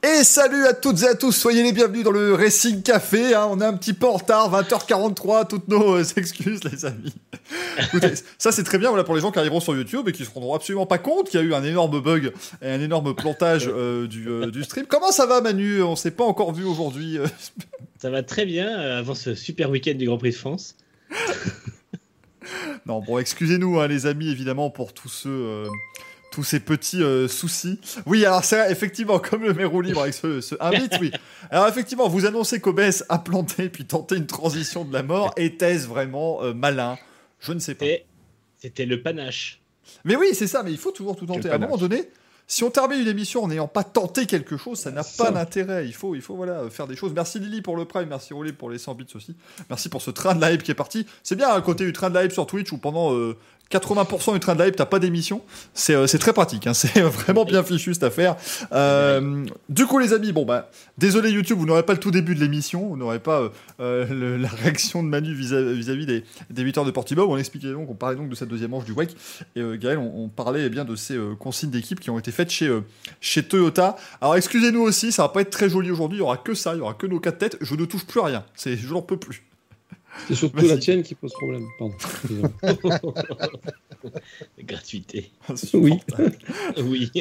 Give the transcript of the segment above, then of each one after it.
Et salut à toutes et à tous, soyez les bienvenus dans le Racing Café. hein. On est un petit peu en retard, 20h43, toutes nos euh, excuses, les amis. Écoutez, ça c'est très bien voilà, pour les gens qui arriveront sur YouTube et qui se rendront absolument pas compte qu'il y a eu un énorme bug et un énorme plantage euh, du, euh, du stream. Comment ça va, Manu? On s'est pas encore vu aujourd'hui. Ça va très bien avant ce super week-end du Grand Prix de France. Non, bon, excusez-nous, hein, les amis, évidemment, pour tous ceux. Tous ces petits euh, soucis. Oui, alors c'est effectivement comme le mérou libre avec ce, ce invite, oui. Alors effectivement, vous annoncez qu'Obès a planté puis tenté une transition de la mort. Était-ce vraiment euh, malin? Je ne sais pas. C'était le panache. Mais oui, c'est ça, mais il faut toujours tout tenter. À un moment donné, si on termine une émission en n'ayant pas tenté quelque chose, ça n'a Ça. pas d'intérêt. Il faut, il faut voilà, faire des choses. Merci Lily pour le prime, merci Rolly pour les 100 bits aussi. Merci pour ce train de la hype qui est parti. C'est bien un côté du train de la hype sur Twitch où pendant euh, 80% du train de hype, t'as pas d'émission. C'est euh, très pratique. hein. C'est vraiment bien fichu cette affaire. Euh, du coup, les amis, bon bah, désolé YouTube, vous n'aurez pas le tout début de l'émission, vous n'aurez pas euh, euh, la réaction de Manu vis-à- vis-à-vis des, des 8 heures de Portimao. On expliquait donc, on parlait donc de cette deuxième manche du Wake. Et Gaël, on, parlait eh bien de ces consignes d'équipe qui ont été faites chez, chez Toyota. Alors excusez-nous aussi, ça va pas être très joli aujourd'hui. Il y aura que ça, il y aura que nos quatre têtes. Je ne touche plus à rien. Je n'en peux plus. C'est surtout la tienne qui pose problème. Pardon. Gratuité. Oui. Oui.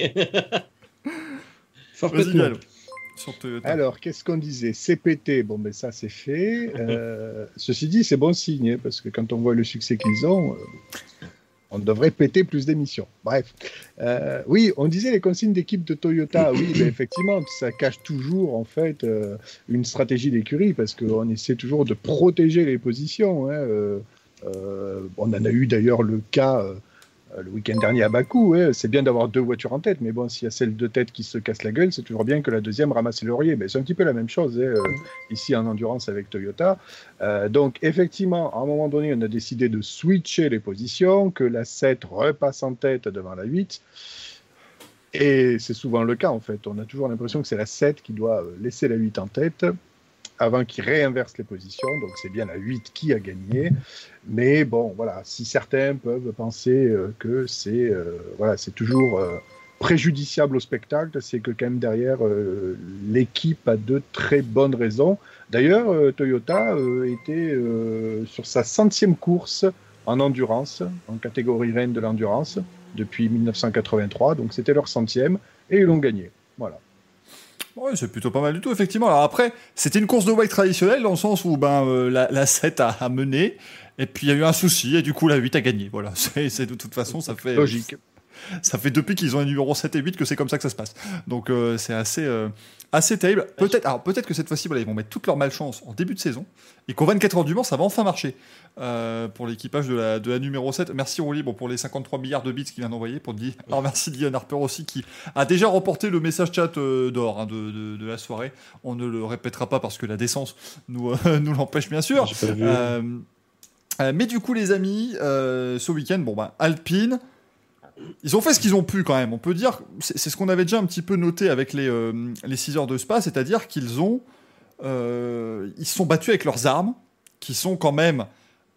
Alors, qu'est-ce qu'on disait? CPT, bon, ben ça c'est fait. Euh, ceci dit, c'est bon signe, hein, parce que quand on voit le succès qu'ils ont, euh, on devrait péter plus d'émissions. Bref. Euh, oui, on disait les consignes d'équipe de Toyota. Oui, effectivement, ça cache toujours en fait euh, une stratégie d'écurie, parce qu'on essaie toujours de protéger les positions. hein, euh, on en a eu d'ailleurs le cas. Euh, le week-end dernier à Bakou, ouais, c'est bien d'avoir deux voitures en tête, mais bon, s'il y a celle de tête qui se casse la gueule, c'est toujours bien que la deuxième ramasse le laurier. Mais c'est un petit peu la même chose hein, euh, ici en endurance avec Toyota. Euh, donc, effectivement, à un moment donné, on a décidé de switcher les positions, que la 7 repasse en tête devant la 8. Et c'est souvent le cas, en fait. On a toujours l'impression que c'est la 7 qui doit laisser la 8 en tête avant qu'il réinverse les positions. Donc, c'est bien la 8 qui a gagné. Mais bon, voilà, si certains peuvent penser euh, que c'est euh, voilà, c'est toujours euh, préjudiciable au spectacle, c'est que quand même derrière, l'équipe a de très bonnes raisons. D'ailleurs, Toyota était sur sa centième course en endurance, en catégorie reine de l'endurance, depuis 1983, donc c'était leur centième, et ils l'ont gagné. Voilà. Ouais, c'est plutôt pas mal du tout, effectivement. Alors après, c'était une course de Wake traditionnelle, dans le sens où ben, euh, la, la 7 a, a mené, et puis il y a eu un souci, et du coup la 8 a gagné. Voilà, c'est c'est de toute façon, ça fait... Logique. Ça fait depuis qu'ils ont un numéro 7 et 8 que c'est comme ça que ça se passe. Donc euh, c'est assez, euh, assez terrible. Peut-être alors peut-être que cette fois-ci, voilà, ils vont mettre toute leur malchance en début de saison, et qu'au 24 heures du Mans, ça va enfin marcher euh, pour l'équipage de la, de la numéro 7. Merci Rolly bon, pour les 53 milliards de bits qu'il vient d'envoyer. Pour dire. Alors merci Diane Harper aussi, qui a déjà remporté le message chat euh, d'or hein, de, de- de la soirée. On ne le répétera pas parce que la décence nous, euh, nous l'empêche bien sûr. Mais du coup, les amis, ce week-end, bon bah, Alpine, ils ont fait ce qu'ils ont pu quand même. On peut dire, c'est ce qu'on avait déjà un petit peu noté avec les, euh, les 6 heures de Spa, c'est-à-dire qu'ils ont, euh, ils se sont battus avec leurs armes, qui sont quand même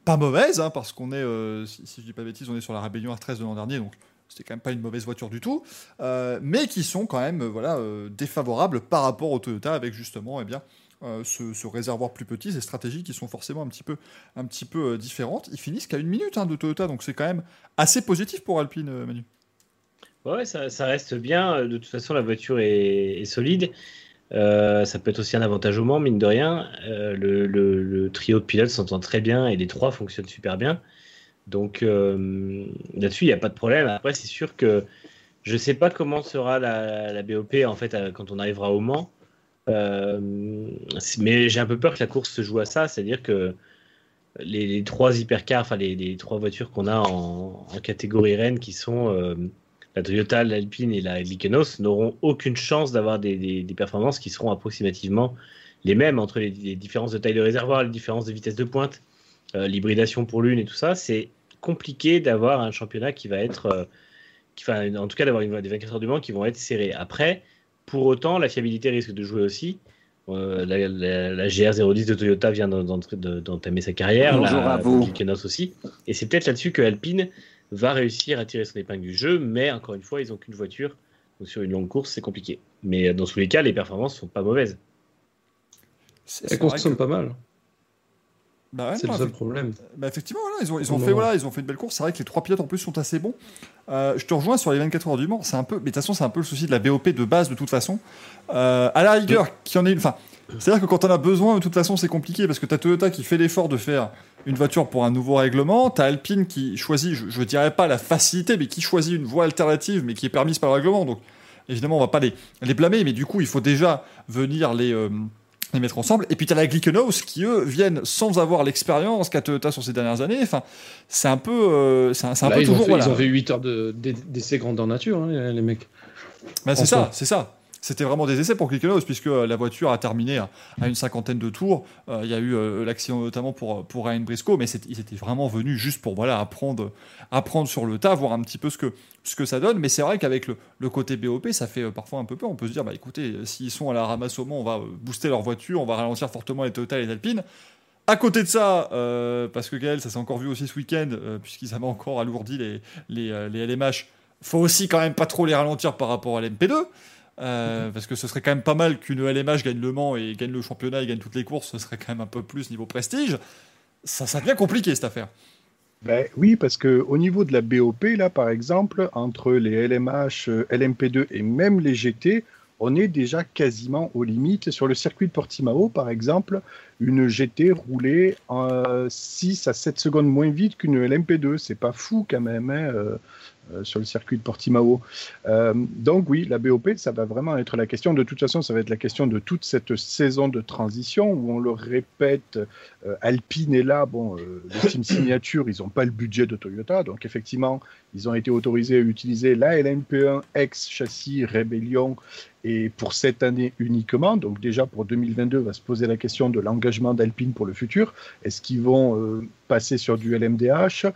pas mauvaises, hein, parce qu'on est, euh, si, si je dis pas de bêtises, on est sur la rébellion R13 de l'an dernier, donc c'était quand même pas une mauvaise voiture du tout, euh, mais qui sont quand même, voilà, défavorables par rapport au Toyota, avec justement, eh bien, euh, ce, réservoir plus petit, ces stratégies qui sont forcément un petit peu, euh, différentes. Ils finissent qu'à une minute hein, de Toyota, donc c'est quand même assez positif pour Alpine, euh, Manu. Ouais, ça, reste bien. De toute façon, la voiture est, solide. Ça peut être aussi un avantage au Mans, mine de rien. Le, trio de pilotes s'entend très bien et les trois fonctionnent super bien. Donc là-dessus, il n'y a pas de problème. Après, c'est sûr que je ne sais pas comment sera la, la BOP en fait quand on arrivera au Mans. Euh, mais j'ai un peu peur que la course se joue à ça, c'est-à-dire que les, trois hypercars, enfin les, trois voitures qu'on a en, catégorie Rennes qui sont euh, la Toyota, l'Alpine et la Lycanos n'auront aucune chance d'avoir des, performances qui seront approximativement les mêmes entre les, différences de taille de réservoir, les différences de vitesse de pointe, euh, l'hybridation pour l'une et tout ça. C'est compliqué d'avoir un championnat qui va être, enfin, en tout cas d'avoir des 24 heures du Mans qui vont être serrés. Après, pour autant, la fiabilité risque de jouer aussi. Euh, la, la- la GR010 de Toyota vient d'entamer sa carrière, Bonjour la à vous. Kikenos aussi. Et c'est peut-être là-dessus que Alpine va réussir à tirer son épingle du jeu, mais encore une fois, ils n'ont qu'une voiture. Donc sur une longue course, c'est compliqué. Mais euh, dans tous les cas, les performances sont pas mauvaises. C'est- Elle c'est vrai consomme que- pas mal. Bah ouais, C'est le seul problème. Bah effectivement, voilà, ils ont, ils ont fait voilà, ils ont fait une belle course. C'est vrai que les trois pilotes en plus sont assez bons. Euh, je te rejoins sur les 24 heures du Mans. C'est un peu, mais de toute façon, c'est un peu le souci de la BOP de base de toute façon. Euh, à la rigueur, qui en est une. Enfin, c'est-à-dire que quand on a besoin, de toute façon, c'est compliqué parce que t'as Toyota qui fait l'effort de faire une voiture pour un nouveau règlement. T'as Alpine qui choisit, je, je dirais pas la facilité, mais qui choisit une voie alternative, mais qui est permise par le règlement. Donc, évidemment, on va pas les, les blâmer, mais du coup, il faut déjà venir les. euh, les mettre ensemble. Et puis tu as la Glickenhaus qui, eux, viennent sans avoir l'expérience qu'a Toyota sur ces dernières années. Enfin, c'est un peu, euh, c'est un, Là, peu ils, ont toujours. fait, voilà. ils ont fait 8 heures de- d'e- d'essais grandeur nature, hein, les, mecs. Bah, c'est ça, c'est ça. C'était vraiment des essais pour Glickenhaus puisque euh, la voiture a terminé à, une cinquantaine de tours. Euh, Il y a eu euh, l'accident notamment pour, pour Ryan Briscoe, mais ils étaient vraiment venus juste pour voilà, apprendre, apprendre sur le tas, voir un petit peu ce que, ce que ça donne. Mais c'est vrai qu'avec le, côté BOP, ça fait euh, parfois un peu peur. On peut se dire, bah, écoutez, euh, s'ils sont à la ramasse au Mans, on va euh, booster leur voiture, on va ralentir fortement les Toyota et les Alpine. À côté de ça, euh, parce que Gaël, ça s'est encore vu aussi ce week-end, euh, puisqu'ils avaient encore alourdi les, les, euh, les LMH, faut aussi quand même pas trop les ralentir par rapport à l'MP2. Euh, parce que ce serait quand même pas mal qu'une LMH gagne le Mans et gagne le championnat et gagne toutes les courses, ce serait quand même un peu plus niveau prestige. Ça, ça devient compliqué cette affaire. Ben, oui, parce que au niveau de la BOP, là, par exemple, entre les LMH, euh, LMP2 et même les GT, on est déjà quasiment aux limites. Sur le circuit de Portimao, par exemple, une GT roulait euh, 6 à 7 secondes moins vite qu'une LMP2. C'est pas fou quand même hein, euh, sur le circuit de Portimao. Euh, donc oui, la BOP, ça va vraiment être la question. De toute façon, ça va être la question de toute cette saison de transition où on le répète, euh, Alpine est là. Bon, euh, le team signature, ils n'ont pas le budget de Toyota, donc effectivement, ils ont été autorisés à utiliser la LMP1 ex châssis Rebellion et pour cette année uniquement. Donc déjà pour 2022, va se poser la question de l'engagement d'Alpine pour le futur. Est-ce qu'ils vont euh, passer sur du LMDH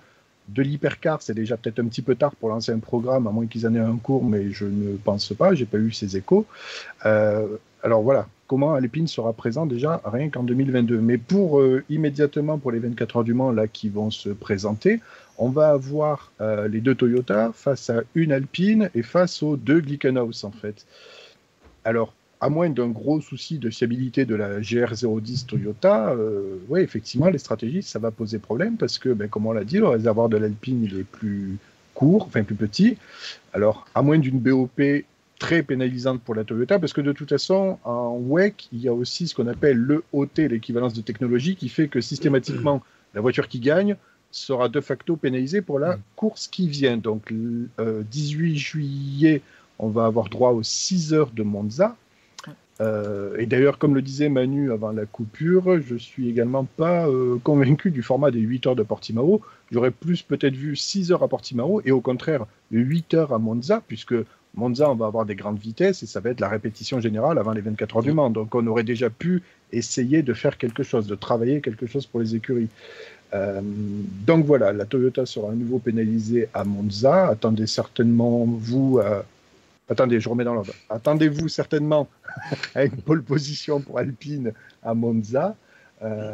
de l'hypercar, c'est déjà peut-être un petit peu tard pour lancer un programme, à moins qu'ils en aient un cours, mais je ne pense pas, j'ai pas eu ces échos. Euh, alors voilà, comment Alpine sera présent déjà rien qu'en 2022. Mais pour euh, immédiatement pour les 24 heures du Mans là qui vont se présenter, on va avoir euh, les deux Toyota face à une Alpine et face aux deux Glickenhaus en fait. Alors à moins d'un gros souci de fiabilité de la GR010 Toyota, euh, oui, effectivement, les stratégies, ça va poser problème parce que, ben, comme on l'a dit, le réservoir de l'Alpine, il est plus court, enfin plus petit. Alors, à moins d'une BOP très pénalisante pour la Toyota, parce que de toute façon, en WEC, il y a aussi ce qu'on appelle le OT, l'équivalence de technologie, qui fait que systématiquement, la voiture qui gagne sera de facto pénalisée pour la course qui vient. Donc, le euh, 18 juillet, on va avoir droit aux 6 heures de Monza. Euh, et d'ailleurs, comme le disait Manu avant la coupure, je suis également pas euh, convaincu du format des 8 heures de Portimao. J'aurais plus peut-être vu 6 heures à Portimao et au contraire 8 heures à Monza, puisque Monza, on va avoir des grandes vitesses et ça va être la répétition générale avant les 24 heures du Mans. Donc on aurait déjà pu essayer de faire quelque chose, de travailler quelque chose pour les écuries. Euh, donc voilà, la Toyota sera à nouveau pénalisée à Monza. Attendez certainement, vous, euh, attendez, je remets dans l'ordre. Attendez-vous certainement à une pole position pour Alpine à Monza. Euh,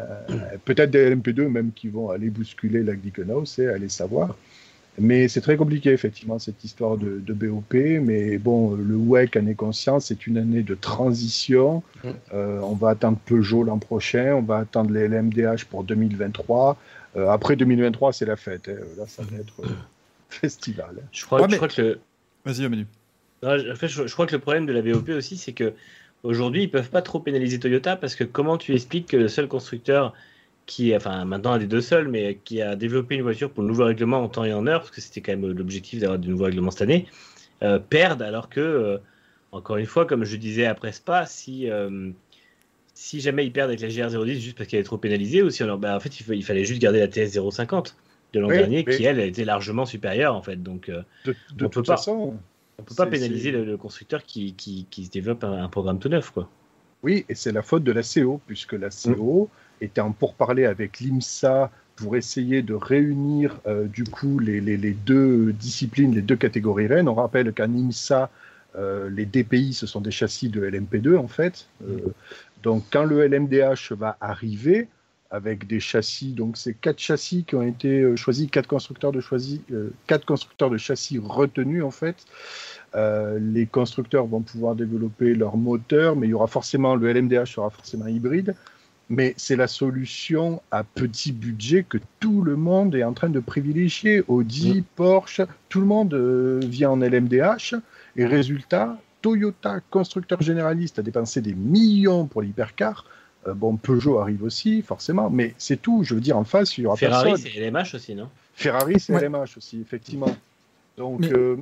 Peut-être des LMP2 même qui vont aller bousculer la Glickenhaus, et aller savoir. Mais c'est très compliqué, effectivement, cette histoire de, de BOP. Mais bon, le WEC en est conscient, c'est une année de transition. Euh, on va attendre Peugeot l'an prochain, on va attendre les LMDH pour 2023. Euh, après 2023, c'est la fête. hein. Là, ça va être euh, festival. hein. Je crois, Ouais, je mais- crois que le, Vas-y, Manu. Non, je- en fait, je, je crois que le problème de la BOP aussi, c'est que aujourd'hui, ils peuvent pas trop pénaliser Toyota parce que comment tu expliques que le seul constructeur qui, enfin, maintenant un des deux seuls, mais qui a développé une voiture pour le nouveau règlement en temps et en heure, parce que c'était quand même l'objectif d'avoir de nouveaux règlements cette année, euh, perdent alors que, euh, encore une fois, comme je disais après Spa, si euh, si jamais ils perdent avec la GR010 juste parce qu'elle est trop pénalisée, ou si leur, bah, en fait, il, fallait juste garder la TS050 de l'an Oui, dernier, qui elle était largement supérieure en fait. Donc, De, toute pas. façon, on peut pas pénaliser le, le constructeur qui, qui, qui se développe un, un programme tout neuf, quoi. Oui, et c'est la faute de la CO, puisque la CO était en pourparler avec l'IMSA pour essayer de réunir euh, du coup les, les- les deux disciplines, les deux catégories reines. On rappelle qu'en IMSA, Euh, les DPI, ce sont des châssis de LMP2 en fait. Euh, donc quand le LMDH va arriver avec des châssis, donc c'est quatre châssis qui ont été euh, choisis, quatre constructeurs de choisis, quatre constructeurs de châssis retenus en fait. les constructeurs vont pouvoir développer leur moteur, mais il y aura forcément le LMDH sera forcément hybride. Mais c'est la solution à petit budget que tout le monde est en train de privilégier. Audi, Porsche, tout le monde vient en LMDH. Et résultat, Toyota, constructeur généraliste, a dépensé des millions pour l'hypercar. Euh, bon, Peugeot arrive aussi, forcément, mais c'est tout. Je veux dire, en face, il y aura Ferrari, c'est LMH aussi, non? Ferrari, c'est LMH aussi, effectivement. Donc. Euh,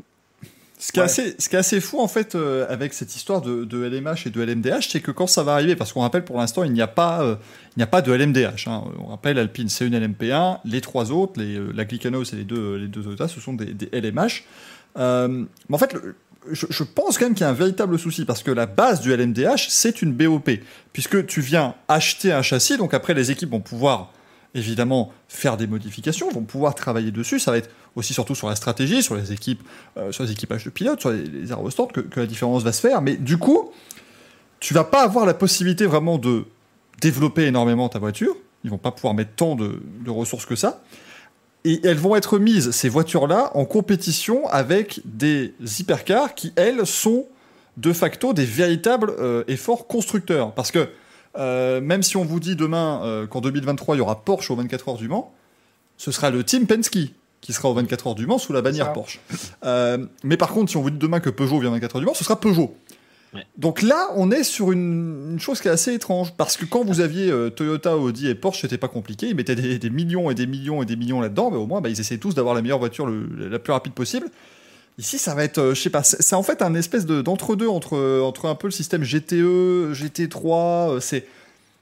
ce qui, est assez, ce qui est assez fou en fait euh, avec cette histoire de, de, LMH et de LMDH, c'est que quand ça va arriver, parce qu'on rappelle pour l'instant il n'y a pas, il n'y a pas de LMDH. Hein. On rappelle Alpine c'est une LMP1, les trois autres, les, la Glickanos et les deux, les deux Toyota, ce sont des, des LMH. mais en fait, le, je, pense quand même qu'il y a un véritable souci parce que la base du LMDH, c'est une BOP. Puisque tu viens acheter un châssis, donc après les équipes vont pouvoir évidemment faire des modifications, vont pouvoir travailler dessus. Ça va être aussi surtout sur la stratégie, sur les équipes, euh, sur les équipages de pilotes, sur les, les aérostands que, que la différence va se faire. Mais du coup, tu vas pas avoir la possibilité vraiment de développer énormément ta voiture. Ils vont pas pouvoir mettre tant de ressources que ça et elles vont être mises, ces voitures-là, en compétition avec des hypercars qui, elles, sont de facto des véritables euh, efforts constructeurs. Parce que euh, même si on vous dit demain euh, qu'en 2023, il y aura Porsche au 24 heures du Mans, ce sera le team Penske qui sera au 24 heures du Mans sous la bannière Porsche. mais par contre, si on vous dit demain que Peugeot vient au 24 heures du Mans, ce sera Peugeot. Donc là, on est sur une, chose qui est assez étrange. Parce que quand vous aviez euh, Toyota, Audi et Porsche, c'était pas compliqué. Ils mettaient des, millions et des millions et des millions là-dedans. Mais au moins, bah, ils essayaient tous d'avoir la meilleure voiture la plus rapide possible. Ici, ça va être, euh, je sais pas, c'est en fait un espèce d'entre-deux entre, entre un peu le système GTE, GT3. Euh, c'est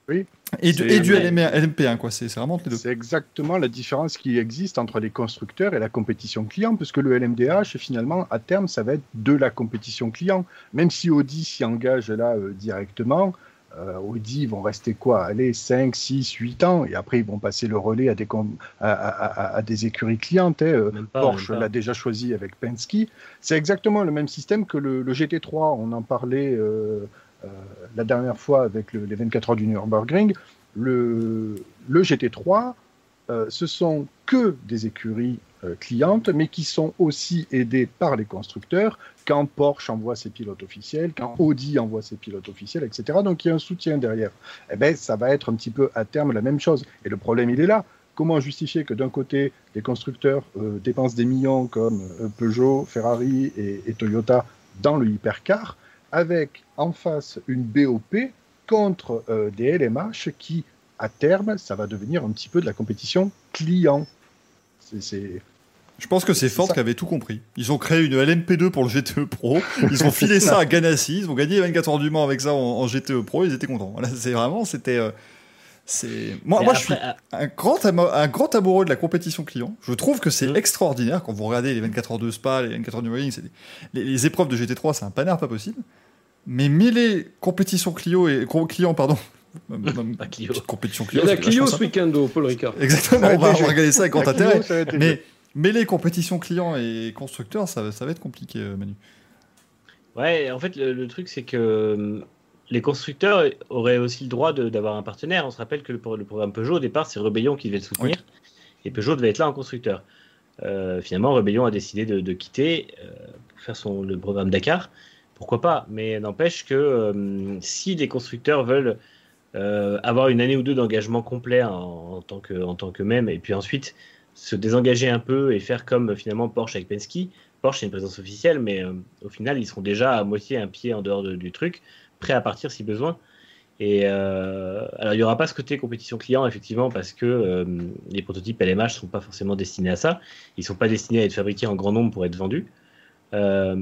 oui. Et, du, et du LMP1, quoi. C'est vraiment les deux. C'est exactement la différence qui existe entre les constructeurs et la compétition client, parce que le LMDH, finalement, à terme, ça va être de la compétition client. Même si Audi s'y engage là euh, directement, euh, Audi vont rester quoi Allez, 5, 6, 8 ans, et après ils vont passer le relais à des, à, des écuries clientes. Hein. Euh, Porsche l'a déjà choisi avec Penske. C'est exactement le même système que le, GT3, on en parlait. Euh, la dernière fois avec les 24 heures du Nürburgring, le, le GT3, euh, ce sont que des écuries euh, clientes, mais qui sont aussi aidées par les constructeurs quand Porsche envoie ses pilotes officiels, quand Audi envoie ses pilotes officiels, etc. Donc il y a un soutien derrière. Eh ben, ça va être un petit peu à terme la même chose. Et le problème, il est là. Comment justifier que d'un côté, les constructeurs dépensent des millions comme Peugeot, Ferrari et Toyota dans le hypercar, avec en face une BOP contre euh, des LMH qui, à terme, ça va devenir un petit peu de la compétition client. C'est. Je pense que c'est Ford qui avait tout compris. Ils ont créé une LMP2 pour le GTE Pro. Ils ont filé ça à Ganassi. Ils ont gagné 24 heures du Mans avec ça en, GTE Pro. Ils étaient contents. Voilà, c'est vraiment, c'était. Euh, c'est moi, moi je suis euh, un grand, un grand amoureux de la compétition client. Je trouve que c'est mmh. extraordinaire quand vous regardez les 24 heures de Spa, les 24 heures du Ring, les, les, épreuves de GT3, c'est un panard pas possible. Mais mêler compétition Clio et client, pardon. Pas Clio. Compétition Clio. Il y a Clio ce week-end Paul Ricard. Exactement, on va regarder ça avec grand intérêt. Mais mêler compétition client et constructeur, ça, ça va être compliqué, euh, Manu. Ouais, en fait, le, truc, c'est que euh, les constructeurs auraient aussi le droit d'avoir un partenaire. On se rappelle que le, le, programme Peugeot, au départ, c'est Rebellion qui devait le soutenir. Et Peugeot devait être là en constructeur. Euh, finalement, Rebellion a décidé de, quitter pour faire son, le programme Dakar pourquoi pas Mais n'empêche que euh, si les constructeurs veulent euh, avoir une année ou deux d'engagement complet en, tant que, en tant que même, et puis ensuite se désengager un peu et faire comme finalement Porsche avec Penske. Porsche, c'est une présence officielle, mais euh, au final, ils seront déjà à moitié un pied en dehors du truc, prêts à partir si besoin. Et alors, il n'y aura pas ce côté compétition client, effectivement, parce que les prototypes LMH ne sont pas forcément destinés à ça. Ils ne sont pas destinés à être fabriqués en grand nombre pour être vendus. Euh,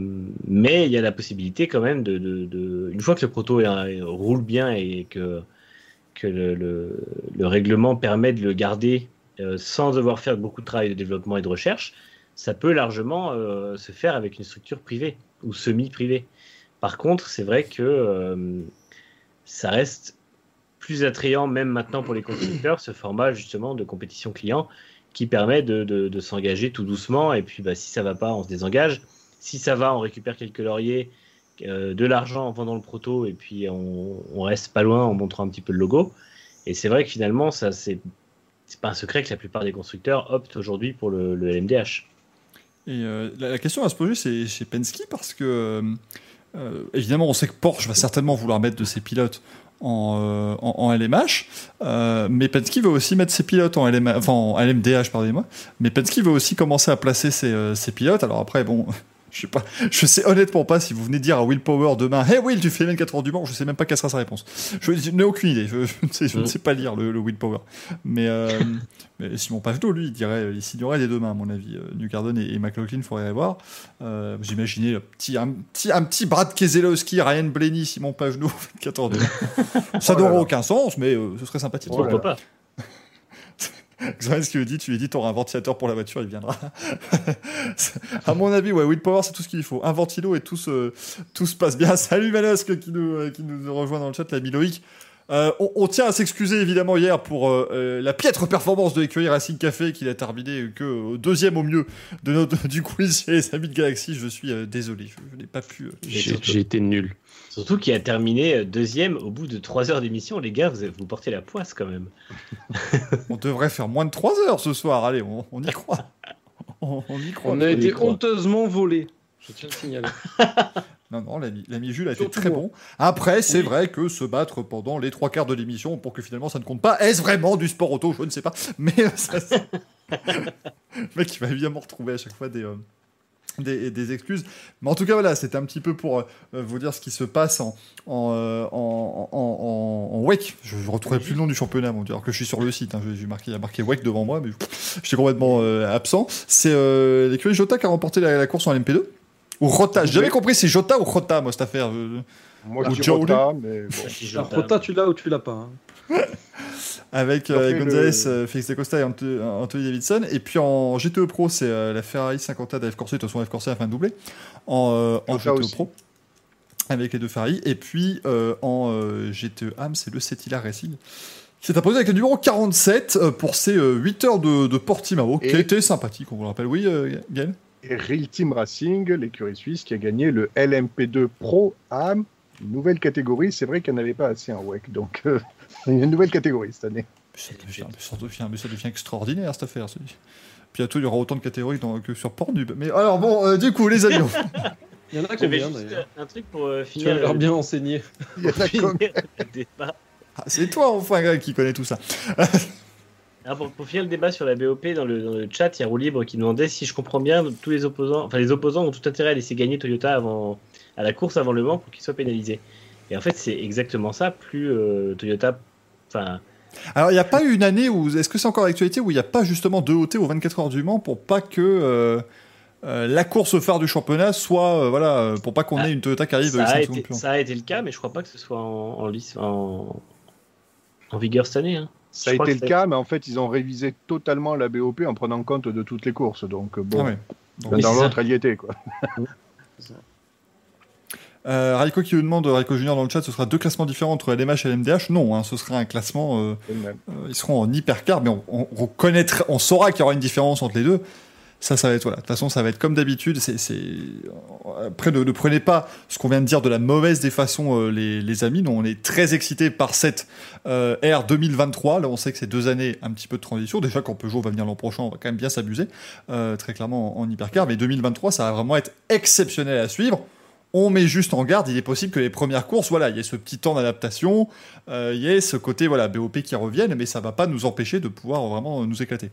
mais il y a la possibilité quand même de, une fois que le proto roule bien et que, que le, le, règlement permet de le garder euh, sans devoir faire beaucoup de travail de développement et de recherche, ça peut largement euh, se faire avec une structure privée ou semi-privée. Par contre, c'est vrai que ça reste plus attrayant même maintenant pour les constructeurs ce format justement de compétition client qui permet de, s'engager tout doucement et puis bah, si ça va pas on se désengage si ça va, on récupère quelques lauriers euh, de l'argent en vendant le proto et puis on, reste pas loin en montrant un petit peu le logo. Et c'est vrai que finalement, ça c'est pas un secret que la plupart des constructeurs optent aujourd'hui pour le, LMDH. Et euh, la, question à se poser, c'est chez Penske parce que, euh, évidemment, on sait que Porsche va certainement vouloir mettre de ses pilotes en, LMH, mais Penske veut aussi mettre ses pilotes en, LM, enfin, en LMDH, pardonnez-moi, mais Penske veut aussi commencer à placer ses, ses pilotes. Alors après, bon. Je sais pas, je sais honnêtement pas si vous venez dire à Will Power demain, Hey Will, tu fais les 4 heures du Mans, je sais même pas quelle sera sa réponse. Je, je n'ai aucune idée, je, je ne, sais, je ne Mm. sais pas lire le, le Will Power. Mais, euh, mais Simon Pagenaud, lui, il dirait, il signerait les deux mains, à mon avis. Euh, New Garden et, et McLaughlin, faudrait voir. Euh, vous imaginez le petit, un, petit, un petit Brad Keselowski, Ryan Blaney, Simon Pagenaud, 14 de Ça Oh n'aurait aucun sens, mais euh, ce serait sympathique. Oh là pas C'est ce qu'il lui dit, tu lui dis, t'auras un ventilateur pour la voiture, il viendra. à mon avis, ouais, Will Power, c'est tout ce qu'il faut. Un ventilo et tout se, tout se passe bien. Salut Manosque qui nous, euh, qui nous rejoint dans le chat, l'ami Loïc. Euh, on, on tient à s'excuser évidemment hier pour euh, euh, la piètre performance de l'écurie Racing Café qu'il a terminé que au deuxième au mieux de notre, du quiz chez les amis de Galaxy. Je suis euh, désolé, je, je n'ai pas pu. euh, J'ai été nul. Surtout qu'il a terminé deuxième au bout de 3 heures d'émission. Les gars, vous, portez la poisse quand même. on devrait faire moins de 3 heures ce soir. Allez, on, on y croit. On, on y croit. On a été honteusement volés. Je tiens à le signaler. Non, non, l'ami Jules a été très bon. Après, c'est Oui. vrai que se battre pendant les trois quarts de l'émission pour que finalement ça ne compte pas, est-ce vraiment du sport auto? Je ne sais pas. Mais euh, ça, le mec, il va évidemment retrouver à chaque fois des, euh, des, des excuses. Mais en tout cas, voilà, c'était un petit peu pour euh, vous dire ce qui se passe en, en, euh, en, en, en- en WEC. Je ne retrouverai plus le nom du championnat, mon Dieu, alors que je suis sur le site. hein. J'ai j'ai marqué, il y a marqué WEC devant moi, mais j'étais complètement euh, absent. C'est l'écurie Jota qui a remporté la, la course en LMP2. Ou Rota. J'ai jamais compris si c'est Jota ou Rota, moi, cette affaire. Je- Moi, Ou je dis Rota, mais bon. Si La Jota- Rota, tu l'as ou tu l'as pas hein. avec euh, Gonzalez, le- euh, Félix Acosta et Anthony Davidson. Et puis en GTE Pro, c'est euh, la Ferrari 50 de F Corse. De toute façon, F Corse a fait un doublé. En, euh, en GTE aussi. Pro, avec les deux Ferrari. Et puis euh, en euh, GTE AM, c'est le Cetila Racing. qui s'est imposé avec le numéro 47 euh, pour ses euh, 8 heures de, de Portimao, qui Et- a été sympathique, on vous le rappelle. Oui, euh, Gaël? Real Team Racing, l'écurie suisse, qui a gagné le LMP2 Pro AM, une nouvelle catégorie. C'est vrai qu'il n'y en avait pas assez en WEC, donc euh, il y a une nouvelle catégorie cette année. ça devient, ça devient- mais ça devient extraordinaire cette affaire. Bientôt, il y aura autant de catégories dans- que sur Pornhub. Mais alors, bon, euh, du coup, les amis, Il y en a J'avais combien juste un truc pour euh, Tu finir, as le- bien enseigné. Il y en a finir combien le débat. ah, c'est toi, enfin, Greg, qui connais tout ça. Alors, pour, pour finir le débat sur la BOP, dans le, dans le chat, il y a Roue Libre qui demandait si je comprends bien, tous les opposants, enfin les opposants ont tout intérêt à laisser gagner Toyota avant, à la course avant le Mans pour qu'il soit pénalisé. Et en fait, c'est exactement ça. Plus euh, Toyota, enfin, Alors, il n'y a pas eu une année où. Est-ce que c'est encore l'actualité où il n'y a pas justement deux OT aux 24 heures du Mans pour pas que euh, euh, la course phare du championnat soit. voilà, pour pas qu'on Ah, ait une Toyota qui arrive ça, a 5 été, ça a été le cas, mais je crois pas que ce soit en, en, lice- en, en vigueur cette année. hein. Ça a été le cas, mais en fait, ils ont révisé totalement la BOP en prenant compte de toutes les courses. Donc, euh, bon, Ah ouais. Donc, l'un Oui, dans l'autre, elle y était. Quoi. euh, Raiko qui nous demande, Raiko Junior dans le chat, ce sera deux classements différents entre LMH et LMDH. Non, hein, ce sera un classement. euh, euh, ils seront en hypercar, mais on, on, on connaîtra- on saura qu'il y aura une différence entre les deux. Ça, ça va être voilà. De toute façon, ça va être comme d'habitude. C'est. Après, ne, ne prenez pas ce qu'on vient de dire de la mauvaise des façons, euh, les, les amis. Nous, on est très excités par cette euh, ère 2023. Là, on sait que c'est deux années un petit peu de transition. Déjà, quand Peugeot va venir l'an prochain, on va quand même bien s'amuser, euh, très clairement en, hypercar. Mais 2023, ça va vraiment être exceptionnel à suivre. On met juste en garde, il est possible que les premières courses, voilà, il y ait ce petit temps d'adaptation, euh, il y ait ce côté voilà BOP qui revienne, mais ça va pas nous empêcher de pouvoir vraiment nous éclater.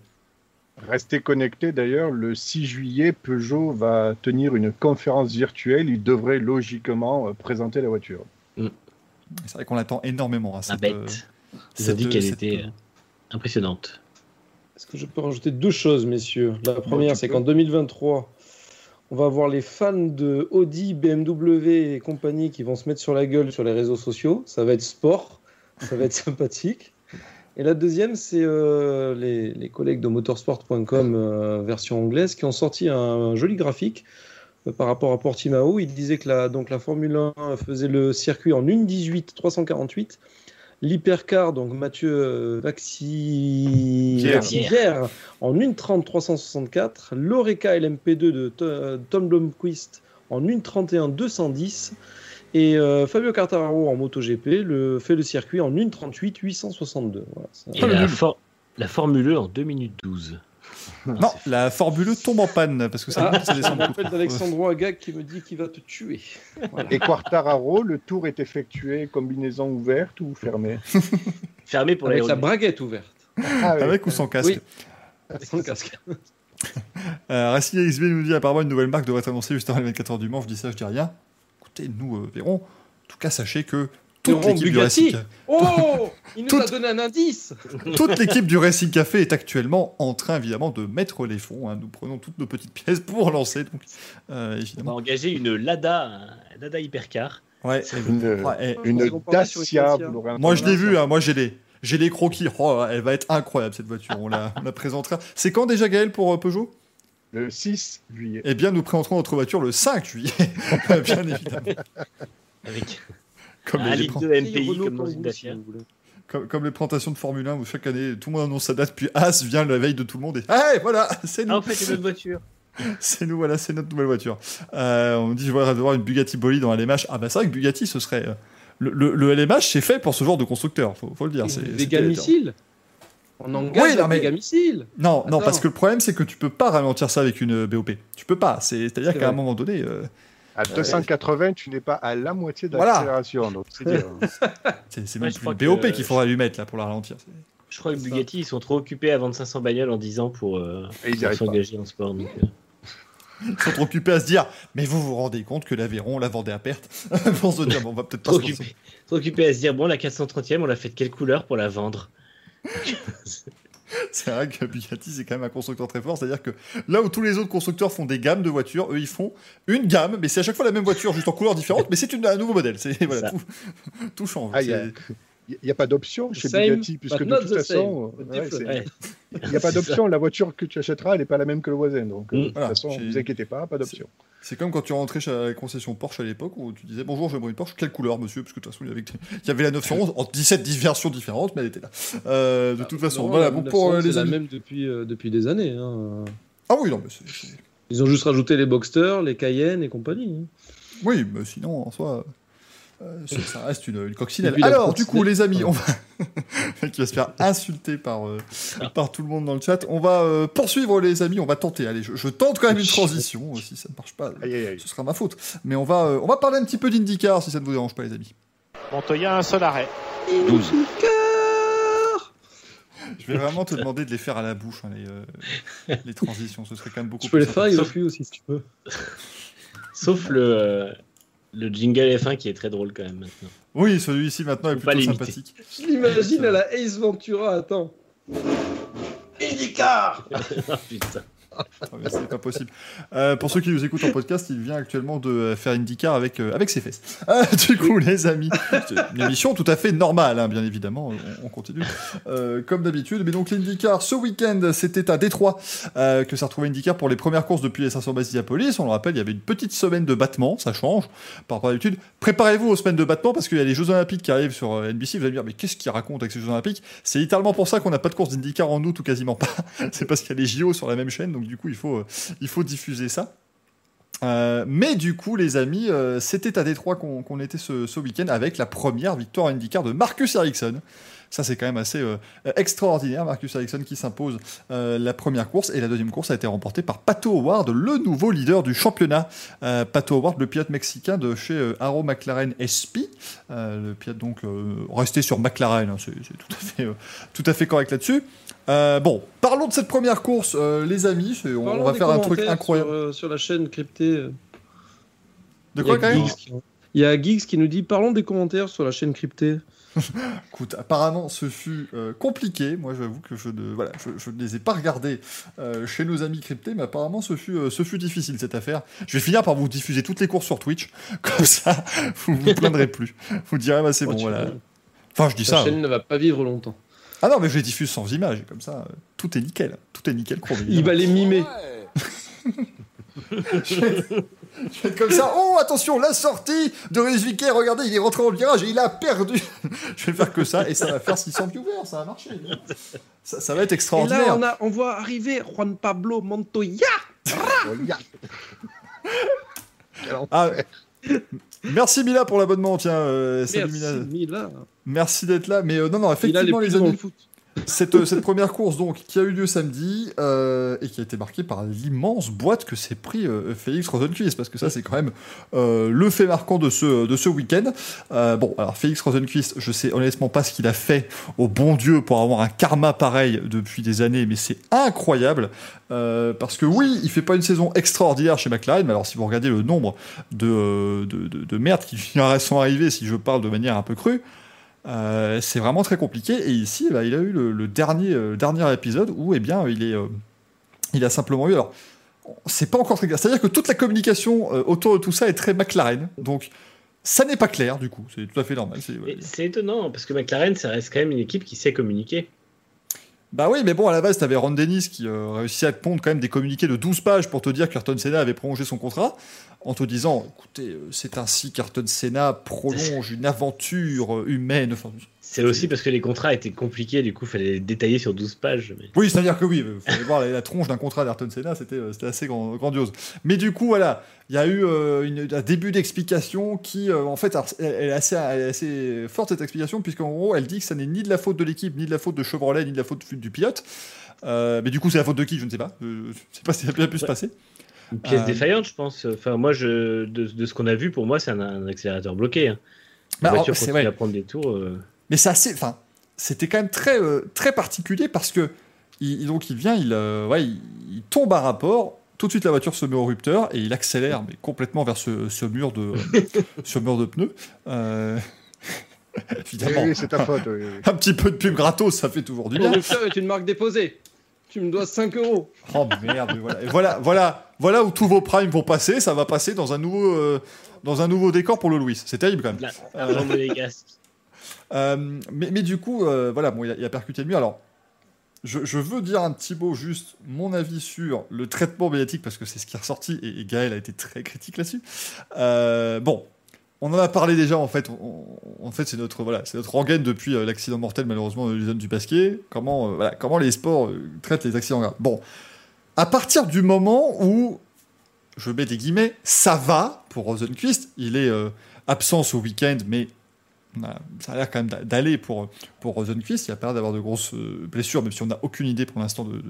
Restez connectés d'ailleurs, le 6 juillet, Peugeot va tenir une conférence virtuelle. Il devrait logiquement euh, présenter la voiture. C'est vrai qu'on l'attend énormément. à La cette, euh, bête. Ont cette- dit qu'elle était euh, impressionnante. Est-ce que je peux rajouter deux choses, messieurs? La première, c'est qu'en 2023, on va avoir les fans de Audi, BMW et compagnie qui vont se mettre sur la gueule sur les réseaux sociaux. Ça va être sport, ça va être sympathique. Et la deuxième, c'est euh, les, les collègues de motorsport.com euh, version anglaise qui ont sorti un, joli graphique euh, par rapport à Portimao. Ils disaient que la, donc la Formule 1 faisait le circuit en 1.18 348. L'hypercar, donc Mathieu Vaxi... Vaxi-Pierre, en 1.30 364. L'Oreca LMP2 de To- Tom Blomqvist en 1,31 210. Et euh, Fabio Quartararo en MotoGP le, fait le circuit en 1,38 862. Voilà, ça- Et la, for- la Formule E en 2 minutes 12. Non, la Formule E tombe en panne parce que ça, Ah, descend beaucoup. d'Alexandro Agag qui me dit qu'il va te tuer. Et Quartararo, le tour est effectué combinaison ouverte ou fermée? Fermé pour Avec la braguette ouverte. Ah oui. Avec ou sans casque? Oui. Sans casque. Euh, Racing XB nous dit apparemment une nouvelle marque devrait être annoncée juste avant les 24 heures du Mans. Je dis ça, je dis rien. Écoutez, nous euh, verrons. En tout cas, sachez que toute l'équipe du. Racing, Oh Il nous Toute- a donné un indice toute l'équipe du Racing Café est actuellement en train évidemment de mettre les fonds. hein. Nous prenons toutes nos petites pièces pour lancer. Donc, euh, On va engager une Lada, un Lada Hypercar. Ouais, Une, ouais, une Dacia, Moi, je l'ai vu, hein, moi j'ai les, j'ai les croquis. Oh, elle va être incroyable cette voiture. On la, on la présentera. C'est quand déjà Gaël pour euh, Peugeot? Le 6 juillet. Eh bien, nous présenterons notre voiture le 5 juillet, bien évidemment. Avec Comme les, de Et MPI Renault comme dans Kangoo, une si Dacia. vous voulez. comme, comme les présentations de Formule 1 où chaque année tout le monde annonce sa date, puis As vient la veille de tout le monde et hey, voilà, c'est nous, Ah, en fait, c'est notre voiture. c'est nous, voilà, c'est notre nouvelle voiture. Euh, on me dit je voudrais avoir une Bugatti Bolide dans LMH. Ah bah c'est vrai que Bugatti, ce serait euh, le, le- le LMH, c'est fait pour ce genre de constructeur, faut, faut le dire. C'est, Des missiles On engage Oui, non, un mais- méga missile Non, non, parce que le problème, c'est que tu peux pas ralentir ça avec une euh, BOP. Tu peux pas. C'est, c'est-à-dire C'est qu'à un moment donné, euh, À 280, tu n'es pas à la moitié de Voilà. c'est Ouais, même plus une BOP euh, qu'il faudra lui mettre là pour la ralentir. Je crois que. Bugatti, ils sont trop occupés à vendre 500 bagnoles en 10 ans pour, euh, pour s'engager en sport. Donc, euh, Ils sont trop occupés à se dire, mais vous vous rendez compte que l'Aveyron, on la vendait à perte? Pour se dire, bon, on va peut-être pas trop, se occupés, trop occupés à se dire bon, la 430e, on l'a fait de quelle couleur pour la vendre? C'est vrai que Bugatti, c'est quand même un constructeur très fort. C'est-à-dire que là où tous les autres constructeurs font des gammes de voitures, eux, ils font une gamme, mais c'est à chaque fois la même voiture, juste en couleur différente, mais c'est un nouveau modèle. C'est, voilà, tout, tout change. Ah, il y a- C'est- Il n'y a pas d'option chez Same, Bugatti, puisque de toute the façon, same. ouais, il n'y a pas d'option. La voiture que tu achèteras, elle n'est pas la même que le voisin. Donc, euh, Mm. de toute Voilà, façon, ne vous inquiétez pas, pas d'option. C'est comme quand tu rentrais chez la concession Porsche à l'époque où tu disais bonjour, j'aimerais une Porsche. Quelle couleur, monsieur Parce que de toute façon, il y avait, il y avait la 911 en 17 versions différentes, mais elle était là. Euh, de toute façon, Non, voilà. la Bon, pour euh, 1900, les c'est la même depuis, euh, depuis des années. hein. Ah oui, non, mais c'est. c'est- Ils ont juste rajouté les Boxster, les Cayenne et compagnie. hein. Oui, mais sinon, en soi. Euh, ça, ça reste une, une coccinelle. Alors, du coup, les amis, on va. Qui va se faire insulter par, euh, par tout le monde dans le chat. On va euh, poursuivre, les amis. On va tenter. Allez, je, je tente quand même une transition. Si ça ne marche pas, Aïe, aïe, aïe. ce sera ma faute. Mais on va, euh, on va parler un petit peu d'IndyCar si ça ne vous dérange pas, les amis. Montoya, un seul arrêt. 12. Je vais vraiment te demander de les faire à la bouche, hein, les, euh, les transitions. Ce serait quand même beaucoup Tu peux plus les faire le cul aussi si tu veux. Sauf le, euh, le jingle F1 qui est très drôle quand même maintenant. Oui, celui-ci maintenant est pas plutôt l'imiter. sympathique. Je l'imagine à la Ace Ventura, attends. IndyCar Ah, putain. C'est pas possible. Euh, pour ceux qui nous écoutent en podcast, il vient actuellement de euh, faire IndyCar avec, euh, avec ses fesses. Euh, du coup, les amis, c'est une émission tout à fait normale, hein, bien évidemment. On, on continue comme d'habitude. Mais donc, l'IndyCar, ce week-end, c'était à Détroit que ça retrouvait IndyCar pour les premières courses depuis les 500 bases. On le rappelle, il y avait une petite semaine de battement, ça change par rapport à d'habitude. Préparez-vous aux semaines de battement parce qu'il y a les Jeux Olympiques qui arrivent sur NBC. Vous allez me dire, mais qu'est-ce qu'il raconte avec ces Jeux Olympiques? C'est littéralement pour ça qu'on n'a pas de course d'IndyCar en août ou quasiment pas. C'est parce qu'il y a les JO sur la même chaîne, donc du coup, il faut, euh, diffuser ça. Euh, mais du coup, les amis, euh, c'était à Détroit qu'on qu'on était ce, ce week-end avec la première victoire IndyCar de Marcus Ericsson. Ça, c'est quand même assez euh, extraordinaire. Marcus Ericsson qui s'impose euh, la première course et la deuxième course a été remportée par Pato Howard, le nouveau leader du championnat. Euh, Pato Howard, le pilote mexicain de chez Arrow McLaren SP. Le pilote donc resté sur McLaren, hein, c'est tout à fait, tout à fait correct là-dessus. Bon, parlons de cette première course, les amis. On, va faire un truc incroyable. Sur, sur la chaîne cryptée. De quoi, quand même Il y a Geeks qui nous dit parlons des commentaires sur la chaîne cryptée. Écoute, apparemment, ce fut euh, compliqué. Moi, j'avoue que je ne, voilà, je, je ne les ai pas regardés euh, chez nos amis cryptés, mais apparemment, ce fut, euh, ce fut difficile cette affaire. Je vais finir par vous diffuser toutes les courses sur Twitch, comme ça, vous vous plaindrez plus. Vous direz, bah, c'est Oh, bon, voilà. Enfin, je dis La ça. chaîne ne va pas vivre longtemps. Ah non, mais je les diffuse sans image, et comme ça, euh, tout est nickel. Tout est nickel. Il va les mimer. Je vais je vais être comme ça. Oh, attention, la sortie de Rizviker. Regardez, il est rentré en virage et il a perdu. je vais faire que ça et ça va faire 600 viewers. Ça va marcher. Ça, ça va être Et extraordinaire. là, on, a, on voit arriver Juan Pablo Montoya. Ya. Ah, merci Mila pour l'abonnement, tiens. euh, Merci, Mila. Merci d'être là. Mais euh, non, non, effectivement, les amis. foot. Cette, euh, cette première course donc qui a eu lieu samedi euh, et qui a été marquée par l'immense boîte que s'est pris euh, Félix Rosenquist parce que ça c'est quand même euh, le fait marquant de ce, de ce week-end. Euh, bon alors Félix Rosenquist je sais honnêtement pas ce qu'il a fait au bon Dieu pour avoir un karma pareil depuis des années mais c'est incroyable parce que oui il fait pas une saison extraordinaire chez McLaren mais alors si vous regardez le nombre de, de, de, de merdes qui sont arrivées si je parle de manière un peu crue euh, c'est vraiment très compliqué. Et ici, bah, il a eu le, le dernier, euh, épisode où, eh bien, euh, il a simplement eu. Alors, c'est pas encore très clair. C'est-à-dire que toute la communication euh, autour de tout ça est très McLaren. Donc, ça n'est pas clair, du coup. C'est tout à fait normal. C'est étonnant parce que McLaren, ça reste quand même une équipe qui sait communiquer. Bah oui, mais bon, à la base, t'avais Ron Dennis qui euh, réussit à te pondre quand même des communiqués de 12 pages pour te dire qu'Ayrton Senna avait prolongé son contrat, en te disant, écoutez, euh, c'est ainsi qu'Ayrton Senna prolonge une aventure euh, humaine. Enfin, C'est aussi parce que les contrats étaient compliqués, du coup, il fallait les détailler sur 12 pages. mais- Oui, c'est-à-dire que oui, il fallait voir la, la tronche d'un contrat d'Ayrton Senna, c'était euh, c'était assez grand- grandiose. Mais du coup, voilà, il y a eu euh, une- un début d'explication qui, euh, en fait, alors, elle, elle est assez, elle est assez forte cette explication, puisqu'en gros, elle dit que ça n'est ni de la faute de l'équipe, ni de la faute de Chevrolet, ni de la faute du pilote. Euh, mais du coup, c'est la faute de qui? Je ne sais pas. Je ne sais pas si ça a pu se Ouais. passer. Une pièce Euh, défaillante, je pense. Enfin, moi, je, de, de ce qu'on a vu, pour moi, c'est un, un accélérateur bloqué. hein. Bah, La alors, voiture c'est continue vrai. à prendre des tours. Mais c'est assez. Enfin, c'était quand même très, euh, très particulier parce que il, donc il vient, il, euh, ouais, il, il tombe à rapport. Tout de suite, la voiture se met au rupteur et il accélère, mais complètement vers ce, ce mur de, ce mur de pneus. Euh, Oui, Évidemment, oui, c'est ta faute. oui, oui. un petit peu de pub gratos, ça fait toujours du Le bien. rupteur est une marque déposée. Tu me dois 5 euros. Oh merde, mais voilà. Et voilà, voilà, voilà où tous vos primes vont passer. Ça va passer dans un nouveau, euh, dans un nouveau décor pour le Louis. C'est terrible quand même. Euh, mais, mais du coup, euh, voilà, bon, il a, percuté le mur. Alors, je, veux dire un petit mot, juste mon avis sur le traitement médiatique, parce que c'est ce qui est ressorti, et, Gaël a été très critique là-dessus. Euh, bon, on en a parlé déjà, en fait. En fait, c'est notre, voilà, c'est notre rengaine depuis euh, l'accident mortel, malheureusement, de l'usine du Pasquier. Comment, euh, voilà, comment les sports euh, traitent les accidents graves. Bon, à partir du moment où, je mets des guillemets, ça va pour Rosenquist, il est euh, absent ce week-end, mais ça a l'air quand même d'a- d'aller pour, pour Rosenquist. Il a pas l'air d'avoir de grosses euh, blessures, même si on n'a aucune idée pour l'instant de,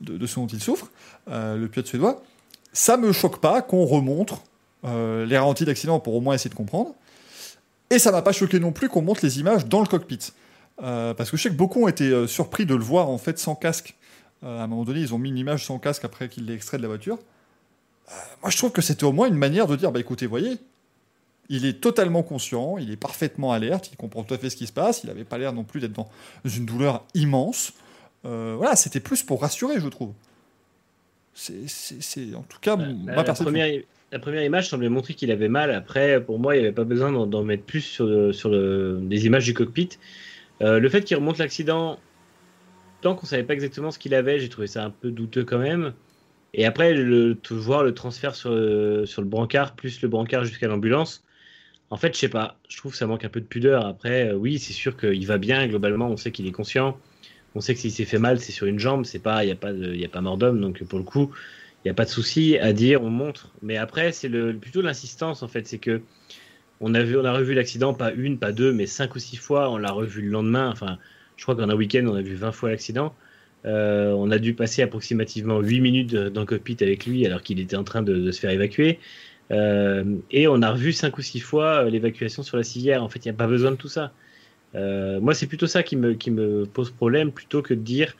de, ce dont il souffre, euh, le pilote suédois. Ça me choque pas qu'on remontre euh, les ralentis d'accident pour au moins essayer de comprendre. Et ça m'a pas choqué non plus qu'on montre les images dans le cockpit. Euh, parce que je sais que beaucoup ont été euh, surpris de le voir en fait sans casque. À un moment donné, ils ont mis une image sans casque après qu'il l'ait extrait de la voiture. Moi, je trouve que c'était au moins une manière de dire bah écoutez, voyez, il est totalement conscient, il est parfaitement alerte, il comprend tout à fait ce qui se passe, il n'avait pas l'air non plus d'être dans une douleur immense. Euh, voilà, c'était plus pour rassurer, je trouve. C'est, en tout cas La, ma la- la perception. première, la première image semblait montrer qu'il avait mal. Après, pour moi, il n'y avait pas besoin d'en, mettre plus sur, le- sur le- les images du cockpit. Euh, le fait qu'il remonte l'accident, tant qu'on savait pas exactement ce qu'il avait, j'ai trouvé ça un peu douteux quand même. Et après, le, voir le transfert sur, le- sur le brancard, plus le brancard jusqu'à l'ambulance, en fait, je sais pas, je trouve que ça manque un peu de pudeur. Après, euh, oui, c'est sûr qu'il va bien, globalement, on sait qu'il est conscient. On sait que s'il s'est fait mal, c'est sur une jambe, c'est pas, il n'y a, pas il a pas mort d'homme, donc pour le coup, il n'y a pas de souci à dire, on montre. Mais après, c'est le, plutôt l'insistance, en fait. C'est que on a, vu, revu l'accident, pas une, pas deux, mais cinq ou six fois. On l'a revu le lendemain. Enfin, je crois qu'en un week-end, on a vu 20 fois l'accident. Euh, on a dû passer approximativement 8 minutes dans le cockpit avec lui alors qu'il était en train de se faire évacuer. Euh, et on a revu 5 ou 6 fois euh, l'évacuation sur la civière. En fait, il n'y a pas besoin de tout ça. Euh, moi, c'est plutôt ça qui me, pose problème plutôt que de dire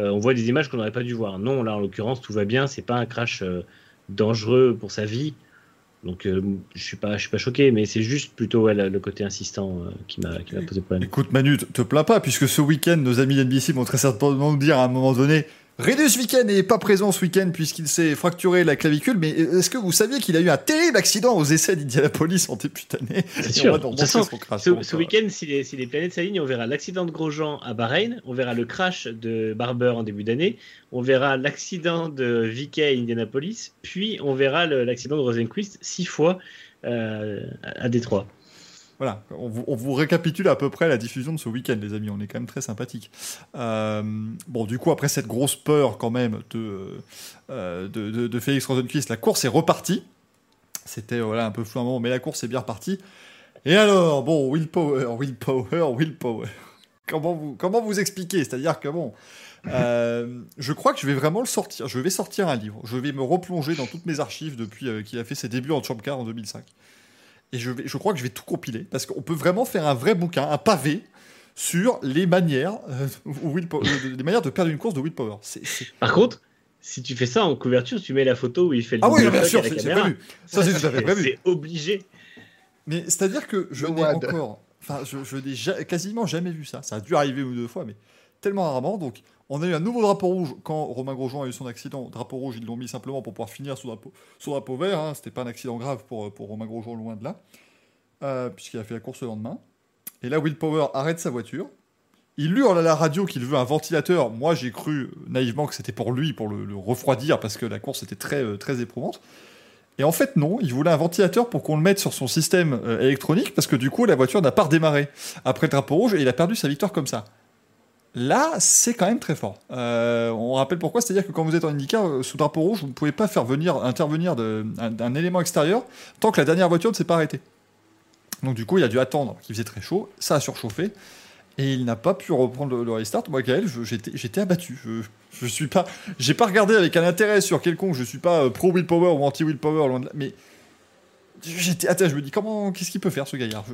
on voit des images qu'on n'aurait pas dû voir. Non, là, en l'occurrence, tout va bien. C'est pas un crash dangereux pour sa vie. Donc, je suis suis pas choqué, mais c'est juste plutôt le, côté insistant qui m'a posé problème. Écoute Manu, te- te plains pas, puisque ce week-end, nos amis d'NBC vont très certainement nous dire à un moment donné Redus Weekend n'est pas présent ce week-end puisqu'il s'est fracturé la clavicule, mais est-ce que vous saviez qu'il a eu un terrible accident aux essais d'Indianapolis en début d'année C'est sûr. De façon. Ce, ce week-end, si les, si les planètes s'alignent, on verra l'accident de Grosjean à Bahreïn, on verra le crash de Barber en début d'année, on verra l'accident de Vickey à Indianapolis, puis on verra l'accident de Rosenquist six fois euh, à Détroit. Voilà, on vous, récapitule à peu près la diffusion de ce week-end, les amis. On est quand même très sympathique. Euh, bon, du coup, après cette grosse peur quand même de, euh, de, de- Félix Rosenquist, la course est repartie. C'était voilà, un peu moment, mais la course est bien repartie. Et alors, bon, willpower, willpower, willpower. Comment vous, comment vous expliquer? C'est-à-dire que bon, euh, je crois que je vais vraiment le sortir. Je vais sortir un livre. Je vais me replonger dans toutes mes archives depuis qu'il a fait ses débuts en Car en 2005. Et je, vais, je crois que je vais tout compiler parce qu'on peut vraiment faire un vrai bouquin, un pavé sur les manières, euh, les manières de perdre une course de willpower. C'est, Par contre, si tu fais ça en couverture, tu mets la photo où il fait le Ah oui, bien sûr, c'est, prévu. Ça, c'est tout à fait prévu. c'est obligé. Mais c'est-à-dire que je n'ai encore, enfin, je, je n'ai quasiment jamais vu ça. Ça a dû arriver une ou deux fois, mais tellement rarement. Donc, on a eu un nouveau drapeau rouge quand Romain Grosjean a eu son accident. Drapeau rouge, ils l'ont mis simplement pour pouvoir finir sous drapeau, drapeau vert. Hein. C'était pas un accident grave pour, pour Romain Grosjean, loin de là, euh, puisqu'il a fait la course le lendemain. Et là, Will Power arrête sa voiture. Il hurle à la radio qu'il veut un ventilateur. Moi, j'ai cru naïvement que c'était pour lui, pour le, refroidir, parce que la course était très, euh, très éprouvante. Et en fait, non, il voulait un ventilateur pour qu'on le mette sur son système euh, électronique, parce que du coup, la voiture n'a pas redémarré après le drapeau rouge, et il a perdu sa victoire comme ça. Là, c'est quand même très fort. Euh, on rappelle pourquoi, c'est-à-dire que quand vous êtes en IndyCar, euh, sous drapeau rouge, vous ne pouvez pas faire venir, intervenir d'un élément extérieur tant que la dernière voiture ne s'est pas arrêtée. Donc du coup, il a dû attendre qu'il faisait très chaud, ça a surchauffé, et il n'a pas pu reprendre le, restart. Moi, Gaël, j'étais abattu. Je, je suis pas, j'ai pas regardé avec un intérêt sur quelconque. Je suis pas euh, pro willpower ou anti willpower, loin de là. Mais j'étais, attends, je me dis comment, qu'est-ce qu'il peut faire ce gaillard?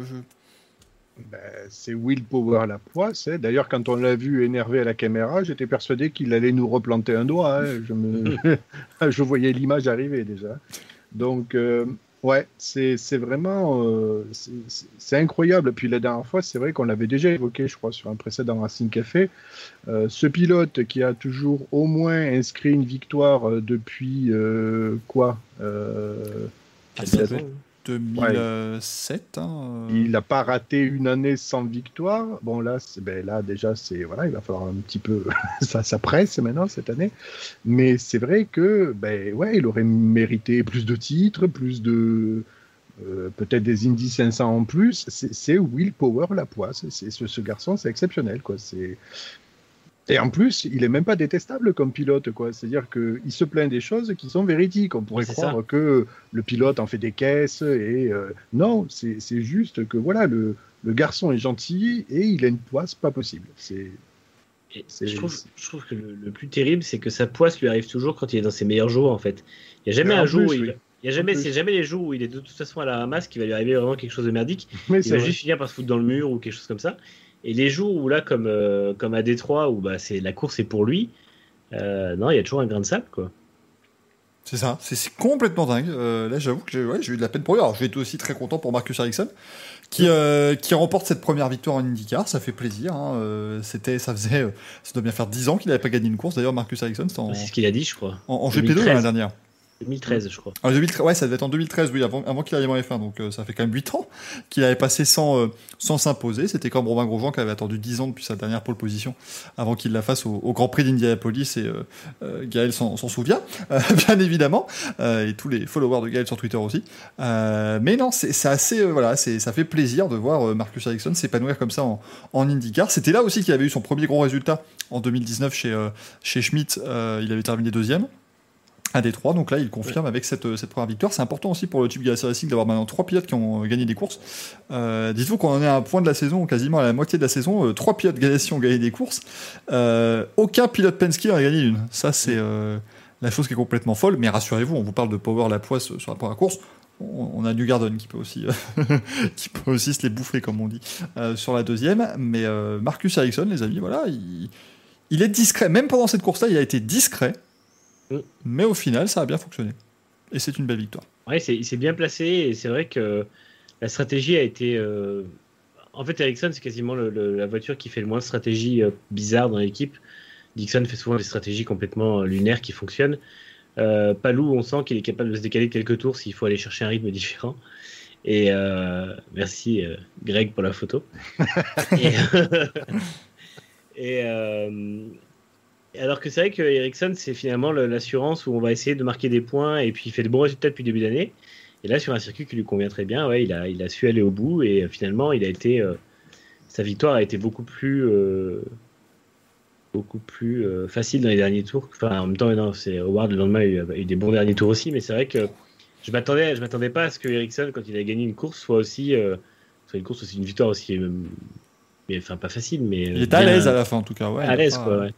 Ben, c'est Willpower la poisse. Hein. D'ailleurs, quand on l'a vu énervé à la caméra, j'étais persuadé qu'il allait nous replanter un doigt. Hein. Je, me... je voyais l'image arriver déjà. Donc, euh, ouais, c'est vraiment. Euh, c'est incroyable. Puis la dernière fois, c'est vrai qu'on l'avait déjà évoqué, je crois, sur un précédent Racing Café. Euh, ce pilote qui a toujours au moins inscrit une victoire depuis quoi 2007. Hein, euh. Il n'a pas raté une année sans victoire. Bon, là, ben, là déjà, c'est voilà, il va falloir un petit peu. ça, ça presse maintenant cette année. Mais c'est vrai que, ben, ouais, il aurait mérité plus de titres, plus de. Euh, peut-être des Indy 500 en plus. C'est Will Power la poisse. Ce, ce garçon, c'est exceptionnel. quoi. Et en plus, il est même pas détestable comme pilote, quoi. C'est-à-dire qu'il se plaint des choses qui sont véridiques. On pourrait croire que le pilote en fait des caisses et euh, non, c'est juste que voilà, le, le, garçon est gentil et il a une poisse pas possible. C'est je trouve, je trouve, que le, plus terrible, c'est que sa poisse lui arrive toujours quand il est dans ses meilleurs jours, en fait. Il n'y a jamais un jour où il, il y a jamais, c'est jamais les jours où il est de toute façon à la ramasse qui va lui arriver vraiment quelque chose de merdique. il va juste finir par se foutre dans le mur ou quelque chose comme ça. Et les jours où là, comme, euh, comme à Détroit, où bah, c'est la course est pour lui, euh, non, il y a toujours un grain de sable, quoi. C'est ça, c'est complètement dingue. Euh, là, j'avoue que j'ai ouais, eu de la peine pour lui. Alors, j'ai été aussi très content pour Marcus Ericsson, qui, qui remporte cette première victoire en IndyCar. Ça fait plaisir. Hein. C'était, ça faisait, ça doit bien faire 10 ans qu'il n'avait pas gagné une course. D'ailleurs, Marcus Ericsson, c'est ce qu'il a dit, je crois. En, GP2 l'année dernière. 2013, je crois. Ah, 2013, ouais, ça devait être en 2013, oui, avant, avant qu'il arrive en F1. Donc, euh, ça fait quand même 8 ans qu'il avait passé sans euh, sans s'imposer. C'était comme Romain Grosjean qui avait attendu 10 ans depuis sa dernière pole position avant qu'il la fasse au, Grand Prix d'Indianapolis. Et euh, Gaël s'en souvient, bien évidemment. et tous les followers de Gaël sur Twitter aussi. mais non, c'est assez, voilà, ça fait plaisir de voir Marcus Ericsson s'épanouir comme ça en, en IndyCar. C'était là aussi qu'il avait eu son premier gros résultat en 2019 chez, chez Schmidt. il avait terminé deuxième à Détroit. Donc là, il confirme avec cette, première victoire. C'est important aussi pour le Team Galaxy Racing d'avoir maintenant trois pilotes qui ont gagné des courses. Euh, Dites-vous qu'on en est à un point de la saison, quasiment à la moitié de la saison. Euh, trois pilotes Galaxy ont gagné des courses. Euh, aucun pilote Penske n'a gagné une. Ça, c'est euh, la chose qui est complètement folle. Mais rassurez-vous, on vous parle de Power la poisse sur la première course. On, a New Garden qui peut aussi qui peut aussi se les bouffer comme on dit sur la deuxième. Mais Marcus Ericsson, les amis, voilà, il, il est discret. Même pendant cette course-là, il a été discret. Mm. Mais au final, ça a bien fonctionné. Et c'est une belle victoire. Ouais, il s'est bien placé et c'est vrai que la stratégie a été. Euh, en fait, Ericsson, c'est quasiment la voiture qui fait le moins de stratégies euh, bizarres dans l'équipe. Dixon fait souvent des stratégies complètement euh, lunaires qui fonctionnent. Palou, on sent qu'il est capable de se décaler quelques tours s'il faut aller chercher un rythme différent. Et merci Greg pour la photo. et, et alors que c'est vrai que Ericsson, c'est finalement l'assurance où on va essayer de marquer des points et puis il fait de bons résultats depuis le début d'année. Et là, sur un circuit qui lui convient très bien, ouais, il, a, il a su aller au bout et euh, finalement, il a été, euh, sa victoire a été beaucoup plus, euh, beaucoup plus facile dans les derniers tours. Enfin, en même temps, non, c'est Howard le lendemain, il a eu des bons derniers tours aussi, mais c'est vrai que Je m'attendais, je m'attendais pas à ce que Ericsson, quand il a gagné une course, soit aussi, soit une course aussi une victoire aussi, mais enfin pas facile, mais Il est à l'aise à la fin, en tout cas. Ouais, à a l'aise quoi. Ouais.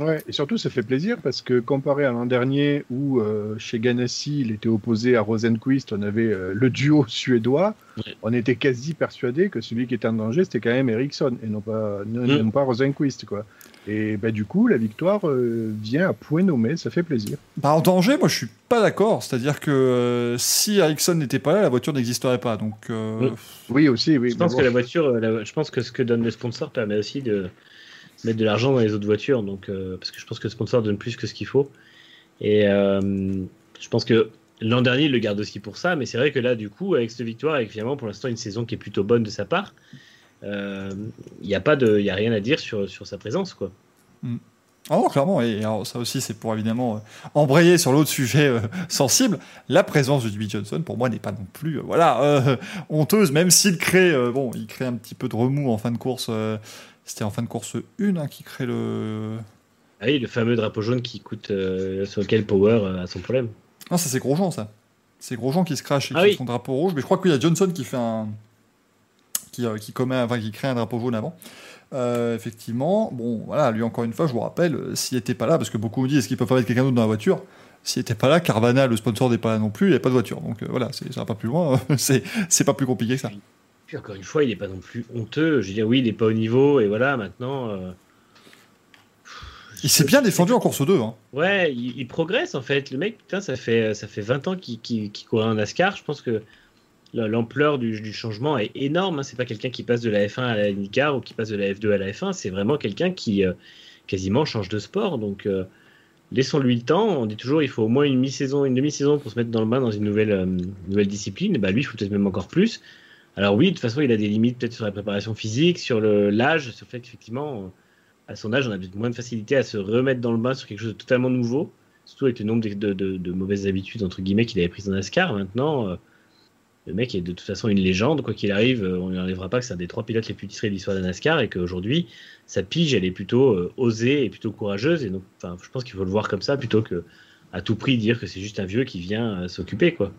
Ouais, et surtout, ça fait plaisir parce que comparé à l'an dernier où euh, chez Ganassi, il était opposé à Rosenquist, on avait euh, le duo suédois, Ouais. on était quasi persuadé que celui qui était en danger, c'était quand même Ericsson et non pas, non, Mm. non pas Rosenquist. Quoi. Et bah, du coup, la victoire euh, vient à point nommé, ça fait plaisir. Bah, en danger, moi je suis pas d'accord. C'est-à-dire que euh, si Ericsson n'était pas là, la voiture n'existerait pas. Donc, euh, Oui. Oui, aussi, oui. Je pense bon. que la voiture, la- je pense que ce que donne le sponsor permet aussi de mettre de l'argent dans les autres voitures, donc euh, parce que je pense que le sponsor donne plus que ce qu'il faut. Et euh, je pense que l'an dernier, il le garde aussi pour ça, mais c'est vrai que là, du coup, avec cette victoire, avec finalement pour l'instant une saison qui est plutôt bonne de sa part, euh, il n'y a a rien à dire sur sur sa présence, quoi. Non, clairement, et ça aussi c'est pour évidemment euh, embrayer sur l'autre sujet euh, sensible. La présence de Jimmy Johnson, pour moi, n'est pas non plus euh, voilà, euh, honteuse, même s'il crée, euh, bon, crée un petit peu de remous en fin de course. C'était en fin de course 1 hein, qui crée le. Ah oui, le fameux drapeau jaune qui coûte euh, sur lequel Power euh, a son problème. Non, ça c'est Grosjean, ça. C'est Grosjean qui se crache et Ah qui oui. fait son drapeau rouge, mais je crois qu'il y a Johnson qui fait un. qui, euh, qui, commet, enfin, qui crée un drapeau jaune avant. Euh, effectivement, bon, voilà, lui encore une fois, je vous rappelle, s'il n'était pas là, parce que beaucoup me disent est-ce qu'il peut pas mettre quelqu'un d'autre dans la voiture? S'il n'était pas là, Carvana, le sponsor n'est pas là non plus, il n'y a pas de voiture. Donc euh, voilà, c'est- ça va pas plus loin, c'est c'est pas plus compliqué que ça. Puis encore une fois, il n'est pas non plus honteux. Je veux dire, oui, il n'est pas au niveau, et voilà, maintenant. euh, Il s'est bien défendu en course 2. Hein. Ouais, il, il progresse en fait. Le mec, putain, ça fait, ça fait 20 ans qu'il qu'il- qu'il courait en NASCAR. Je pense que la- l'ampleur du, du changement est énorme. hein. C'est pas quelqu'un qui passe de la F1 à la IndyCar ou qui passe de la F2 à la F1. C'est vraiment quelqu'un qui euh, quasiment change de sport. Donc, euh, laissons-lui le temps. On dit toujours il faut au moins une mi-saison, une demi-saison pour se mettre dans le bain dans une nouvelle, euh, nouvelle discipline. Et bah, lui, il faut peut-être même encore plus. Alors, oui, de toute façon, il a des limites peut-être sur la préparation physique, sur l'âge, sur le fait qu'effectivement. à son âge, on a peut-être moins de facilité à se remettre dans le bain sur quelque chose de totalement nouveau, surtout avec le nombre de, mauvaises habitudes entre guillemets qu'il avait prises dans NASCAR. Maintenant, euh, le mec est de toute façon une légende, quoi qu'il arrive, euh, on ne lui enlèvera pas que c'est un des trois pilotes les plus titrés de l'histoire de NASCAR et qu'aujourd'hui, sa pige, elle est plutôt euh, osée et plutôt courageuse. Et donc, je pense qu'il faut le voir comme ça plutôt que à tout prix dire que c'est juste un vieux qui vient s'occuper, quoi.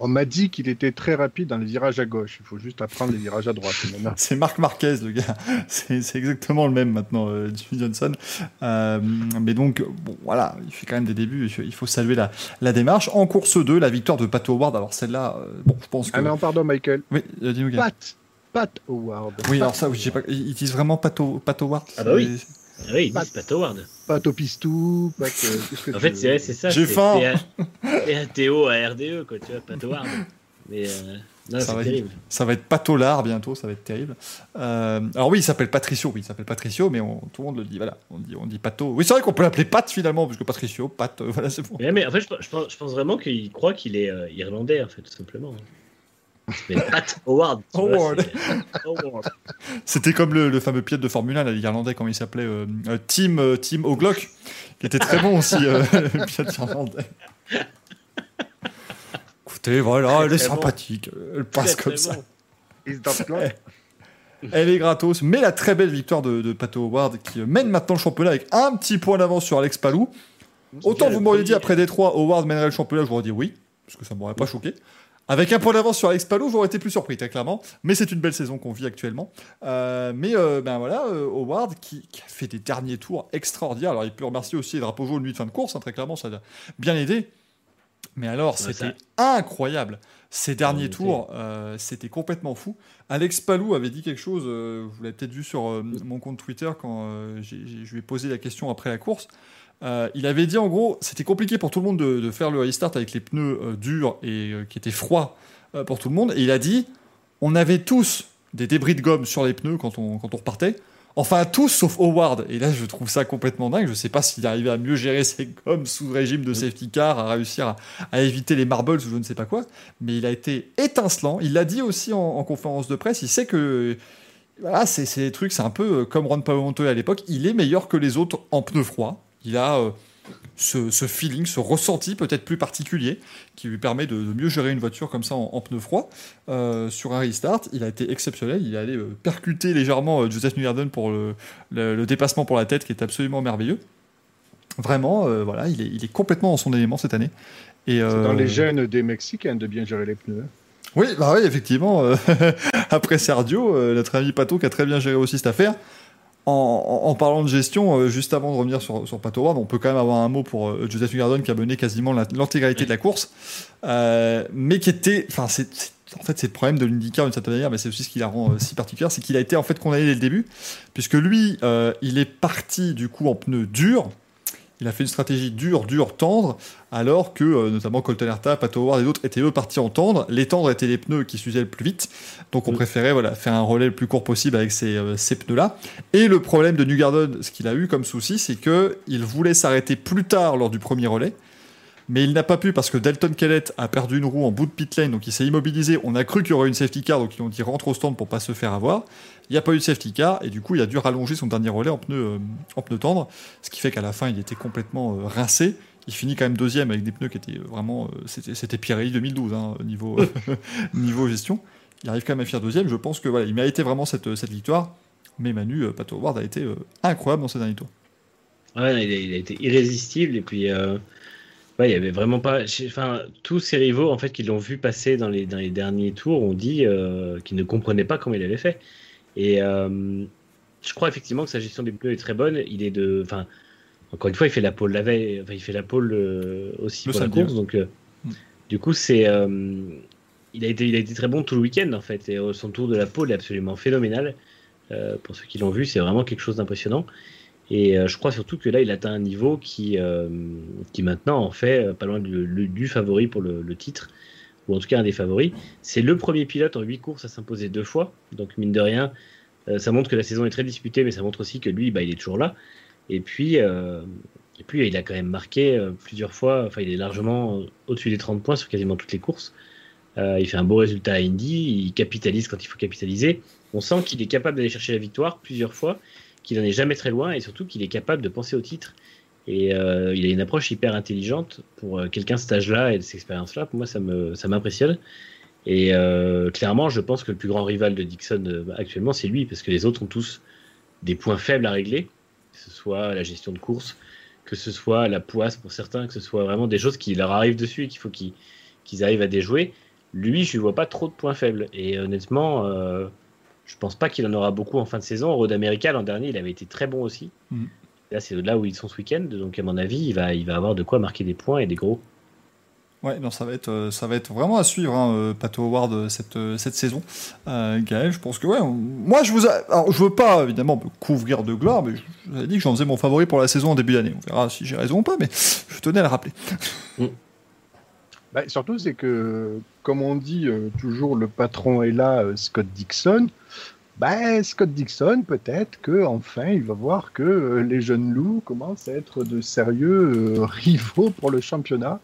On m'a dit qu'il était très rapide dans les virages à gauche. Il faut juste apprendre les virages à droite. C'est Marc Marquez, le gars. C'est c'est exactement le même maintenant, euh, Jimmy Johnson. Euh, mais donc, bon, voilà, il fait quand même des débuts. il faut- saluer la, la démarche. En course 2, la victoire de Pato Howard. Alors celle-là, euh, bon, je pense que. Ah non, pardon, Michael. Oui, euh, dis-nous, Guy. Pat, Pat Howard. Oui, alors ça, oui, j'ai pas. Ils disent vraiment Pato, Pato Howard. Ah bah oui. C'est- Ah oui, il Pas- dit Pat Howard. Pat au pistou, Pat. euh, qu'est-ce que En tu fait, veux c'est c'est ça. J'ai c'est faim. PATO à RDE, quoi, tu vois, Pat Howard. Mais euh, non, Ça c'est va terrible. Ça va être Patolard bientôt, ça va être terrible. Euh, alors oui, il s'appelle Patricio, oui, il s'appelle Patricio, mais on- tout le monde le dit, voilà, on dit, on dit Pato. Oui, c'est vrai qu'on peut l'appeler Pat finalement, parce que Patricio, Pat, euh, voilà, c'est bon. Mais, mais en fait, je, je pense, je pense vraiment qu'il croit qu'il est euh, irlandais, en fait, tout simplement. Mais Pat Howard. Howard. C'était comme le, le fameux pilote de Formule 1, là, l'Irlandais, comment il s'appelait euh, euh, Tim, euh, Tim O'Glock, qui était très bon aussi, euh, le pilote irlandais. Écoutez, voilà, elle est bon. sympathique, elle passe Très, comme très ça. bon. Elle est gratos, mais la très belle victoire de, de Pato Howard qui mène maintenant le championnat avec un petit point d'avance sur Alex Palou. Autant vous m'auriez dit après Détroit, Howard mènerait le championnat, je vous aurais dit oui, parce que ça m'aurait pas choqué. Avec un point d'avance sur Alex Palou, j'aurais été plus surpris, très clairement. Mais c'est une belle saison qu'on vit actuellement. Euh, mais euh, ben voilà, euh, Howard qui, qui a fait des derniers tours extraordinaires. Alors il peut remercier aussi les drapeaux jaunes lui de fin de course, hein, très clairement, ça a bien aidé. Mais alors, Ouais, c'était ça- incroyable. Ces derniers Ouais, tours, c'était complètement fou. Alex Palou avait dit quelque chose, vous l'avez peut-être vu sur mon compte Twitter quand je lui ai posé la question après la course. Euh, il avait dit en gros, c'était compliqué pour tout le monde de, de faire le restart avec les pneus euh, durs et euh, qui étaient froids pour tout le monde. Et il a dit, on avait tous des débris de gomme sur les pneus quand on, quand on repartait. Enfin, tous sauf Howard. Et là, je trouve ça complètement dingue. Je sais pas s'il arrivait à mieux gérer ses gommes sous régime de safety car, à réussir à, à éviter les marbles ou je ne sais pas quoi. Mais il a été étincelant. Il l'a dit aussi en, en conférence de presse. Il sait que voilà, c'est des trucs, c'est un peu comme Ron Paolo à l'époque. Il est meilleur que les autres en pneus froids. Il a euh, ce, ce feeling, ce ressenti peut-être plus particulier qui lui permet de, de mieux gérer une voiture comme ça en, en pneus froids. Euh, sur un restart, il a été exceptionnel. Il est allé euh, percuter légèrement Joseph Newgarden pour le, le- le dépassement pour la tête qui est absolument merveilleux. Vraiment, voilà, il est, il est complètement dans son élément cette année. Et, C'est dans les gènes des Mexicains de bien gérer les pneus. Oui, bah oui, effectivement. après Sergio, notre ami Pato qui a très bien géré aussi cette affaire. En, en- parlant de gestion, euh, juste avant de revenir sur, sur Pato on peut quand même avoir un mot pour euh, Joseph Newgarden qui a mené quasiment l'intégralité de la course, euh, mais qui était, enfin, c'est en fait c'est le problème de l'IndyCar d'une certaine manière, mais c'est aussi ce qui la rend euh, si particulière, c'est qu'il a été en fait condamné dès le début, puisque lui, euh, il est parti du coup en pneus durs. Il a fait une stratégie dure, dure, tendre, alors que euh, notamment Colton Herta, Pato Howard et d'autres étaient eux partis en tendre. Les tendres étaient les pneus qui s'usaient le plus vite, donc on Mm. préférait voilà, faire un relais le plus court possible avec ces, euh, ces pneus-là. Et le problème de New Garden, ce qu'il a eu comme souci, c'est que il voulait s'arrêter plus tard lors du premier relais, mais il n'a pas pu parce que Dalton Kellett a perdu une roue en bout de pit lane, donc il s'est immobilisé. On a cru qu'il y aurait une safety car, donc ils ont dit rentre au stand pour pas se faire avoir. Il n'y a pas eu de safety car, et du coup il a dû rallonger son dernier relais en pneu, euh, en pneu tendre, ce qui fait qu'à la fin il était complètement euh, rincé. Il finit quand même deuxième avec des pneus qui étaient euh, vraiment. euh, c'était, c'était Pirelli 2012, hein, niveau, niveau gestion. Il arrive quand même à finir deuxième. Je pense que voilà, il méritait vraiment cette, cette victoire. Mais Manu, euh, Pato Howard a été euh, incroyable dans ces derniers tours. Ouais, il a, été irrésistible et puis euh, y avait vraiment pas. Enfin, tous ses rivaux en fait qui l'ont vu passer dans les, dans les derniers tours ont dit euh, qu'ils ne comprenaient pas comment il avait fait. Et euh, je crois effectivement que sa gestion des pneus est très bonne. Il est de, enfin, encore une fois, il fait la pole la veille, enfin, il fait la pole euh, aussi Le pour la course. Donc, euh, Mm. du coup, c'est, il a été, il a été très bon tout le week-end en fait. Et son tour de la pole est absolument phénoménal. Pour ceux qui l'ont vu, c'est vraiment quelque chose d'impressionnant. Et je crois surtout que là, il atteint un niveau qui, qui maintenant en fait pas loin du, favori pour le, le titre, ou en tout cas un des favoris. C'est le premier pilote en huit courses à s'imposer deux fois. Donc mine de rien, euh, ça montre que la saison est très disputée, mais ça montre aussi que lui, bah, il est toujours là. Et puis, euh, il a quand même marqué euh, plusieurs fois, enfin il est largement au-dessus des 30 points sur quasiment toutes les courses. Il fait un beau résultat à Indy, il capitalise quand il faut capitaliser. On sent qu'il est capable d'aller chercher la victoire plusieurs fois, qu'il n'en est jamais très loin et surtout qu'il est capable de penser au titre. Et euh, il a une approche hyper intelligente pour euh, quelqu'un de cet âge-là et de cette expérience-là. Pour moi, ça me ça m'impressionne. Et euh, clairement, je pense que le plus grand rival de Dixon actuellement, c'est lui, parce que les autres ont tous des points faibles à régler, que ce soit la gestion de course, que ce soit la poisse pour certains, que ce soit vraiment des choses qui leur arrivent dessus et qu'il faut qu'ils arrivent à déjouer. Lui, je ne vois pas trop de points faibles. Et honnêtement, je pense pas qu'il en aura beaucoup en fin de saison. Road America, l'an dernier, il avait été très bon aussi. Mhm. Là, c'est là où ils sont ce week-end. Donc, à mon avis, il va, il va avoir de quoi marquer des points et des gros. Ouais, non, ça va être, euh, ça va être vraiment à suivre, hein, euh, Pato Howard, euh, cette, cette saison. Euh, Gaël, je pense que, ouais, moi, je vous, a- alors, je veux pas, évidemment, me couvrir de gloire, mais je je vous avais dit que j'en faisais mon favori pour la saison en début d'année. On verra si j'ai raison ou pas, mais je tenais à le rappeler. Bah, surtout, c'est que, comme on dit euh, toujours, le patron est là, euh, Scott Dixon. Bah, Scott Dixon, peut-être que enfin, il va voir que euh, les jeunes loups commencent à être de sérieux euh, rivaux pour le championnat.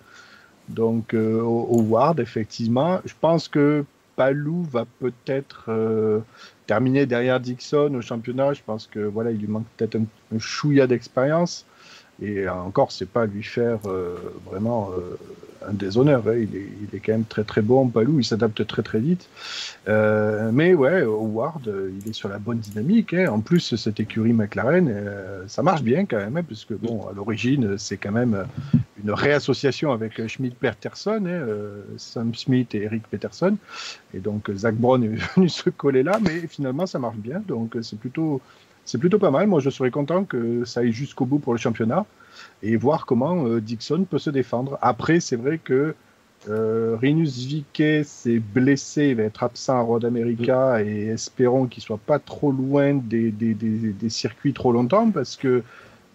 Donc, euh, Howard, effectivement, je pense que Palou va peut-être euh, terminer derrière Dixon au championnat. Je pense que voilà, il lui manque peut-être un, un d'expérience. Et encore, c'est pas lui faire euh, vraiment euh, un déshonneur. hein. Il, est, il est quand même très très bon, Palou. Il s'adapte très très vite. Euh, mais ouais, Howard, il est sur la bonne dynamique. hein. En plus, cette écurie McLaren, ça marche bien quand même, hein, parce que bon, à l'origine, c'est quand même une réassociation avec euh, Schmidt-Peterson, hein, Sam Smith et Eric Peterson. Et donc, Zach Brown est venu se coller là, mais finalement, ça marche bien. Donc, c'est plutôt, c'est plutôt pas mal. Moi, je serais content que ça aille jusqu'au bout pour le championnat et voir comment euh, Dixon peut se défendre. Après, c'est vrai que euh, Rinus Viquet s'est blessé, il va être absent à Road America et espérons qu'il soit pas trop loin des, des, des, des circuits trop longtemps parce que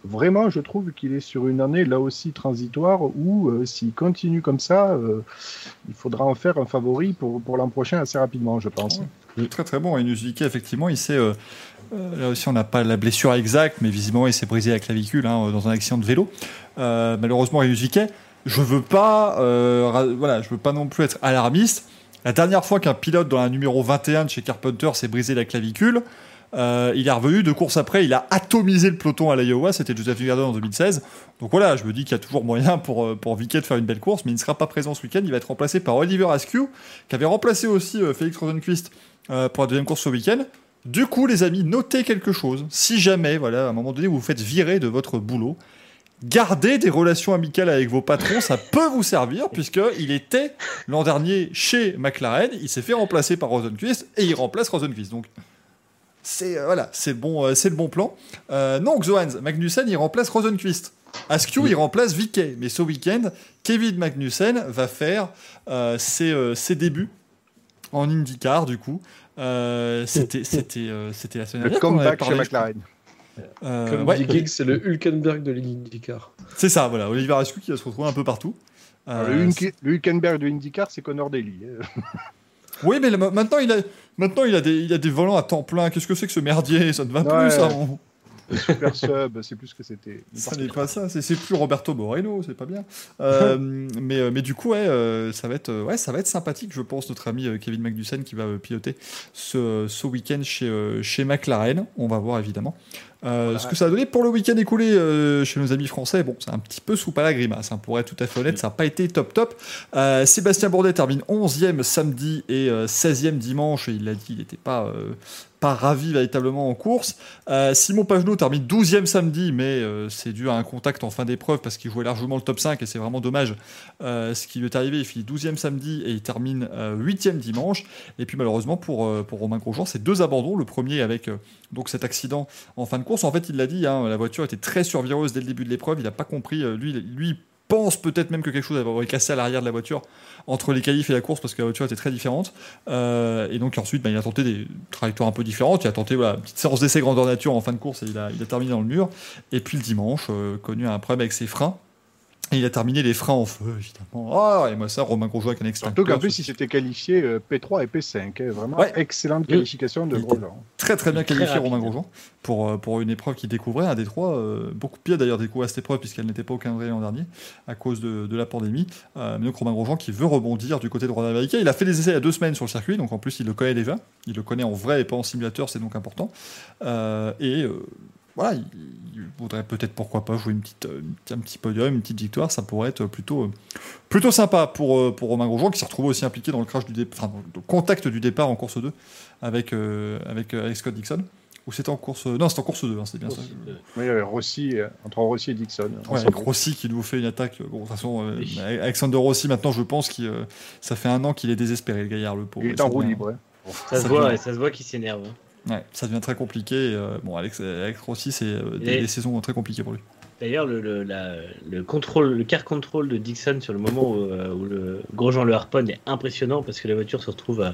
vraiment, je trouve qu'il est sur une année là aussi transitoire où euh, s'il continue comme ça, euh, il faudra en faire un favori pour, pour l'an prochain assez rapidement, je pense. Très très bon. Nuzuki, effectivement, il s'est. Euh, là aussi, on n'a pas la blessure exacte, mais visiblement, il s'est brisé la clavicule hein, dans un accident de vélo. Euh, malheureusement, Nuzuki, je veux pas, euh, voilà, je veux pas non plus être alarmiste. La dernière fois qu'un pilote dans la numéro 21 de chez Carpenter s'est brisé la clavicule, il est revenu deux courses après, il a atomisé le peloton à l'Iowa, c'était Joseph Newgarden en 2016. Donc voilà, je me dis qu'il y a toujours moyen pour, pour Viquet de faire une belle course, mais il ne sera pas présent ce week-end, il va être remplacé par Oliver Askew, qui avait remplacé aussi Félix Rosenquist pour la deuxième course ce week-end. Du coup, les amis, notez quelque chose. Si jamais, voilà, à un moment donné, vous vous faites virer de votre boulot, Gardez des relations amicales avec vos patrons, ça peut vous servir, puisqu'il était l'an dernier chez McLaren, il s'est fait remplacer par Rosenquist, et il remplace Rosenquist. Donc, c'est euh, voilà, c'est bon, euh, c'est le bon plan. Euh, non, Xoans, Magnussen, il remplace Rosenquist. Askew, il remplace Vickey. Mais ce week-end, Kevin Magnussen va faire ses, ses débuts en IndyCar, du coup. Euh, c'était, c'était, euh, c'était la semaine Le dernière avait comeback chez parlé, McLaren. Euh, Comme ouais, dit c'est le Hülkenberg de l'IndyCar. c'est ça, voilà. Oliver Askew qui va se retrouver un peu partout. Alors, Euh, le, Hülke- le Hülkenberg de IndyCar, c'est Connor Daly. hein. Oui, mais le- maintenant, il a, maintenant il, a des, il a des volants à temps plein. Qu'est-ce que c'est que ce merdier? Ça ne va Ouais. plus, ça. on- Super sub, c'est plus ce que c'était. Ça n'est pas ça. C'est, plus Roberto Moreno, c'est pas bien. Euh, mais, euh, mais du coup, ouais, euh, ça, va être, ouais, ça va être sympathique, je pense, notre ami Kevin Magnussen qui va piloter ce, ce week-end chez, chez McLaren. On va voir, évidemment. Euh, Ce que ça a donné pour le week-end écoulé euh, chez nos amis français, bon, c'est un petit peu sous à la grimace, hein, pour être tout à fait honnête, ça n'a pas été top top. Euh, Sébastien Bourdet termine 11e samedi et euh, 16e dimanche, et il l'a dit, il n'était pas, pas ravi véritablement en course. Euh, Simon Pagenaud termine 12e samedi, mais euh, c'est dû à un contact en fin d'épreuve parce qu'il jouait largement le top 5 et c'est vraiment dommage euh, ce qui lui est arrivé. Il finit 12e samedi et il termine euh, 8e dimanche. Et puis malheureusement pour, Romain Grosjean, c'est deux abandons. Le premier avec donc cet accident en fin de course. En fait, il l'a dit, hein, la voiture était très survireuse dès le début de l'épreuve. Il n'a pas compris. lui, lui pense peut-être même que quelque chose avait cassé à l'arrière de la voiture entre les qualifs et la course parce que la voiture était très différente. Euh, et donc ensuite, bah, il a tenté des trajectoires un peu différentes. Il a tenté voilà, une petite séance d'essai grandeur nature en fin de course et il a, il terminé dans le mur. Et puis le dimanche, euh, connu un problème avec ses freins. Et il a terminé les freins en feu, évidemment. Ah, et moi ça, Romain Grosjean avec un extincteur. Surtout qu'en plus, il s'était qualifié euh, P3 et P5. hein. Vraiment Ouais. excellente qualification de Grosjean. très très bien qualifié. Romain Grosjean pour, euh, pour une épreuve qu'il découvrait, un des trois, euh, beaucoup pire d'ailleurs découvert cette épreuve puisqu'elle n'était pas au calendrier l'an dernier à cause de, de la pandémie. Euh, mais donc Romain Grosjean qui veut rebondir du côté de Roland Américain. Il a fait des essais il y a deux semaines sur le circuit, donc en plus il le connaît déjà. Il le connaît en vrai et pas en simulateur, c'est donc important. Euh, et euh, voilà, il, voudrait peut-être pourquoi pas jouer une petite, euh, une petite- un petit podium, une petite victoire, ça pourrait être plutôt, euh, plutôt sympa pour, euh, pour Romain Grosjean qui s'est retrouvé aussi impliqué dans le crash du dé- enfin, dans le contact du départ en course 2 avec, euh, avec, avec Scott Dixon. Ou c'était en course. Non, c'était en course 2, hein, c'est bien ça. Oui, il y avait Rossi, entre Rossi et Dixon. Ouais, avec Rossi qui nous fait une attaque. Bon, de toute façon, euh, Alexander Rossi, maintenant, je pense que ça fait un an qu'il est désespéré, le gaillard, le pauvre. Il est en roue libre. se voit, ça se voit qu'il s'énerve. hein. Ouais, ça devient très compliqué. et, euh, bon, Alex, Alex Rossi, c'est euh, des, saisons très compliquées pour lui. D'ailleurs, le, le, la- le contrôle, le car control de Dixon sur le moment où, euh, où le Grosjean le harponne est impressionnant parce que la voiture se retrouve à-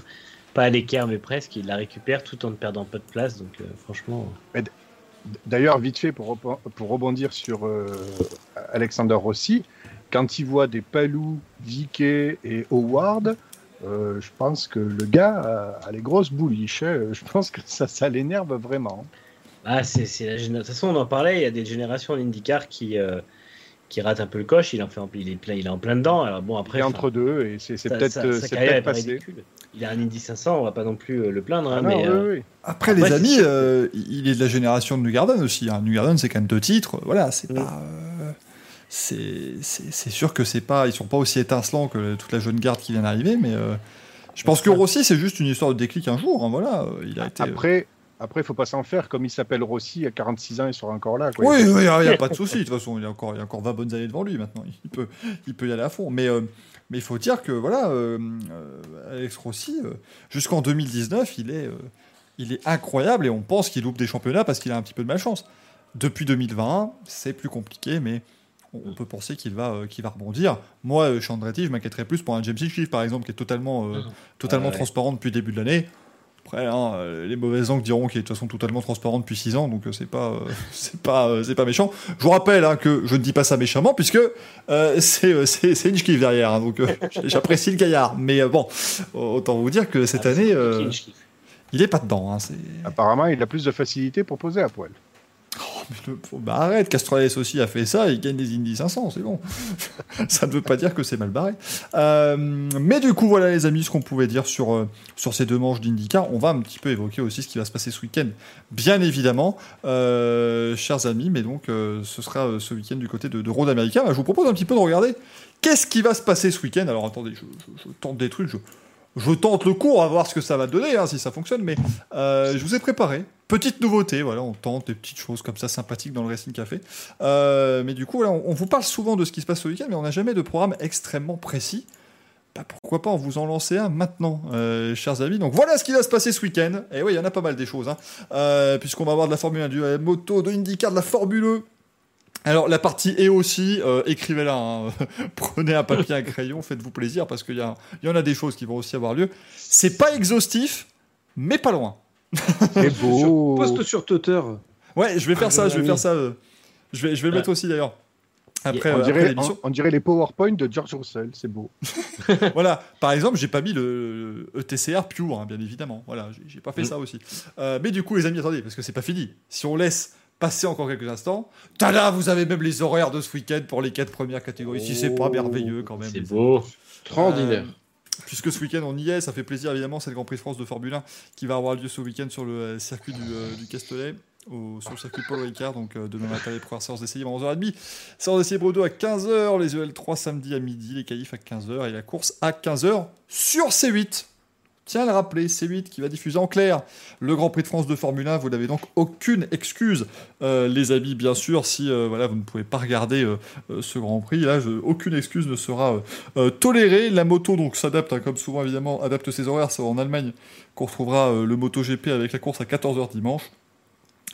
pas à l'écart mais presque. Il la récupère tout en ne perdant pas de place. Donc, euh, franchement, D'ailleurs, vite fait, pour, rebondir sur euh, Alexander Rossi, quand il voit des Palou, Vickey et Howard, euh, je pense que le gars a, a les grosses bouliches. hein. Je pense que ça, ça l'énerve vraiment. ah, c'est la De toute façon, on en parlait. Il y a des générations d'IndyCar qui euh, qui ratent un peu le coche. Il en fait, il est plein, il est en plein dedans. Alors bon, après, Et enfin, entre deux, et c'est peut-être euh, est pas passé. ridicule. Il a un Indy 500, on va pas non plus le plaindre, hein, Ah non, mais oui, euh, oui. Après, Après, les amis, euh, il est de la génération de New Garden aussi. Hein. New Garden, c'est quand même deux titres. Voilà, c'est Mm. pas. Euh, c'est sûr que c'est pas. Ils sont pas aussi étincelants que toute la jeune garde qui vient d'arriver, mais euh, je pense que Rossi, c'est juste une histoire de déclic un jour. hein, voilà, euh, il a été. Après, après, faut pas s'en faire. Comme il s'appelle Rossi, à 46 ans, il sera encore là. Quoi. Oui, il n'y a, pas de souci. De toute façon, il y, a encore, il y a encore 20 bonnes années devant lui maintenant. Il peut, il peut y aller à fond. Mais, euh, mais il faut dire que voilà, euh, euh, Alex Rossi, euh, jusqu'en 2019, il est, euh, il est incroyable et on pense qu'il loupe des championnats parce qu'il a un petit peu de malchance. Depuis 2020, c'est plus compliqué, mais on, peut penser qu'il va, euh, qu'il va rebondir. Moi, euh, chez Andretti, je m'inquiéterais plus pour un James Hinchcliffe, par exemple, qui est totalement, euh, totalement Ah ouais. transparent depuis le début de l'année. Après, hein, euh, les mauvaises langues diront qu'il est de toute façon totalement transparent depuis 6 ans, donc euh, c'est pas, euh, c'est pas, euh, c'est pas méchant. Je vous rappelle hein, que je ne dis pas ça méchamment, puisque euh, c'est, euh, c'est, c'est Hinchcliffe derrière, hein, donc euh, j'apprécie le gaillard. Mais euh, bon, autant vous dire que cette ah, année, euh, il est pas dedans. Hein, c'est... Apparemment, il a plus de facilité pour poser à poil. Bah arrête, Castrales aussi a fait ça, il gagne des Indy 500, c'est bon. ça ne veut pas dire que c'est mal barré. Euh, mais du coup, voilà les amis, ce qu'on pouvait dire sur, euh, sur ces deux manches d'IndyCar. On va un petit peu évoquer aussi ce qui va se passer ce week-end, bien évidemment, euh, chers amis. Mais donc, ce sera ce week-end du côté de, de Road America. Bah, je vous propose un petit peu de regarder qu'est-ce qui va se passer ce week-end. Alors attendez, je, je- je tente des trucs, je tente le cours, à voir ce que ça va donner, hein, si ça fonctionne. Mais euh, je vous ai préparé Petite nouveauté, voilà, on tente des petites choses comme ça sympathiques dans le Racing Café. Euh, mais du coup, on, vous parle souvent de ce qui se passe ce week-end, mais on n'a jamais de programme extrêmement précis. Bah, pourquoi pas en vous en lancer un maintenant, euh, chers amis. Donc voilà ce qui va se passer ce week-end. Et oui, il y en a pas mal des choses, hein. Puisqu'on va avoir de la Formule 1, du moto, de IndyCar, de la Formule 1. Alors la partie est aussi, euh, écrivez-la, hein. prenez un papier, un crayon, faites-vous plaisir parce qu'il y, a- il y en a des choses qui vont aussi avoir lieu. C'est pas exhaustif, mais pas loin. C'est beau. Poste sur Twitter. Ouais, je vais faire Ah, ça, je vais faire ça. euh, Je vais, je vais le mettre aussi d'ailleurs. Après, On euh, après dirait, l'émission. on, on dirait les PowerPoint de George Russell, c'est beau. voilà, par exemple, j'ai pas mis le E ETCR pure, hein, bien évidemment. Voilà, j'ai- pas fait Mm. ça aussi. Euh, mais du coup, les amis, attendez, parce que c'est pas fini. Si on laisse passer encore quelques instants, tada, vous avez même les horaires de ce week-end pour les quatre premières catégories. Si c'est pas Oh, merveilleux quand même. C'est beau. Extraordinaire. Euh, puisque ce week-end on y est, ça fait plaisir évidemment, c'est le Grand Prix de France de Formule 1 qui va avoir lieu ce week-end sur le euh, circuit du, euh, du Castellet, au- sur le circuit Paul Ricard. Donc euh, demain matin, les premières séances d'essai à 11h30, séance d'essai 2 à 15h, les EL3 samedi à midi, les qualifs à 15h et la course à 15h sur C8. Tiens à le rappeler, C8 qui va diffuser en clair le Grand Prix de France de Formule 1. Vous n'avez donc aucune excuse, euh, les amis, bien sûr, si euh, voilà, vous ne pouvez pas regarder euh, ce Grand Prix. Là, aucune excuse ne sera tolérée. La moto donc s'adapte, hein, comme souvent évidemment, adapte ses horaires. C'est en Allemagne qu'on retrouvera le MotoGP avec la course à 14h dimanche.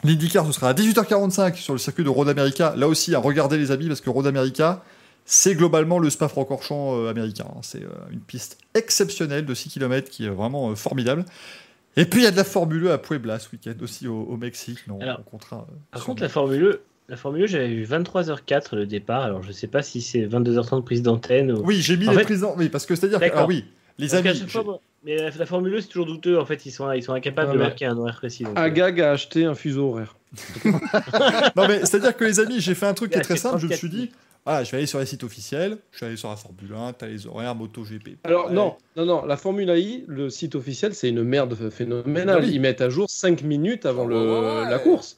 L'IndyCar, ce sera à 18h45 sur le circuit de Road America. Là aussi, à regarder les amis, parce que Road America, c'est globalement le Spa-Francorchamps euh, américain. hein. C'est euh, une piste exceptionnelle de 6 km qui est vraiment euh, formidable. Et puis il y a de la Formule 1 à Puebla ce week-end aussi au, au Mexique. Non, Alors, Par contre, la Formule E, la Formule E, j'avais vu 23h04 le départ. Alors, je sais pas si c'est 22h30 prise d'antenne ou. Oui, j'ai mis En les fait- prises en- Oui, parce que c'est-à-dire que. Ah oui, les Parce amis. fois, moi- mais la, la Formule E, c'est toujours douteux. En fait, ils sont, ils sont incapables de marquer un horaire précis. donc, euh, Agag a acheté un fuseau horaire. Non, mais c'est-à-dire que les amis, j'ai fait un truc qui est très simple. Je me 34 suis dit, voilà, je vais aller sur les sites officiels, je suis allé sur la Formule 1, t'as les horaires, MotoGP. Alors non, non, non, la Formule AI, le site officiel, c'est une merde phénoménale. Oui. Ils mettent à jour 5 minutes avant le, la course.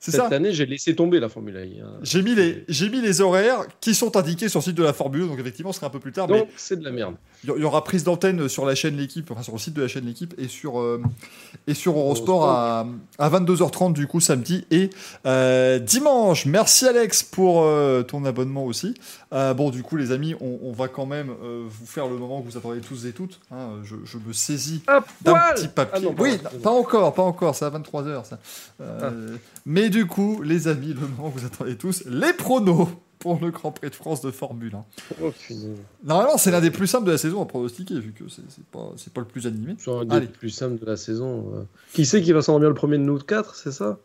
Cette ça. année, j'ai laissé tomber la Formule AI. hein. J'ai mis, les, j'ai mis les horaires qui sont indiqués sur le site de la Formule 1, donc effectivement, ce sera un peu plus tard, mais Donc c'est de la merde. il y- aura prise d'antenne sur la chaîne L'équipe, enfin sur le site de la chaîne L'équipe et sur, euh, et sur Eurosport à, à 22h30 du coup samedi et euh, dimanche. Merci Alex pour euh, ton abonnement aussi. Bon du coup les amis, on, on va quand même vous faire le moment que vous attendez tous et toutes. hein. je, je me saisis d'un petit papier. Ah non, pardon, oui, pas encore, pas encore, c'est à 23h ça. Euh, Mais du coup, les amis, le moment que vous attendez tous, les pronos pour le Grand Prix de France de Formule 1. Oh, punaise. Normalement, c'est l'un des plus simples de la saison à pronostiquer, vu que c'est pas, pas le plus animé. C'est un des plus simples de la saison. Qui sait qui va s'endormir le premier de nous quatre, c'est ça?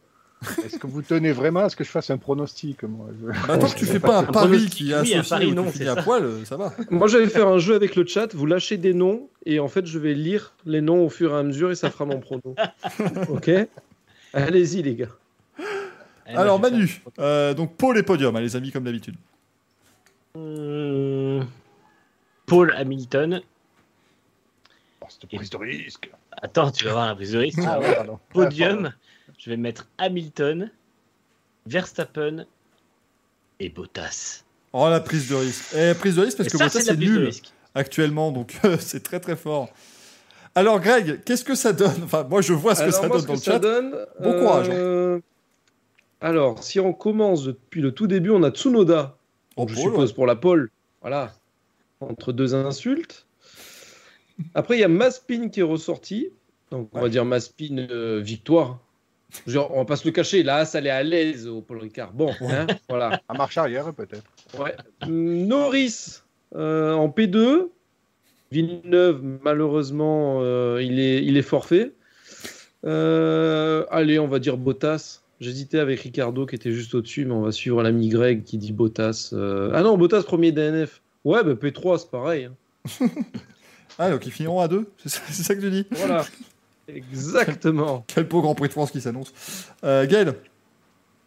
Est-ce que vous tenez vraiment à ce que je fasse un pronostic moi? Je- Bah, tant que tu fais pas un pari qui est oui, un pari, non, tu à ça. poil, euh, ça va. Moi, j'allais faire un jeu avec le chat. Vous lâchez des noms et en fait, je vais lire les noms au fur et à mesure et ça fera mon prono. ok? Allez-y, les gars. Eh, Alors Manu, euh, donc Paul et podium, hein, les amis, comme d'habitude. Hum, Paul Hamilton. Oh, cette prise de risque. Attends, tu vas voir la prise de risque. Ah, ouais. Podium. Je vais mettre Hamilton, Verstappen et Bottas. Oh la prise de risque. Eh, prise de risque parce Et que ça, Bottas c'est nul actuellement, donc c'est très très fort. Alors Greg, qu'est-ce que ça donne? Enfin, moi je vois ce que ça moi, donne ce dans que le ça chat. donne, Bon courage, hein. Alors, si on commence depuis le tout début, on a Tsunoda, Oh, je suppose, pour la pole. Voilà. Entre deux insultes. Après, il y a Maspin qui est ressorti. Donc, on va dire Maspin euh, victoire. Genre, on va pas se le cacher. Là, ça allait à l'aise au Paul Ricard. Bon, hein, voilà. À marche arrière, peut-être. Ouais. Norris euh, en P2. Villeneuve, malheureusement, euh, il, est, il est forfait. Allez, on va dire Bottas. J'hésitais avec Ricardo qui était juste au-dessus, mais on va suivre l'ami Greg qui dit Bottas. euh, Ah non, Bottas premier DNF. Ouais, bah P3, c'est pareil. hein. Ah, donc ils finiront à deux C'est ça, c'est ça que tu dis? Voilà. Exactement. Quel beau Grand Prix de France qui s'annonce. Euh, Gaël?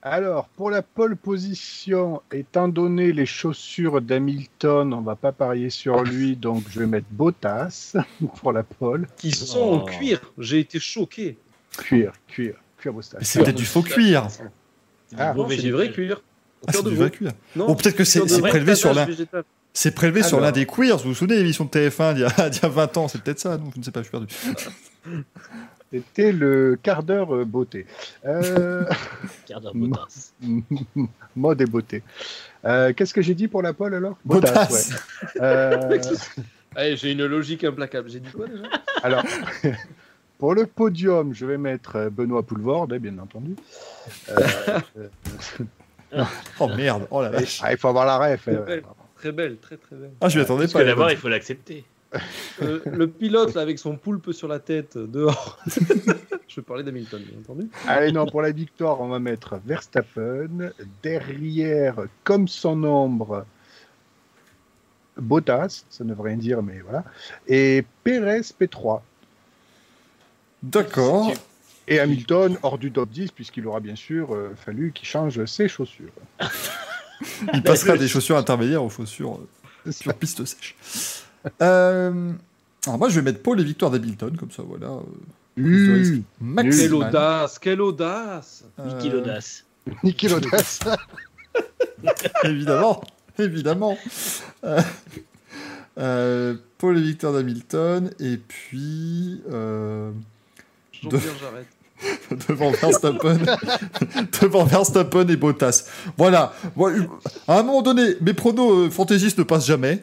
Alors, pour la pole position, étant donné les chaussures d'Hamilton, on va pas parier sur lui, donc je vais mettre Bottas pour la pole. Qui sont en Oh. cuir. J'ai été choqué. Cuir, cuir, cuir c'est peut-être du faux cuir. Ah, c'est du vrai cuir. Ah, c'est du vrai cuir. Non, Ou peut-être que c'est prélevé sur végétal. C'est prélevé sur l'un des queers. Vous vous souvenez de l'émission de TF1 d'il y, y a 20 ans C'est peut-être ça, non Je ne sais pas, je suis perdu. C'était le quart d'heure euh, beauté. Euh, Quart d'heure mode et beauté. Euh, Qu'est-ce que j'ai dit pour la pole alors? Bottas. ouais. Euh, Allez, j'ai une logique implacable. J'ai dit quoi déjà? Alors, pour le podium, je vais mettre euh, Benoît Poulvord, hein, bien entendu. Euh, euh, Oh merde, oh la vache. ah, il faut avoir la ref. Très euh, belle, très belle, très très belle. Ah, je m'y attendais Parce pas. que il faut l'accepter. Euh, le pilote là, avec son poulpe sur la tête dehors. je parlais d'Hamilton, bien entendu. Allez, non, pour la victoire, on va mettre Verstappen. Derrière, comme son ombre, Bottas, ça ne veut rien dire, mais voilà. Et Perez P3. D'accord. Et Hamilton hors du top 10, puisqu'il aura bien sûr euh, fallu qu'il change ses chaussures. Il passera des chaussures intermédiaires aux chaussures euh, sur piste sèche. Euh, alors moi, je vais mettre Paul et victoire d'Hamilton, comme ça, voilà. euh, Mmh. Quelle maximale. audace, quelle audace Euh, Niki Lodas. Niki Lodas. évidemment, évidemment. Euh, euh, Paul et victoire d'Hamilton, et puis j'arrête. devant Verstappen, devant Verstappen et Bottas. Voilà. Euh, à un moment donné, mes pronos euh, fantaisistes ne passent jamais.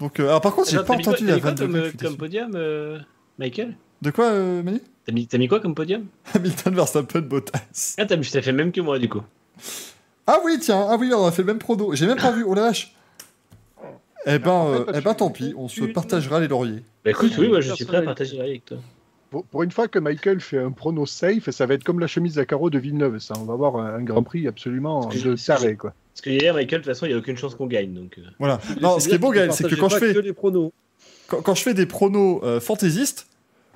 Donc, euh, alors, par contre, j'ai pas entendu t'as la mis quoi vanne comme, euh, comme podium, euh, Michael? De quoi, euh, Manu T'as mis, quoi comme podium? Hamilton, Verstappen, Bottas. Ah, t'as t'as fait le même que moi, du coup. Ah oui, tiens, ah oui, on a fait le même prono. J'ai même pas vu, oh la vache. Eh ben, En fait, euh, toi, eh ben tant pis, on se partagera les lauriers. Bah écoute, oui, moi je suis prêt à partager avec toi. Pour, pour une fois que Michael fait un prono safe, ça va être comme la chemise à carreaux de Villeneuve. Ça, on va avoir un, un Grand Prix absolument que de je- taré, quoi. Parce que hier, Michael, de toute façon, il n'y a aucune chance qu'on gagne. Donc, euh. Voilà. Non, ce qui est beau, Gaël, c'est que quand je fais, les pronos. quand, quand je fais des pronos euh, fantaisistes,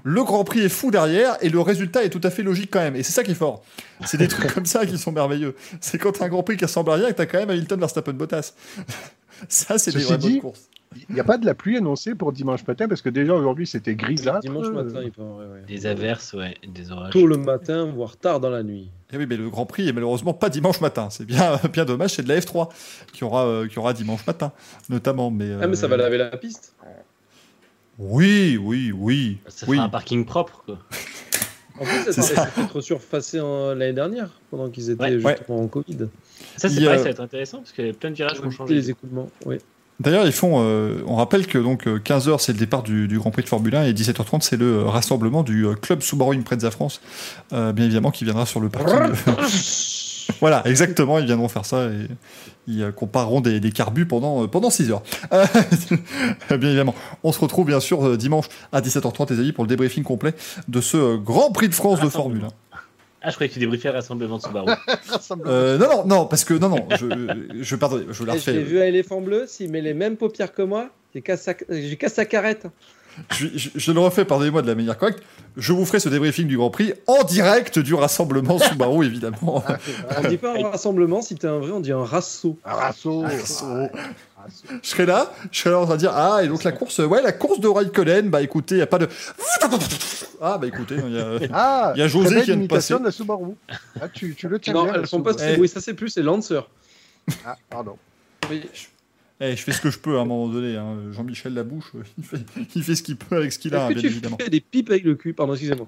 le Grand Prix est fou derrière et le résultat est tout à fait logique quand même. Et c'est ça qui est fort. C'est des trucs comme ça qui sont merveilleux. C'est quand t'as un Grand Prix qui ressemble à rien et que t'as quand même Hamilton, Verstappen, Bottas. ça, c'est des vraies bonnes courses. Il n'y a pas de la pluie annoncée pour dimanche matin parce que déjà aujourd'hui c'était grisâtre. Dimanche Euh, matin, il paraît, ouais. des averses, ouais, des orages. Tôt le matin, voire tard dans la nuit. Et oui, mais le Grand Prix est malheureusement pas dimanche matin. C'est bien, bien dommage. C'est de la F3 qui aura, euh, qui aura dimanche matin, notamment. Mais, Ah, mais ça va euh, laver la piste. Oui, oui, oui. Ça oui. fera un parking propre, quoi. En plus, ça s'est fait surfacé l'année dernière, pendant qu'ils étaient Ouais. justement en Covid. Ça, c'est pareil, ça va être intéressant parce qu'il y a plein de virages qui ont changé. les écoulements. Oui. D'ailleurs, ils font. euh, on rappelle que donc 15h c'est le départ du, du Grand Prix de Formule 1 et 17h30 c'est le euh, rassemblement du euh, club Subaru Impreza France, euh, bien évidemment qui viendra sur le parking. voilà, exactement, ils viendront faire ça et ils euh, compareront des, des carbus pendant euh, pendant 6 heures. Euh, bien évidemment, on se retrouve bien sûr euh, dimanche à 17h30 les amis pour le débriefing complet de ce euh, Grand Prix de France de Formule 1. Ah, je croyais que tu débriefais le rassemblement de Subaru. Euh, non, non, non, parce que non, non, je, je pardon, je la refais. l'ai vu à éléphant bleu, s'il met les mêmes paupières que moi, j'ai casse sa, j'ai carrette. Je, je- je le refais, pardonnez-moi de la manière correcte. Je vous ferai ce débriefing du Grand Prix en direct du rassemblement Subaru, évidemment. On dit pas un rassemblement, si t'es un vrai, on dit un rasso. Un rasso. Je serai là, je serai là en train de dire Ah, et donc la course, ouais, la course de Raikkonen, bah écoutez, il n'y a pas de. Ah, bah écoutez, il y a. Ah, y a José qui vient de passer. de la Subaru. Ah, tu, tu le tiens Non, bien, elles la sont pas Subaru. Eh. ça c'est plus, c'est Lancer. Ah, pardon. Oui. Eh, je fais ce que je peux à un moment donné. hein. Jean-Michel Labouche, il fait, il fait ce qu'il peut avec ce qu'il a, hein, bien tu évidemment. fais des pipes avec le cul Pardon, excusez-moi.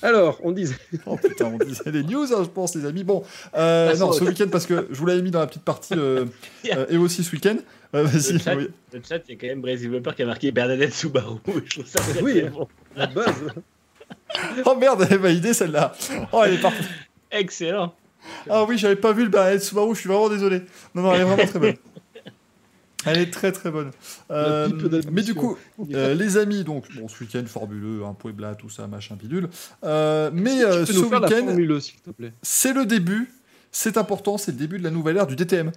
Alors, on disait. Oh putain, on disait les news, hein, je pense, les amis. Bon, euh, Passons non, ce week-end, parce que je vous l'avais mis dans la petite partie euh, euh, et aussi ce week-end. Euh, Vas-y, Le chat, oui. le chat, il y a quand même Brésil Developer qui a marqué Bernadette Subaru. Je trouve ça très, Oui. très bon. La base. Oh merde, elle est validée celle-là. Oh, elle est parfaite. Excellent. Ah oui, j'avais pas vu le Barrett Subaru, je suis vraiment désolé. Non, non, elle est vraiment très bonne. Elle est très très bonne. Euh, mais du coup, euh, les amis, donc, bon, ce week-end formuleux, un Puebla, tout ça, machin bidule. Euh, mais euh, ce week-end, Formule 1, s'il te plaît? c'est le début. C'est important, c'est le début de la nouvelle ère du DTM.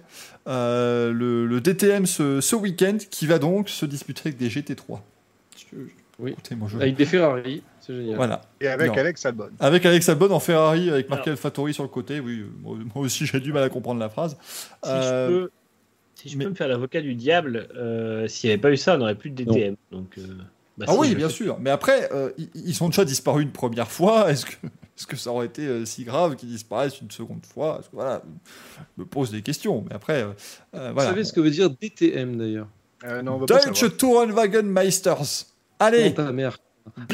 Euh, le, le DTM ce, ce week-end qui va donc se disputer avec des GT3. Je- Oui. Écoutez, moi, je- Avec des Ferrari, c'est génial. Voilà. Et avec Non. Alex Albon. Avec Alex Albon en Ferrari, avec Marc. Alfatori sur le côté. Oui, moi, moi aussi j'ai du mal à comprendre la phrase. Si Euh, je peux, si je mais- peux me faire l'avocat du diable, euh, s'il n'y avait pas eu ça, on n'aurait plus de DTM. Donc, euh, bah, Ah si, oui, bien fais. sûr. Mais après, euh, ils, ils sont déjà disparus une première fois. Est-ce que, est-ce que ça aurait été euh, si grave qu'ils disparaissent une seconde fois? Que, Voilà, je me pose des questions. Mais après, Vous voilà. savez ce que veut dire DTM d'ailleurs? Euh. Deutsche Tourenwagen Meisters. Allez, Non, ta mère?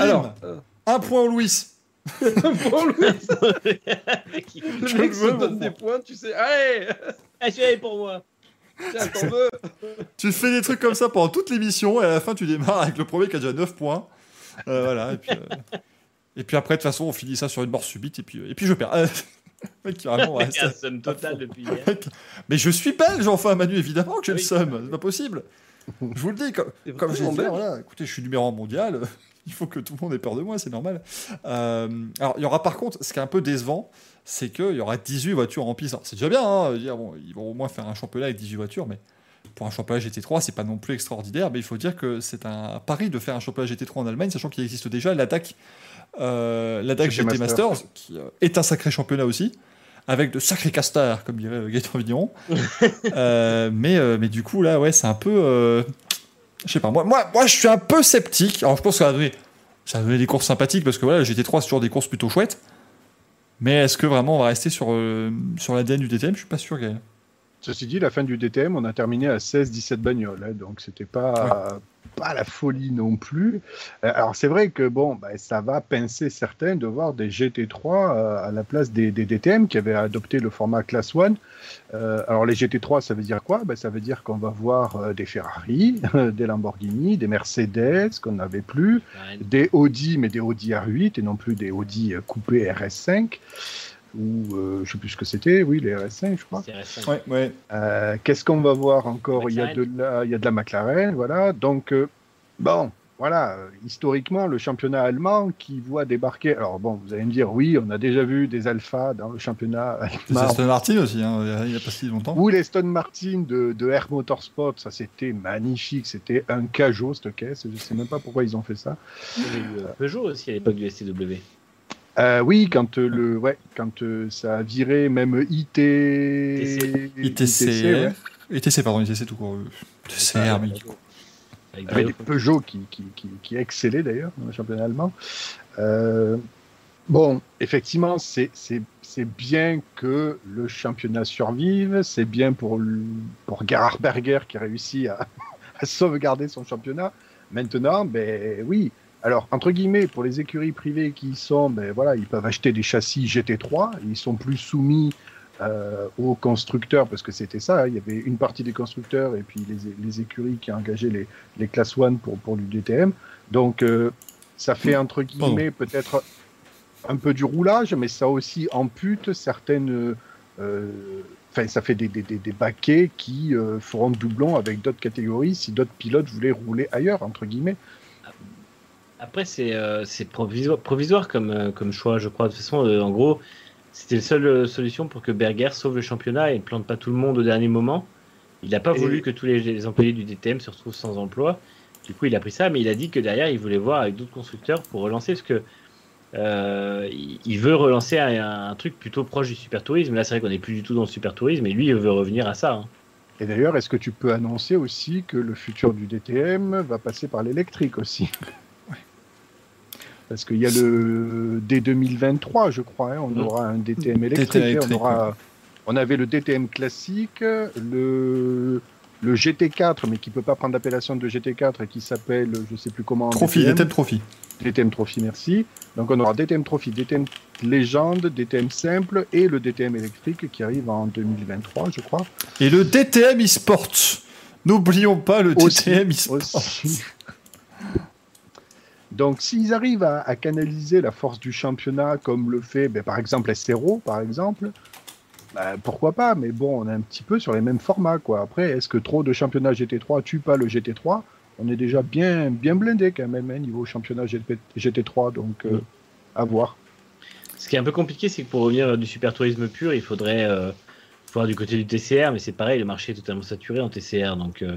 Alors, euh, un point au Louis. Pour Louis, le Je mec se donne des points, tu sais. Allez Ah, celui-là est pour moi. Tiens, t'en veux Tu fais des trucs comme ça pendant toute l'émission et à la fin tu démarres avec le premier qui a déjà 9 points. Euh, voilà. Et puis, euh, et puis après, de toute façon, on finit ça sur une mort subite et puis, et puis je perds. Euh, mec, carrément, ouais, ça- somme depuis hier. Mais je suis belge, enfin, Manu, évidemment que j'ai le seum. C'est pas possible. Je vous le dis, comme, comme j'ai vraiment dit, voilà, écoutez, je suis numéro un mondial. Il faut que tout le monde ait peur de moi, c'est normal. Euh, alors, il y aura par contre, ce qui est un peu décevant, c'est qu'il y aura 18 voitures en piste. C'est déjà bien, hein, dire, bon, ils vont au moins faire un championnat avec 18 voitures, mais pour un championnat GT3, c'est pas non plus extraordinaire. Mais il faut dire que c'est un pari de faire un championnat GT3 en Allemagne, sachant qu'il existe déjà l'ADAC euh, GT Masters. Masters, qui euh, est un sacré championnat aussi, avec de sacrés castars, comme dirait euh, Gaëtan Vigneron. Euh, mais, euh, mais du coup, là, ouais, c'est un peu. je sais pas, moi, moi, moi, je suis un peu sceptique. Alors, je pense que ça va donner des courses sympathiques, parce que voilà, le GT3, c'est toujours des courses plutôt chouettes. Mais est-ce que vraiment on va rester sur, euh, sur l'ADN du DTM Je suis pas sûr, Gaël. Ceci dit, la fin du DTM, on a terminé à 16-17 bagnoles, hein, donc c'était pas, pas la folie non plus. Euh, alors c'est vrai que bon, bah, ça va pincer certains de voir des GT3 euh, à la place des, des DTM qui avaient adopté le format Class 1. Euh, alors les GT3, ça veut dire quoi? Bah, Ça veut dire qu'on va voir euh, des Ferrari, des Lamborghini, des Mercedes qu'on n'avait plus, Ouais, des Audi, mais des Audi R8 et non plus des Audi coupés RS5 ou euh, je sais plus ce que c'était, oui les RS5 je crois. Ouais, ouais. Euh, Qu'est-ce qu'on va voir encore? Il y, a de la, il y a de la McLaren, voilà. Donc, euh, bon, voilà, historiquement, le championnat allemand qui voit débarquer. Alors, bon, vous allez me dire, oui, on a déjà vu des Alpha dans le championnat allemand. Aston Martin aussi, hein, il y a pas si longtemps. Ou les Stone Martin de, de Air Motorsport, ça c'était magnifique, c'était un cajot cette caisse, je sais même pas pourquoi ils ont fait ça. Il y a eu, euh, Peugeot aussi à l'époque du STW. Euh, oui, quand euh, le, ouais, quand euh, ça a viré même IT, ITC, ouais. ITC, pardon, ITC tout court. TCR, mais Avec des Peugeot qui, qui, qui, qui excellaient d'ailleurs dans le championnat allemand. Euh, bon, effectivement, c'est c'est- c'est bien que le championnat survive, c'est bien pour, pour Gerhard Berger qui a réussi à, à sauvegarder son championnat. Maintenant, ben oui. Alors, entre guillemets, pour les écuries privées qui y sont, ben voilà, ils peuvent acheter des châssis GT3, ils sont plus soumis euh, aux constructeurs, parce que c'était ça, hein, il y avait une partie des constructeurs et puis les, les écuries qui engageaient les, les classes 1 pour, pour du DTM. Donc, euh, ça fait entre guillemets peut-être un peu du roulage, mais ça aussi ampute certaines. euh, Enfin, ça fait des, des, des, des baquets qui feront doublon avec d'autres catégories si d'autres pilotes voulaient rouler ailleurs, entre guillemets. Après, c'est euh, c'est provisoire, provisoire comme, euh, comme choix, je crois. De toute façon, euh, en gros, c'était la seule euh, solution pour que Berger sauve le championnat et ne plante pas tout le monde au dernier moment. Il n'a pas Et- voulu que tous les, les employés du DTM se retrouvent sans emploi. Du coup, il a pris ça, mais il a dit que derrière, il voulait voir avec d'autres constructeurs pour relancer, parce que il il veut relancer un, un truc plutôt proche du super tourisme. Là, c'est vrai qu'on n'est plus du tout dans le super tourisme, et lui, il veut revenir à ça. hein. Et d'ailleurs, est-ce que tu peux annoncer aussi que le futur du DTM va passer par l'électrique aussi? Parce qu'il y a le dès 2023, je crois, hein, on Mhm. aura un DTM électrique. DTM hein, électrique, on, aura, on avait le DTM classique, le, le GT4, mais qui peut pas prendre l'appellation de GT4 et qui s'appelle, je sais plus comment. Trophy, DTM. DTM Trophy. DTM Trophy, merci. Donc on aura DTM Trophy, DTM Légende, DTM Simple et le DTM électrique qui arrive en 2023, je crois. Et le DTM eSport. N'oublions pas le Aussi, DTM eSport. Donc, s'ils arrivent à, canaliser la force du championnat comme le fait, ben, par exemple, SRO, par exemple, ben, pourquoi pas Mais bon, on est un petit peu sur les mêmes formats, quoi. Après, est-ce que trop de championnats GT3 tue pas le GT3 On est déjà bien, bien blindé quand même, hein, niveau championnat GT, GT3, donc euh, à voir. Ce qui est un peu compliqué, c'est que pour revenir du super tourisme pur, il faudrait euh, voir du côté du TCR, mais c'est pareil, le marché est totalement saturé en TCR, donc euh,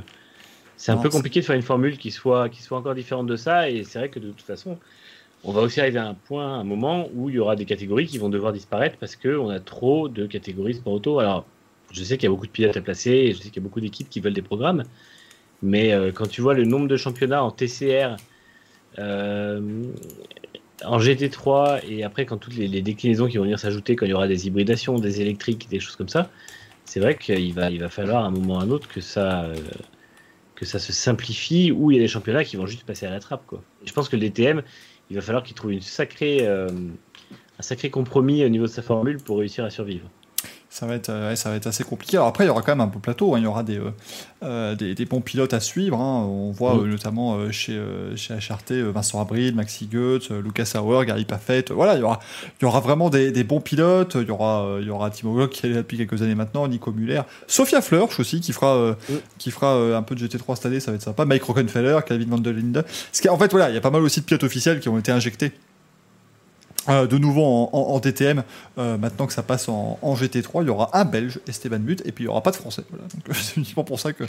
c'est un peu compliqué de faire une formule qui soit, qui soit encore différente de ça, et c'est vrai que de toute façon, on va aussi arriver à un point, un moment où il y aura des catégories qui vont devoir disparaître parce qu'on a trop de catégories sport auto. Alors, je sais qu'il y a beaucoup de pilotes à placer, et je sais qu'il y a beaucoup d'équipes qui veulent des programmes, mais euh, quand tu vois le nombre de championnats en TCR, euh, en GT3 et après quand toutes les, les déclinaisons qui vont venir s'ajouter, quand il y aura des hybridations, des électriques, des choses comme ça, c'est vrai qu'il va, il va falloir à un moment ou à un autre que ça, euh, que ça se simplifie ou il y a des championnats qui vont juste passer à la trappe. Quoi. Je pense que le DTM, il va falloir qu'il trouve euh, un sacré compromis au niveau de sa formule pour réussir à survivre. Ça va, être, euh, ouais, ça va être assez compliqué. Alors après, il y aura quand même un beau plateau. hein. Il y aura des, euh, euh, des, des bons pilotes à suivre. hein. On voit Mm. euh, notamment euh, chez, chez HRT Vincent Abril, Maxi Goetz, euh, Lucas Auer, Gary Paffett. Voilà, il y aura, il y aura vraiment des, des bons pilotes. Il y aura, il y aura Timo Glock qui est là depuis quelques années maintenant, Nico Muller, Sophia Flörsch aussi qui fera, Mm. qui fera un peu de GT3 cette année. Ça va être sympa. Mike Rockenfeller, Calvin Van der Linde. Ce qui, en fait, voilà, il y a pas mal aussi de pilotes officiels qui ont été injectés. Euh, de nouveau en, en- en DTM, euh, maintenant que ça passe en, en GT3, il y aura un Belge, Esteban Mut, et puis il n'y aura pas de Français. Voilà. C'est uniquement pour ça que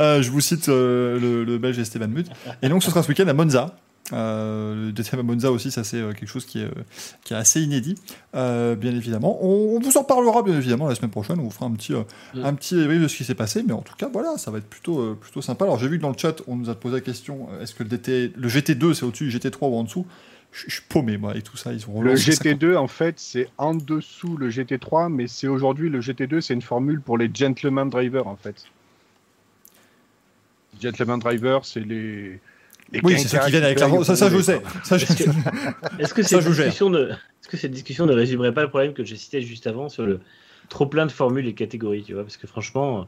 euh, je vous cite le, le Belge Esteban Mut. Et donc ce sera ce week-end à Monza. Le DTM à Monza aussi, ça c'est quelque chose qui est, qui est assez inédit, bien évidemment. On, on vous en parlera bien évidemment la semaine prochaine. On vous fera un petit, Mm. un petit débrief de ce qui s'est passé, mais en tout cas, voilà, ça va être plutôt, plutôt sympa. Alors j'ai vu que dans le chat, on nous a posé la question est-ce que le, DT, le GT2 c'est au-dessus du GT3 ou en dessous? Je, suis paumé moi et tout ça. Ils ont Le relancé ça GT2, en fait, c'est en dessous le GT3, mais c'est aujourd'hui le GT2, c'est une formule pour les gentleman drivers, en fait. Gentleman drivers, c'est les. les Oui, c'est ceux qui viennent avec l'argent. Ça, ça, je sais. Ça, je- Est-ce que, est-ce que Ça, cette discussion ne, est-ce que cette discussion ne résumerait pas le problème que j'ai cité juste avant sur le trop plein de formules et catégories, tu vois Parce que franchement,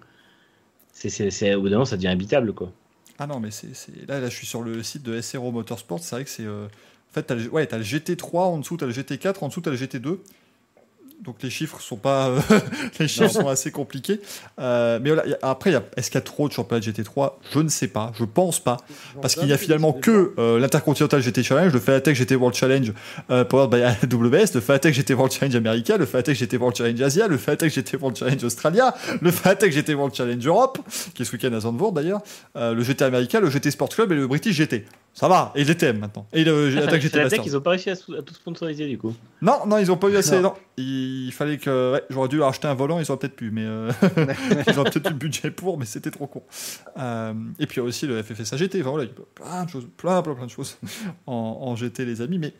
c'est, au bout d'un moment, ça devient habitable, quoi. Ah non, mais c'est c'est- là, là, je suis sur le site de SRO Motorsport. C'est vrai que c'est. euh, Fait, t'as le... Ouais, as le GT3 en dessous, t'as le GT4 en dessous, t'as le GT2. Donc les chiffres sont pas, euh, les chiffres sont assez compliqués. Euh, mais voilà, y a- après, y est-ce qu'il y a trop de championnats de GT3 Je ne sais pas, je pense pas, parce qu'il n'y a finalement que euh, l'Intercontinental GT Challenge, le Fanatec GT World Challenge euh, powered by AWS, le Fanatec GT World Challenge America, le Fanatec GT World Challenge Asia, le Fanatec GT World Challenge Australia, le Fanatec GT World Challenge Europe, qui est ce week-end à Zandvoort d'ailleurs, euh, le GT America, le GT Sport Club et le British GT. Ça va, et le DTM maintenant. Et le Ah, l'attaque GT Fanatec, Masters. ils n'ont pas réussi à, sou- à tout sponsoriser, du coup. Non, non, ils ont pas eu assez. Non. Non. Il fallait que. Ouais, j'aurais dû leur acheter un volant, ils auraient peut-être pu, mais. euh, ils auraient peut-être eu le budget pour, mais c'était trop con. Euh, et puis il y a aussi le FFSA GT. Enfin voilà, il y a plein de choses, plein, plein, plein de choses en, en GT, les amis. Mais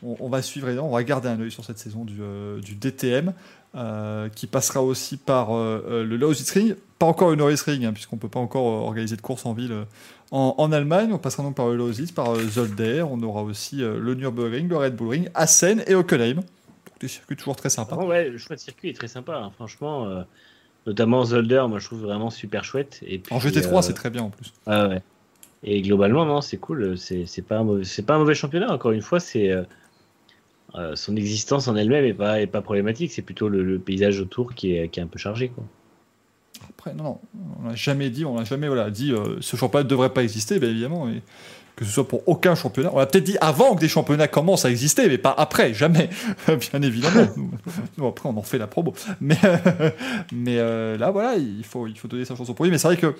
bon, on, on va suivre évidemment, on va garder un œil sur cette saison du, euh, du DTM. euh, qui passera aussi par euh, le Lausitz Ring, pas encore le Norris Ring, hein, puisqu'on peut pas encore euh, organiser de course en ville euh, en, en Allemagne. On passera donc par le par euh, Zolder. On aura aussi euh, le Nürburgring, le Red Bull Ring, Assen et Hockenheim. Donc des circuits toujours très sympas. Ouais, le choix de circuit est très sympa, hein, franchement. euh, notamment Zolder, moi je trouve vraiment super chouette. Et puis, En GT3, euh, c'est très bien en plus. ouais. Et globalement, non, c'est cool. C'est pas, un mauvais- pas un mauvais championnat, encore une fois. c'est euh, son existence en elle-même est pas, est pas problématique. C'est plutôt le, le paysage autour qui est, qui est un peu chargé. Quoi. Après, non, non, on n'a jamais dit, on n'a jamais voilà, dit euh, ce championnat ne devrait pas exister, bien évidemment, et que ce soit pour aucun championnat. On a peut-être dit avant que des championnats commencent à exister, mais pas après, jamais, bien évidemment. Nous, nous, après, on en fait la promo. Mais, mais euh, là, voilà, il faut, il faut donner sa chance au produit. Mais c'est vrai que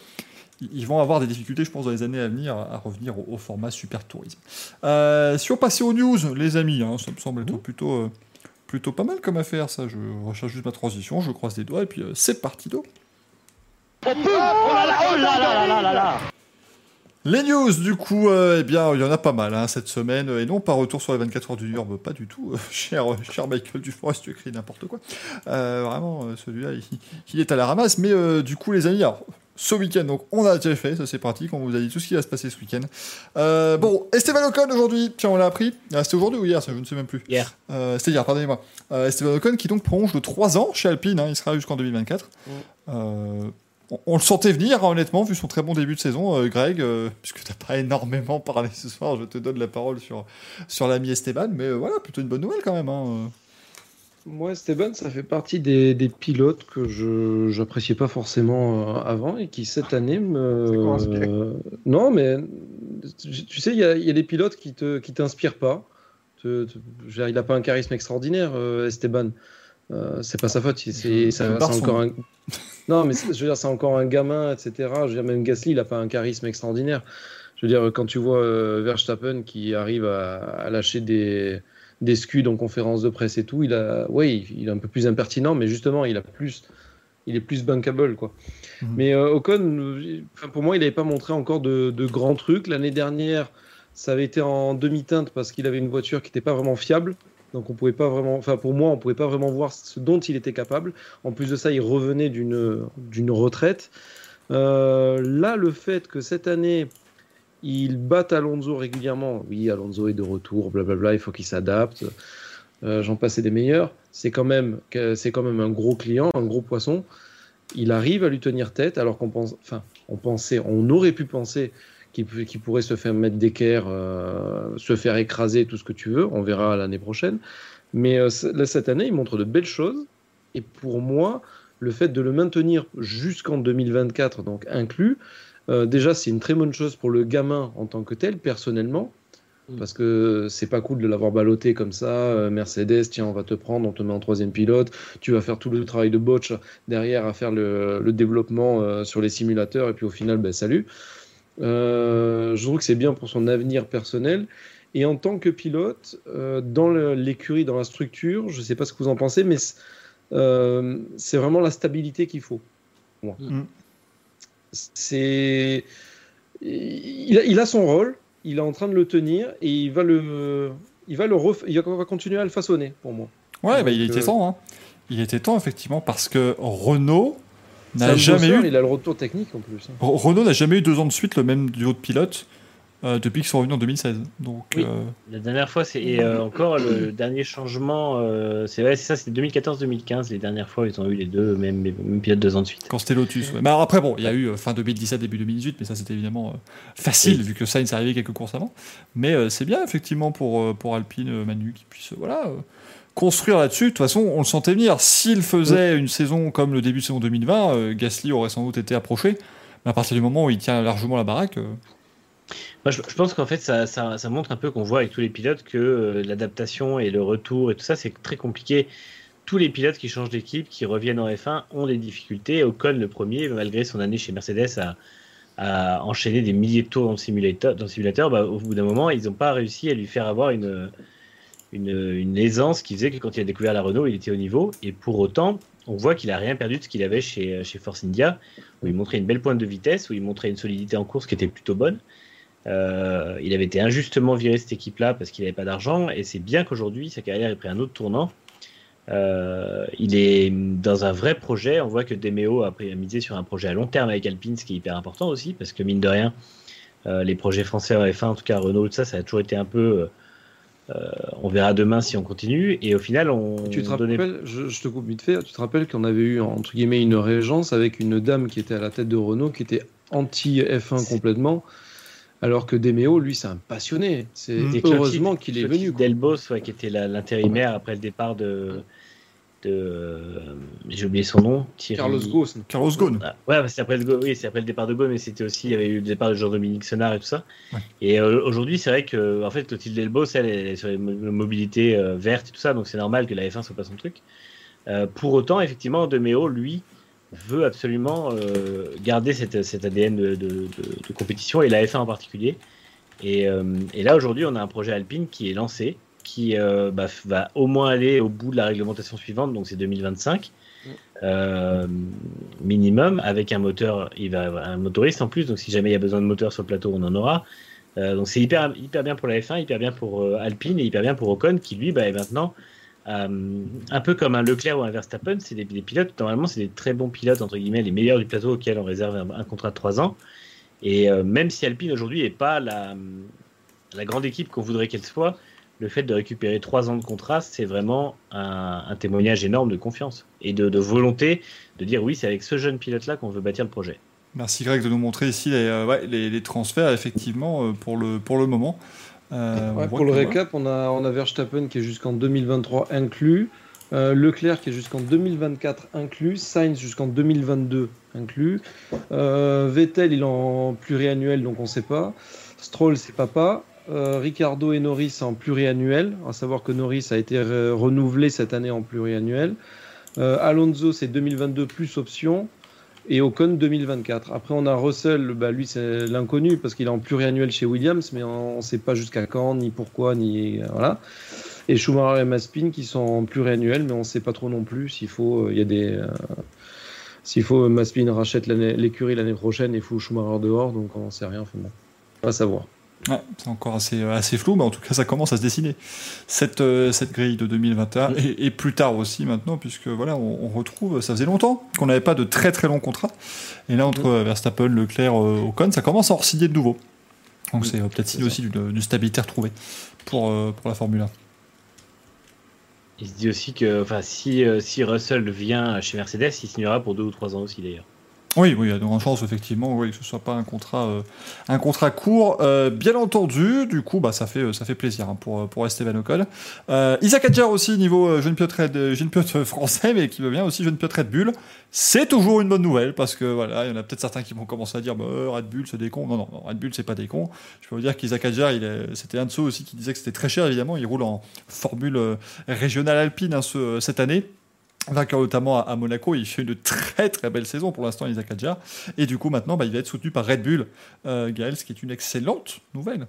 ils vont avoir des difficultés, je pense, dans les années à venir à revenir au, au format super tourisme. Euh, si on passait aux news, les amis, hein, ça me semble être plutôt, plutôt pas mal comme affaire, ça. Je recherche juste ma transition, je croise les doigts, et puis c'est parti d'eau. Les news, du coup, euh, eh bien, il y en a pas mal hein, cette semaine, et non pas retour sur les 24 heures du Nurbe, pas du tout. euh, cher, cher Michael Duforest, tu écris n'importe quoi. Euh, vraiment, euh, celui-là, il, il est à la ramasse. Mais euh, du coup, les amis, alors, ce week-end, donc on a déjà fait, ça c'est pratique, on vous a dit tout ce qui va se passer ce week-end. Euh, bon, Esteban Ocon aujourd'hui, tiens, on l'a appris. Ah, C'était aujourd'hui ou hier, ça, je ne sais même plus. Hier. Euh, C'était hier, pardonnez-moi. Euh, Esteban Ocon qui donc prolonge de 3 ans chez Alpine, hein, il sera jusqu'en 2024. Euh, on, on le sentait venir, hein, honnêtement, vu son très bon début de saison, euh, Greg, euh, puisque tu n'as pas énormément parlé ce soir, je te donne la parole sur, sur l'ami Esteban, mais euh, voilà, plutôt une bonne nouvelle quand même. Hein. Moi, Esteban, ça fait partie des, des pilotes que je j'appréciais pas forcément euh, avant et qui cette année me. Euh, non, mais tu tu sais, il y a, il y a des pilotes qui te qui t'inspirent pas. Te- te- je veux dire, il a pas un charisme extraordinaire, euh, Esteban. Euh, c'est pas sa faute. c'est- encore un. Non, mais je veux dire, c'est encore un gamin, etc. Je veux dire, même Gasly, il a pas un charisme extraordinaire. Je veux dire, quand tu vois euh, Verstappen qui arrive à, à lâcher des des scuds en conférence de presse et tout, il a, ouais, il, il est un peu plus impertinent, mais justement, il a plus, il est plus bankable, quoi. Mhm. Mais euh, Ocon, pour moi, il n'avait pas montré encore de, de grands trucs. L'année dernière, ça avait été en demi-teinte parce qu'il avait une voiture qui n'était pas vraiment fiable. Donc on pouvait pas vraiment, enfin pour moi, on pouvait pas vraiment voir ce dont il était capable. En plus de ça, il revenait d'une d'une retraite. Euh, là, le fait que cette année, il batte Alonso régulièrement, oui, Alonso est de retour, blablabla, il faut qu'il s'adapte. euh, j'en passais des meilleurs. C'est quand même, c'est quand même un gros client, un gros poisson. Il arrive à lui tenir tête, alors qu'on pense, enfin, on pensait, on aurait pu penser qu'il pourrait se faire mettre d'équerre, euh, se faire écraser, tout ce que tu veux. On verra l'année prochaine. Mais euh, là, cette année, il montre de belles choses. Et pour moi, le fait de le maintenir jusqu'en 2024, donc inclus, euh, déjà, c'est une très bonne chose pour le gamin en tant que tel, personnellement. Mm. Parce que c'est pas cool de l'avoir ballotté comme ça. euh, Mercedes, tiens, on va te prendre, on te met en troisième pilote. Tu vas faire tout le travail de botch derrière à faire le, le développement euh, sur les simulateurs. Et puis au final, ben, salut. Euh, je trouve que c'est bien pour son avenir personnel. Et en tant que pilote, euh, dans l'écurie, dans la structure, je sais pas ce que vous en pensez, mais c'est euh, vraiment la stabilité qu'il faut. moi. Mm. C'est il a, il a son rôle, il est en train de le tenir et il va le il va le ref- il va continuer à le façonner pour moi. Ouais, bah, il était euh, temps. Hein. Il était temps, effectivement, parce que Renault n'a Sam jamais Bosseur, eu. il a le retour technique en plus. hein. Re- Renault n'a jamais eu deux ans de suite le même duo de pilotes euh, depuis qu'ils sont revenus en 2016. Donc, Oui. euh, La dernière fois, c'est et euh, encore le dernier changement, euh, c'est ouais, c'est ça, c'était 2014-2015. Les dernières fois, ils ont eu les deux mêmes, mêmes pilotes deux ans de suite. quand c'était Lotus. ouais. Mais alors après, bon, il y a eu fin 2017, début 2018, mais ça c'était évidemment euh, facile Oui. vu que Sainz est arrivé quelques courses avant. Mais euh, c'est bien effectivement pour, pour Alpine, euh, Manu, qui puisse euh, voilà, euh, construire là-dessus. De toute façon, on le sentait venir. S'il faisait une saison comme le début de saison 2020, euh, Gasly aurait sans doute été approché. Mais à partir du moment où il tient largement la baraque, euh, Moi, je, je pense qu'en fait, ça, ça, ça montre un peu qu'on voit avec tous les pilotes que euh, l'adaptation et le retour et tout ça, c'est très compliqué. Tous les pilotes qui changent d'équipe, qui reviennent en F1, ont des difficultés. Ocon, le premier, malgré son année chez Mercedes, a, a enchaîné des milliers de tours dans le simulateur. Dans le simulateur bah, au bout d'un moment, ils n'ont pas réussi à lui faire avoir une, une, une aisance qui faisait que quand il a découvert la Renault, il était au niveau. Et pour autant, on voit qu'il a rien perdu de ce qu'il avait chez, chez Force India, où il montrait une belle pointe de vitesse, où il montrait une solidité en course qui était plutôt bonne. Euh, il avait été injustement viré cette équipe-là parce qu'il n'avait pas d'argent et c'est bien qu'aujourd'hui sa carrière ait pris un autre tournant. Euh, il est dans un vrai projet. On voit que Demeo a misé sur un projet à long terme avec Alpine, ce qui est hyper important aussi parce que mine de rien, euh, les projets français en F1, en tout cas Renault, ça, ça a toujours été un peu. Euh, on verra demain si on continue. Et au final, on. Tu te donnait- rappelles, je, je te coupe vite fait, tu te rappelles qu'on avait eu entre guillemets une régence avec une dame qui était à la tête de Renault, qui était anti F1 C'est- complètement, alors que Demeo, lui, c'est un passionné. C'est Mm. Et heureusement qu'il est Clotilde venu. quoi. Delbos, ouais, qui était l'intérimaire après le départ de. De euh, J'ai oublié son nom. Thierry- Carlos Ghosn. Carlos Ghosn. Ah, ouais, c'est après le oui, c'est après le départ de Ghosn, mais c'était aussi il y avait eu le départ de Jean-Dominique Senard et tout ça. Ouais. Et euh, aujourd'hui, c'est vrai que en fait, Clotilde Delbos, elle, elle est sur les mo- mobilités euh, vertes et tout ça, donc c'est normal que la F1 soit pas son truc. Euh, pour autant, effectivement, Demeo, lui, veut absolument euh, garder cette, cet ADN de, de- de- de compétition et la F1 en particulier. Et, euh, et là, aujourd'hui, on a un projet Alpine qui est lancé, qui euh, bah, va au moins aller au bout de la réglementation suivante, donc c'est 2025 euh, minimum, avec un moteur, il va avoir un motoriste en plus, donc si jamais il y a besoin de moteur sur le plateau, on en aura. Euh, donc c'est hyper, hyper bien pour la F1, hyper bien pour Alpine et hyper bien pour Ocon, qui lui bah, est maintenant un peu comme un Leclerc ou un Verstappen, c'est des, des pilotes, normalement c'est des très bons pilotes, entre guillemets, les meilleurs du plateau auxquels on réserve un, un contrat de 3 ans. Et même si Alpine aujourd'hui n'est pas la, la grande équipe qu'on voudrait qu'elle soit, le fait de récupérer 3 ans de contrat, c'est vraiment un, un témoignage énorme de confiance et de, de volonté de dire oui, c'est avec ce jeune pilote-là qu'on veut bâtir le projet. Merci Greg de nous montrer ici les, euh, ouais, les, les transferts, effectivement, euh, pour le, pour le moment. Euh, Ouais, pour le récap, on a, on a Verstappen qui est jusqu'en 2023 inclus, euh, Leclerc qui est jusqu'en 2024 inclus, Sainz jusqu'en 2022 inclus, euh, Vettel il est en pluriannuel donc on sait pas, Stroll c'est papa, euh, Ricardo et Norris en pluriannuel, à savoir que Norris a été re- renouvelé cette année en pluriannuel, Euh, Alonso c'est 2022 plus option, et Ocon 2024. Après, on a Russell, bah, lui, c'est l'inconnu parce qu'il est en pluriannuel chez Williams, mais on ne sait pas jusqu'à quand, ni pourquoi, ni. Voilà. Et Schumacher et Maspin qui sont en pluriannuel, mais on ne sait pas trop non plus s'il faut. Il y a des. euh, s'il faut, Maspin rachète l'écurie l'année prochaine et fout Schumacher dehors, donc on ne sait rien. Enfin bon, on va savoir. Ouais, c'est encore assez, euh, assez flou, mais en tout cas, ça commence à se dessiner. Cette, euh, cette grille de 2021, Mm. et, et plus tard aussi maintenant, puisque voilà, on, on retrouve, ça faisait longtemps qu'on n'avait pas de très très longs contrats. Et là, entre euh, Verstappen, Leclerc, Ocon, ça commence à en signer de nouveau. Donc c'est peut-être signe aussi d'une stabilité retrouvée pour, euh, pour la Formule 1. Il se dit aussi que enfin, si, si Russell vient chez Mercedes, il signera pour deux ou trois ans aussi d'ailleurs. Oui, oui, il y a de grandes chances, effectivement, oui, que ce soit pas un contrat, euh, un contrat court. Euh, bien entendu, du coup, bah, ça, fait, ça fait plaisir hein, pour, pour Esteban Ocon. Euh, Isaac Adjar aussi, niveau euh, jeune pilote, Red, jeune français, mais qui veut bien aussi jeune pilote Red Bull. C'est toujours une bonne nouvelle, parce que voilà, il y en a peut-être certains qui vont commencer à dire bah, Red Bull, c'est des cons. Non, non, non, Red Bull, c'est pas des cons. Je peux vous dire qu'Isaac Adjar, c'était un de ceux aussi qui disait que c'était très cher, évidemment. Il roule en formule euh, régionale alpine hein, ce, cette année vainqueur notamment à, Monaco. Il fait une très très belle saison pour l'instant, Isaac Adjar. Et du coup, maintenant, bah, il va être soutenu par Red Bull, euh, Gaël, ce qui est une excellente nouvelle.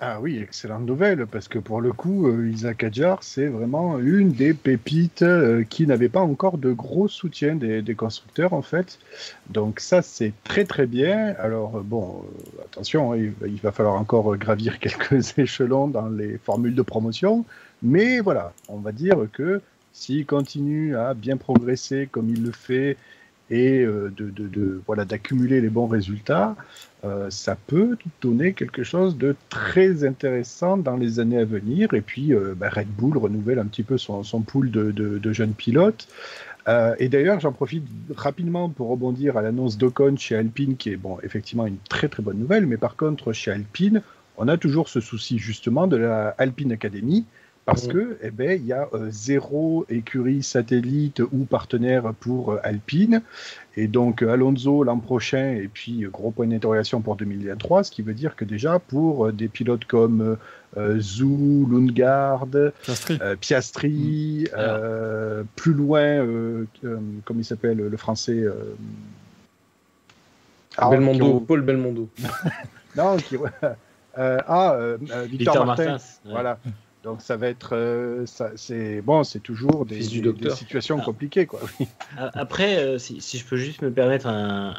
Ah oui, excellente nouvelle, parce que pour le coup, euh, Isaac Adjar, c'est vraiment une des pépites euh, qui n'avait pas encore de gros soutien des, constructeurs, en fait. Donc ça, c'est très très bien. Alors, bon, euh, attention, hein, il, va falloir encore gravir quelques échelons dans les formules de promotion. Mais voilà, on va dire que s'il continue à bien progresser comme il le fait et euh, de, voilà d'accumuler les bons résultats, euh, ça peut donner quelque chose de très intéressant dans les années à venir. Et puis euh, bah, Red Bull renouvelle un petit peu son, son pool de, de jeunes pilotes. Et d'ailleurs, j'en profite rapidement pour rebondir à l'annonce d'Ocon chez Alpine, qui est bon, effectivement une très très bonne nouvelle. Mais par contre, chez Alpine, on a toujours ce souci justement de la Alpine Academy parce mmh. que eh ben il y a euh, zéro écurie satellite ou partenaire pour euh, Alpine et donc Alonso l'an prochain et puis gros point d'interrogation pour 2023 ce qui veut dire que déjà pour des pilotes comme euh, Zou, Lundgaard, Piastri, Piastri mmh. plus loin comme il s'appelle le français ah, Belmondo, Paul Belmondo. non, qui, ah, Victor, Victor Martin. Martins, ouais. Voilà. Donc ça va être, euh, c'est bon, c'est toujours des, situations ah. compliquées, quoi. Après, euh, si, si, je peux juste me permettre un,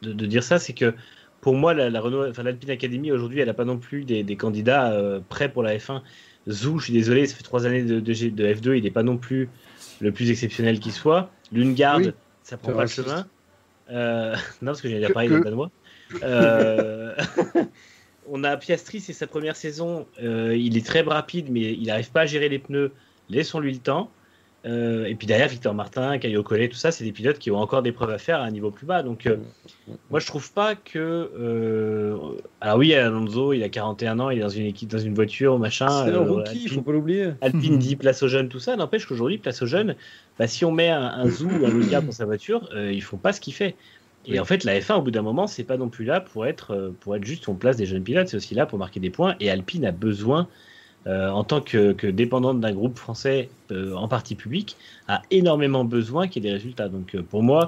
de, de, dire ça, c'est que pour moi, la, la Renault, enfin l'Alpine Academy aujourd'hui, elle n'a pas non plus des, des candidats euh, prêts pour la F1. Zou, je suis désolé, ça fait trois années de, de, de F2, il n'est pas non plus le plus exceptionnel qui soit. Lundgaard, oui, ça prend pas le chemin. Non, parce que j'ai déjà parlé de danois. On a Piastri, c'est sa première saison. Euh, il est très rapide, mais il n'arrive pas à gérer les pneus. Laissons-lui le temps. Euh, et puis derrière, Victor Martin, Caio Collet, tout ça, c'est des pilotes qui ont encore des preuves à faire à un niveau plus bas. Donc, euh, moi, je trouve pas que. Alors, oui, Alonso, il a 41 ans, il est dans une équipe, dans une voiture, machin. C'est un rookie, il faut pas l'oublier. Alpine dit place aux jeunes, tout ça. N'empêche qu'aujourd'hui, place aux jeunes, bah, si on met un, un Zou ou un Luca dans sa voiture, ils font pas ce qu'il fait. Et oui. en fait, la F1, au bout d'un moment, c'est pas non plus là pour être, pour être juste on place des jeunes pilotes, c'est aussi là pour marquer des points. Et Alpine a besoin, euh, en tant que, que dépendante d'un groupe français euh, en partie public, a énormément besoin qu'il y ait des résultats. Donc euh, pour moi,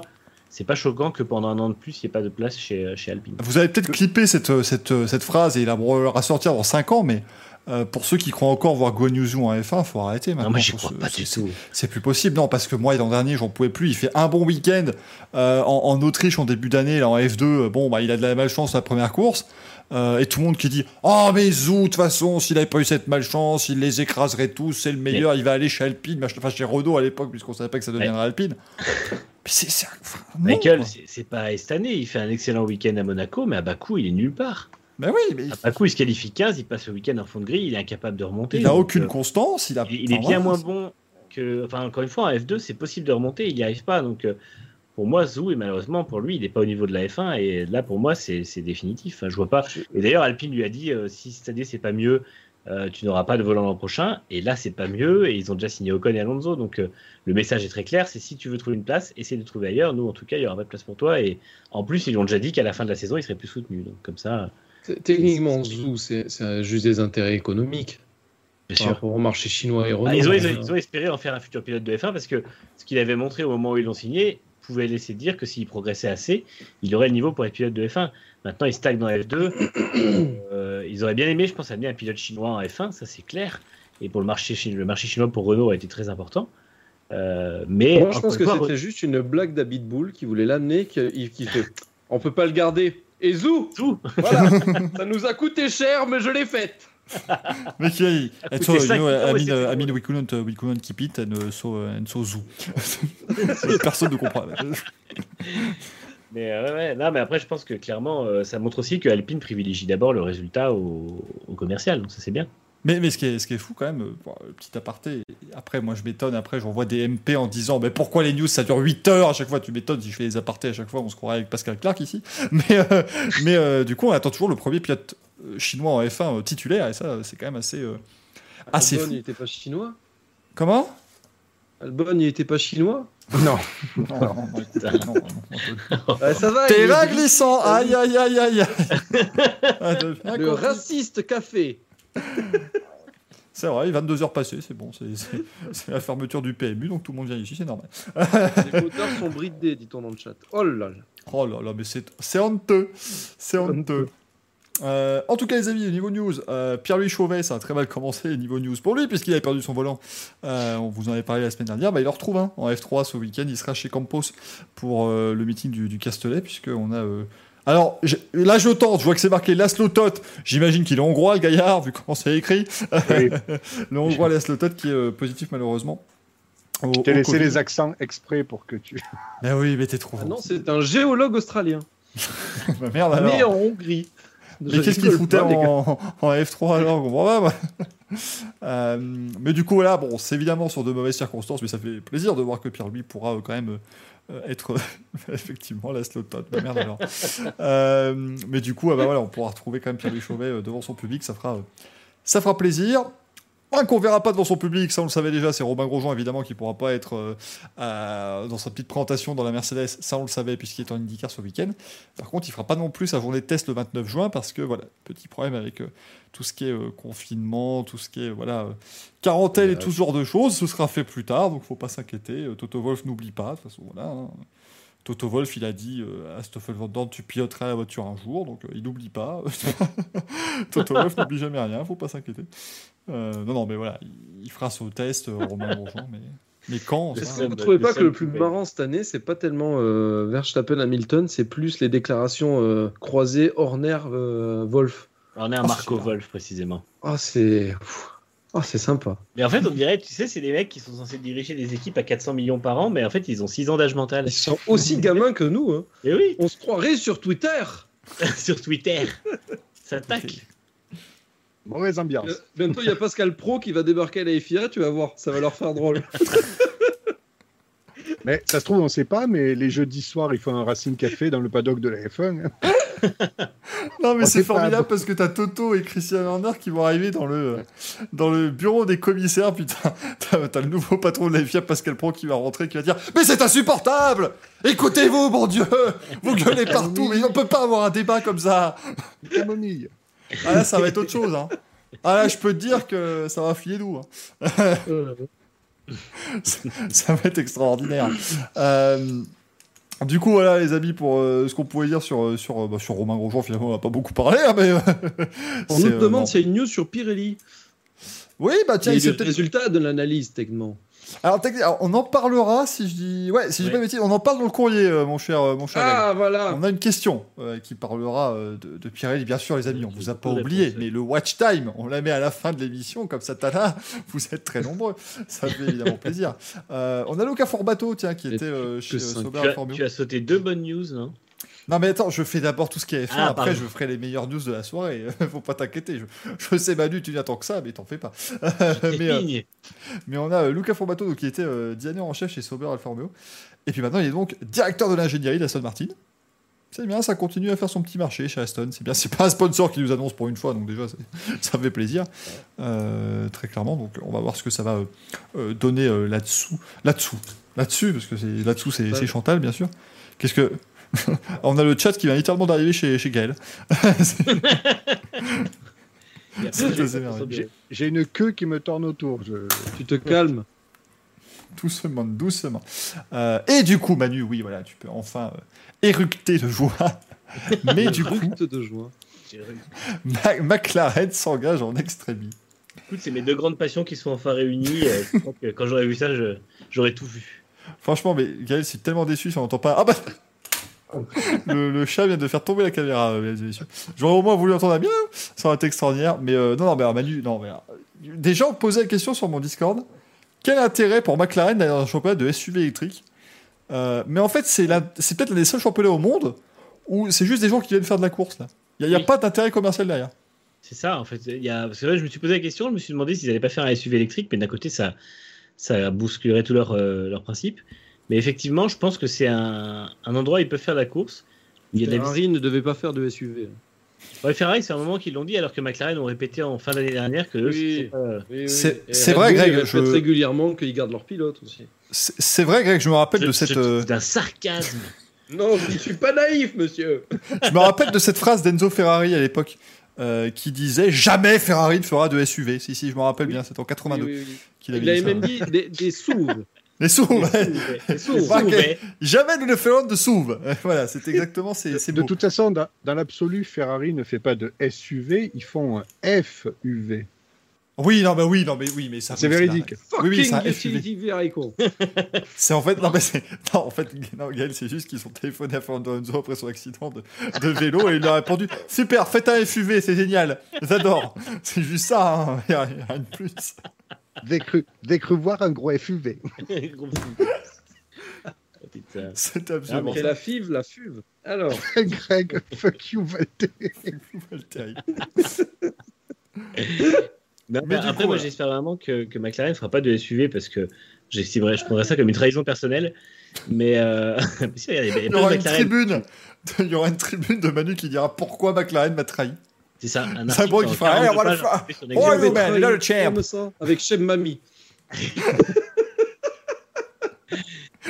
c'est pas choquant que pendant un an de plus, il n'y ait pas de place chez, chez Alpine. Vous avez peut-être clippé cette, cette, cette phrase et il la ressortir dans 5 ans, mais euh, pour ceux qui croient encore voir Guan Yuzu en F1, faut arrêter maintenant. Non, moi, j'y crois pas du tout. C'est plus possible. Non, parce que moi, l'an dernier, j'en pouvais plus. Il fait un bon week-end euh, en, en, Autriche en début d'année, là en F2. Bon, bah, il a de la malchance la première course. Euh, et tout le monde qui dit Oh, mais Zou, de toute façon, s'il n'avait pas eu cette malchance, il les écraserait tous, c'est le meilleur, mais... il va aller chez Alpine, enfin chez Renault à l'époque, puisqu'on savait pas que ça deviendrait. Alpine. c'est. Enfin, Michael, c'est pas cette année, il fait un excellent week-end à Monaco, mais à Bakou, il est nulle part. Ben oui, mais. À Bakou, il se qualifie 15, il passe le week-end en fond de grille, il est incapable de remonter. Il n'a aucune euh, constance, il, a... il, il est bien moins bon que. Enfin, encore une fois, en F2, c'est possible de remonter, il n'y arrive pas. Donc, euh, pour moi, Zou, et malheureusement, pour lui, il n'est pas au niveau de la F1, et là, pour moi, c'est définitif. Enfin, je vois pas. Et d'ailleurs, Alpine lui a dit euh, si cette année, c'est pas mieux, tu n'auras pas de volant l'an prochain. Et là, c'est pas mieux, et ils ont déjà signé Ocon et Alonso. Donc, le message est très clair c'est si tu veux trouver une place, essaie de trouver ailleurs. Nous, en tout cas, il y aura pas de place pour toi. Et en plus, ils ont déjà dit qu'à la fin de la saison, ils seraient plus soutenus. Donc, comme ça. Techniquement, Zou, c'est juste des intérêts économiques. Bien sûr. Pour le marché chinois et Renault. Ah, ils, ont, ils, ont, ils, ont, espéré en faire un futur pilote de F1 parce que ce qu'il avait montré au moment où ils l'ont signé pouvait laisser dire que s'il progressait assez, il aurait le niveau pour être pilote de F1. Maintenant, il stagne dans F2. euh, ils auraient bien aimé, je pense, amener un pilote chinois en F1, ça c'est clair. Et pour le marché, le marché chinois pour Renault a été très important. Euh, mais Moi, je pense que c'était juste une blague d'Abitbull qui voulait l'amener, qui, qui fait on peut pas le garder. Et zou, zou. Voilà, ça nous a coûté cher, mais je l'ai faite. mais qui uh, I mean, we couldn't, we couldn't keep it and so, uh, and so zoo. Personne ne comprend. mais, euh, ouais, non, mais après, je pense que clairement, euh, ça montre aussi que Alpine privilégie d'abord le résultat au, au, commercial, donc ça c'est bien. Mais, mais ce, qui est, ce qui est fou quand même, euh, bon, euh, petit aparté, après moi je m'étonne, après j'envoie des MP en disant mais pourquoi les news ça dure 8 heures à chaque fois, tu m'étonnes si je fais les apartés à chaque fois, on se croirait avec Pascal Clark ici. Mais, euh, mais euh, du coup on attend toujours le premier pilote chinois en F1 euh, titulaire et ça c'est quand même assez... euh, assez Albon, fou. il était pas chinois? Comment? Albon, il était pas chinois? Non. non, non, non, écoute, non, non, non. Ah, Ça va, T'es là glissant Aïe aïe aïe aïe aïe Ah, Le raciste café. C'est vrai, 22h passées, c'est bon, c'est- la fermeture du PMU, donc tout le monde vient ici, c'est normal. Les moteurs sont bridés, dit-on dans le chat. Oh là là. Oh là là, mais c'est honteux. C'est honteux. Euh, en tout cas, les amis, au niveau news, euh, Pierre-Louis Chauvet, ça a très mal commencé niveau news pour lui, puisqu'il avait perdu son volant. Euh, on vous en avait parlé la semaine dernière. Bah, il le retrouve hein, en F3 ce week-end. Il sera chez Campos pour le meeting du, du Castellet, puisqu'on a. Alors, là, je tente, je vois que c'est marqué Laszlo Tot. J'imagine qu'il est hongrois, le gaillard, vu comment c'est écrit. Oui. le hongrois Laszlo Tot qui est euh, positif, malheureusement. Au- Je t'ai laissé Covid. les accents exprès pour que tu. Mais oui, mais t'es trop. Ah non, c'est un géologue australien. Bah, merde alors. Mais en Hongrie. Mais qu'est-ce qu'il foutait en, en F3 alors? Comprends pas, moi. Euh, mais du coup, voilà, bon, c'est évidemment sur de mauvaises circonstances, mais ça fait plaisir de voir que Pierre-Louis pourra euh, quand même euh, être effectivement la slot top. Bah, mais du coup, ah, bah, voilà, on pourra retrouver quand même Pierre-Louis Chauvet devant son public, ça fera, ça fera plaisir. Un qu'on verra pas devant son public, ça on le savait déjà, c'est Robin Grosjean évidemment qui pourra pas être euh, à- dans sa petite présentation dans la Mercedes, ça on le savait puisqu'il est en IndyCar ce week-end. Par contre, il fera pas non plus sa journée de test le 29 juin parce que voilà, petit problème avec euh, tout ce qui est euh, confinement, tout ce qui est voilà euh, quarantaine et tout ce genre de choses, ce sera fait plus tard, donc faut pas s'inquiéter. Euh, Toto Wolf n'oublie pas, de toute façon voilà. hein. Toto Wolf, il a dit euh, à Stoffel Van Dorn, tu piloteras la voiture un jour, donc euh, il n'oublie pas. Toto Wolf n'oublie jamais rien, faut pas s'inquiéter. Euh, non, non, mais voilà, il, fera son test, euh, Romain Grosjean, mais, mais quand Vous trouvez le pas que le plus pouvait. marrant cette année, c'est pas tellement euh, Verstappen Hamilton, c'est plus les déclarations euh, croisées Horner euh, Wolf. On est un Oh, Marco c'est Wolf précisément. Ah c'est, Pff. ah c'est sympa. Mais en fait, on dirait, tu sais, c'est des mecs qui sont censés diriger des équipes à 400 millions par an, mais en fait, ils ont 6 ans d'âge mental. Ils sont aussi gamins que nous. Hein. Et oui, On se croirait sur Twitter. sur Twitter. Ça tacle. Mauvaise ambiance. Euh, bientôt il y a Pascal Pro qui va débarquer à la FIA, tu vas voir, ça va leur faire drôle. Mais ça se trouve, on ne sait pas, mais les jeudis soirs, il faut un Racing Café dans le paddock de la F1. hein. Non, mais c'est pas. formidable parce que t'as Toto et Christian Horner qui vont arriver dans le, dans le bureau des commissaires. Putain, t'as t'as le nouveau patron de la FIA, Pascal Pro, qui va rentrer, qui va dire Mais c'est insupportable Écoutez-vous, mon Dieu Vous gueulez partout, mais on peut pas avoir un débat comme ça Camomille. Ah là, ça va être autre chose. Hein. Ah là, je peux te dire que ça va filer doux. hein. ça va être extraordinaire. Euh, du coup, voilà, les amis, pour euh, ce qu'on pouvait dire sur, euh, sur, bah, sur Romain Grosjean, finalement, on n'a pas beaucoup parlé, hein, mais. On c'est, nous demande s'il y a une news sur Pirelli. Oui, bah tiens, Il il y a s'est le résultat de l'analyse, techniquement. Alors, on en parlera si je dis. Ouais, si je dis pas de bêtises, on en parle dans le courrier, euh, mon cher, euh, mon cher. Ah, voilà. On a une question euh, qui parlera euh, de, de Pirelli, bien sûr, les amis. On vous a pas oublié, mais le watch time, on la met à la fin de l'émission, comme ça, t'as vous êtes très nombreux. Ça fait évidemment plaisir. Euh, on a Luca Forbato, tiens, qui était euh, chez. Sauber Tu as, tu as sauté deux bonnes news, non Non, mais attends, je fais d'abord tout ce qui est F1, Ah, après pardon. je ferai les meilleures news de la soirée. Faut pas t'inquiéter. Je, je sais, Manu, tu n'attends que ça, mais t'en fais pas. mais, euh, mais on a euh, Luca Forbato, donc, qui était euh, designer en chef chez Sauber Alfa Romeo. Et puis maintenant, il est donc directeur de l'ingénierie d'Aston Martin. C'est bien, ça continue à faire son petit marché chez Aston. C'est bien, c'est pas un sponsor qui nous annonce pour une fois, donc déjà, ça fait plaisir. Euh, très clairement, donc on va voir ce que ça va euh, donner euh, là-dessous. Là-dessous. Là-dessus, parce que c'est là-dessous, c'est c'est Chantal, bien sûr. Qu'est-ce que. on a le chat qui vient littéralement d'arriver chez, chez Gaël. J'ai- une queue qui me tourne autour. Je... Tu te calmes. Doucement, doucement. Euh, et du coup, Manu, oui, voilà, tu peux enfin euh, éructer de joie. Mais du coup, de joie. Ma- McLaren s'engage en extrémie. Écoute, c'est mes deux grandes passions qui sont enfin réunies. euh, je crois que quand j'aurais vu ça, j'aurais tout vu. Franchement, mais Gaël, c'est tellement déçu si on n'entend pas. Ah bah le, le chat vient de faire tomber la caméra, euh, mesdames et messieurs. J'aurais au moins voulu entendre un bien, ça aurait été extraordinaire. Mais euh, non, non, mais alors, Manu, non, mais alors, des gens posaient la question sur mon Discord. Quel intérêt pour McLaren d'aller dans un championnat de SUV électrique? Euh, Mais en fait, c'est peut-être l'un des seuls championnats au monde où c'est juste des gens qui viennent faire de la course. Il n'y a, Oui. pas d'intérêt commercial derrière. C'est ça, en fait. Y a... Parce que là, je me suis posé la question, je me suis demandé s'ils n'allaient pas faire un SUV électrique, mais d'un côté, ça, ça bousculerait tout leur, euh, leur principe. Mais effectivement, je pense que c'est un, un endroit où ils peuvent faire la course. Il y a la Ferrari ne devait pas faire de SUV. Ouais, Ferrari, c'est un moment qu'ils l'ont dit, alors que McLaren ont répété en fin d'année dernière que eux, Oui. C'est- c'est vrai, Greg, Ils répètent je- régulièrement qu'ils gardent leur pilote aussi. C'est c'est vrai, Greg, je me rappelle de cette. je- euh, C'est un sarcasme. Non, je ne suis pas naïf, monsieur. Je me rappelle de cette phrase d'Enzo Ferrari à l'époque euh, qui disait jamais Ferrari ne fera de SUV. Si, si, je me rappelle Oui. bien, c'était en 82 Oui, oui, oui. qu'il Il avait avait dit ça. même dit des, des SUV. Les. Pas que- Mais- Jamais nous ne ferons de SUV. Voilà, c'est exactement, c'est c'est De beau. toute façon, dans, dans l'absolu, Ferrari ne fait pas de SUV, ils font un FUV. Oui, non, mais oui, non, mais oui, mais ça. C'est oui, véridique. Oui, oui, c'est un Fucking FUV. utility vehicle. C'est en fait, non, mais c'est, non, en fait, non, Gaël, c'est juste qu'ils ont téléphoné à Fernando Alonso après son accident de, de vélo et il leur a répondu Super, faites un FUV, c'est génial, j'adore. C'est juste ça, hein, il y a rien de plus. J'ai cru, cru voir un gros FUV. C'est absolument C'est la FIV, la FUV. Alors, Greg, fuck you, Valtteri. Mais bah, du après, coup, moi, voilà. j'espère vraiment que, que McLaren ne fera pas de SUV parce que j'estimerais, je prendrais ça comme une trahison personnelle. Mais euh... y y aura une tribune. Il y aura une tribune de Manu qui dira pourquoi McLaren m'a trahi. C'est ça, un C'est un bro qui 42 Hey, what the fuck? fait Oh, you man, the champ. Comme ça, avec Chef Mami.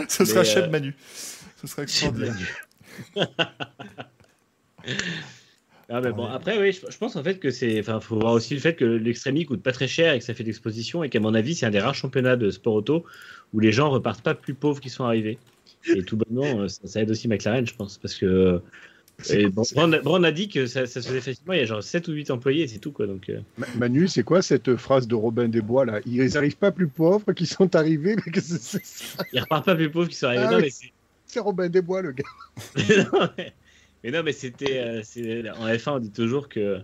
Ce sera Mais, euh, Manu. Ce sera Chef extraordinaire. Manu. Ah, mais bon, après, oui, je, pense en fait que c'est. Enfin, faut voir aussi le fait que l'extrémie coûte pas très cher et que ça fait de l'exposition et qu'à mon avis, c'est un des rares championnats de sport auto où les gens repartent pas plus pauvres qu'ils sont arrivés. Et tout bonnement, euh, ça, ça aide aussi McLaren, je pense, parce que. Et bon, Brown a dit que ça, ça se faisait facilement, il y a genre 7 ou 8 employés et c'est tout quoi. Donc, euh, Ma- Manu, c'est quoi cette phrase de Robin des Bois là? Ils n'arrivent pas plus pauvres qu'ils sont arrivés. mais que ils repartent pas plus pauvres qu'ils sont arrivés. Ah non, oui. mais c'est- Robin des Bois, le gars. non, mais, mais non, mais c'était. euh, en F1, on dit toujours que.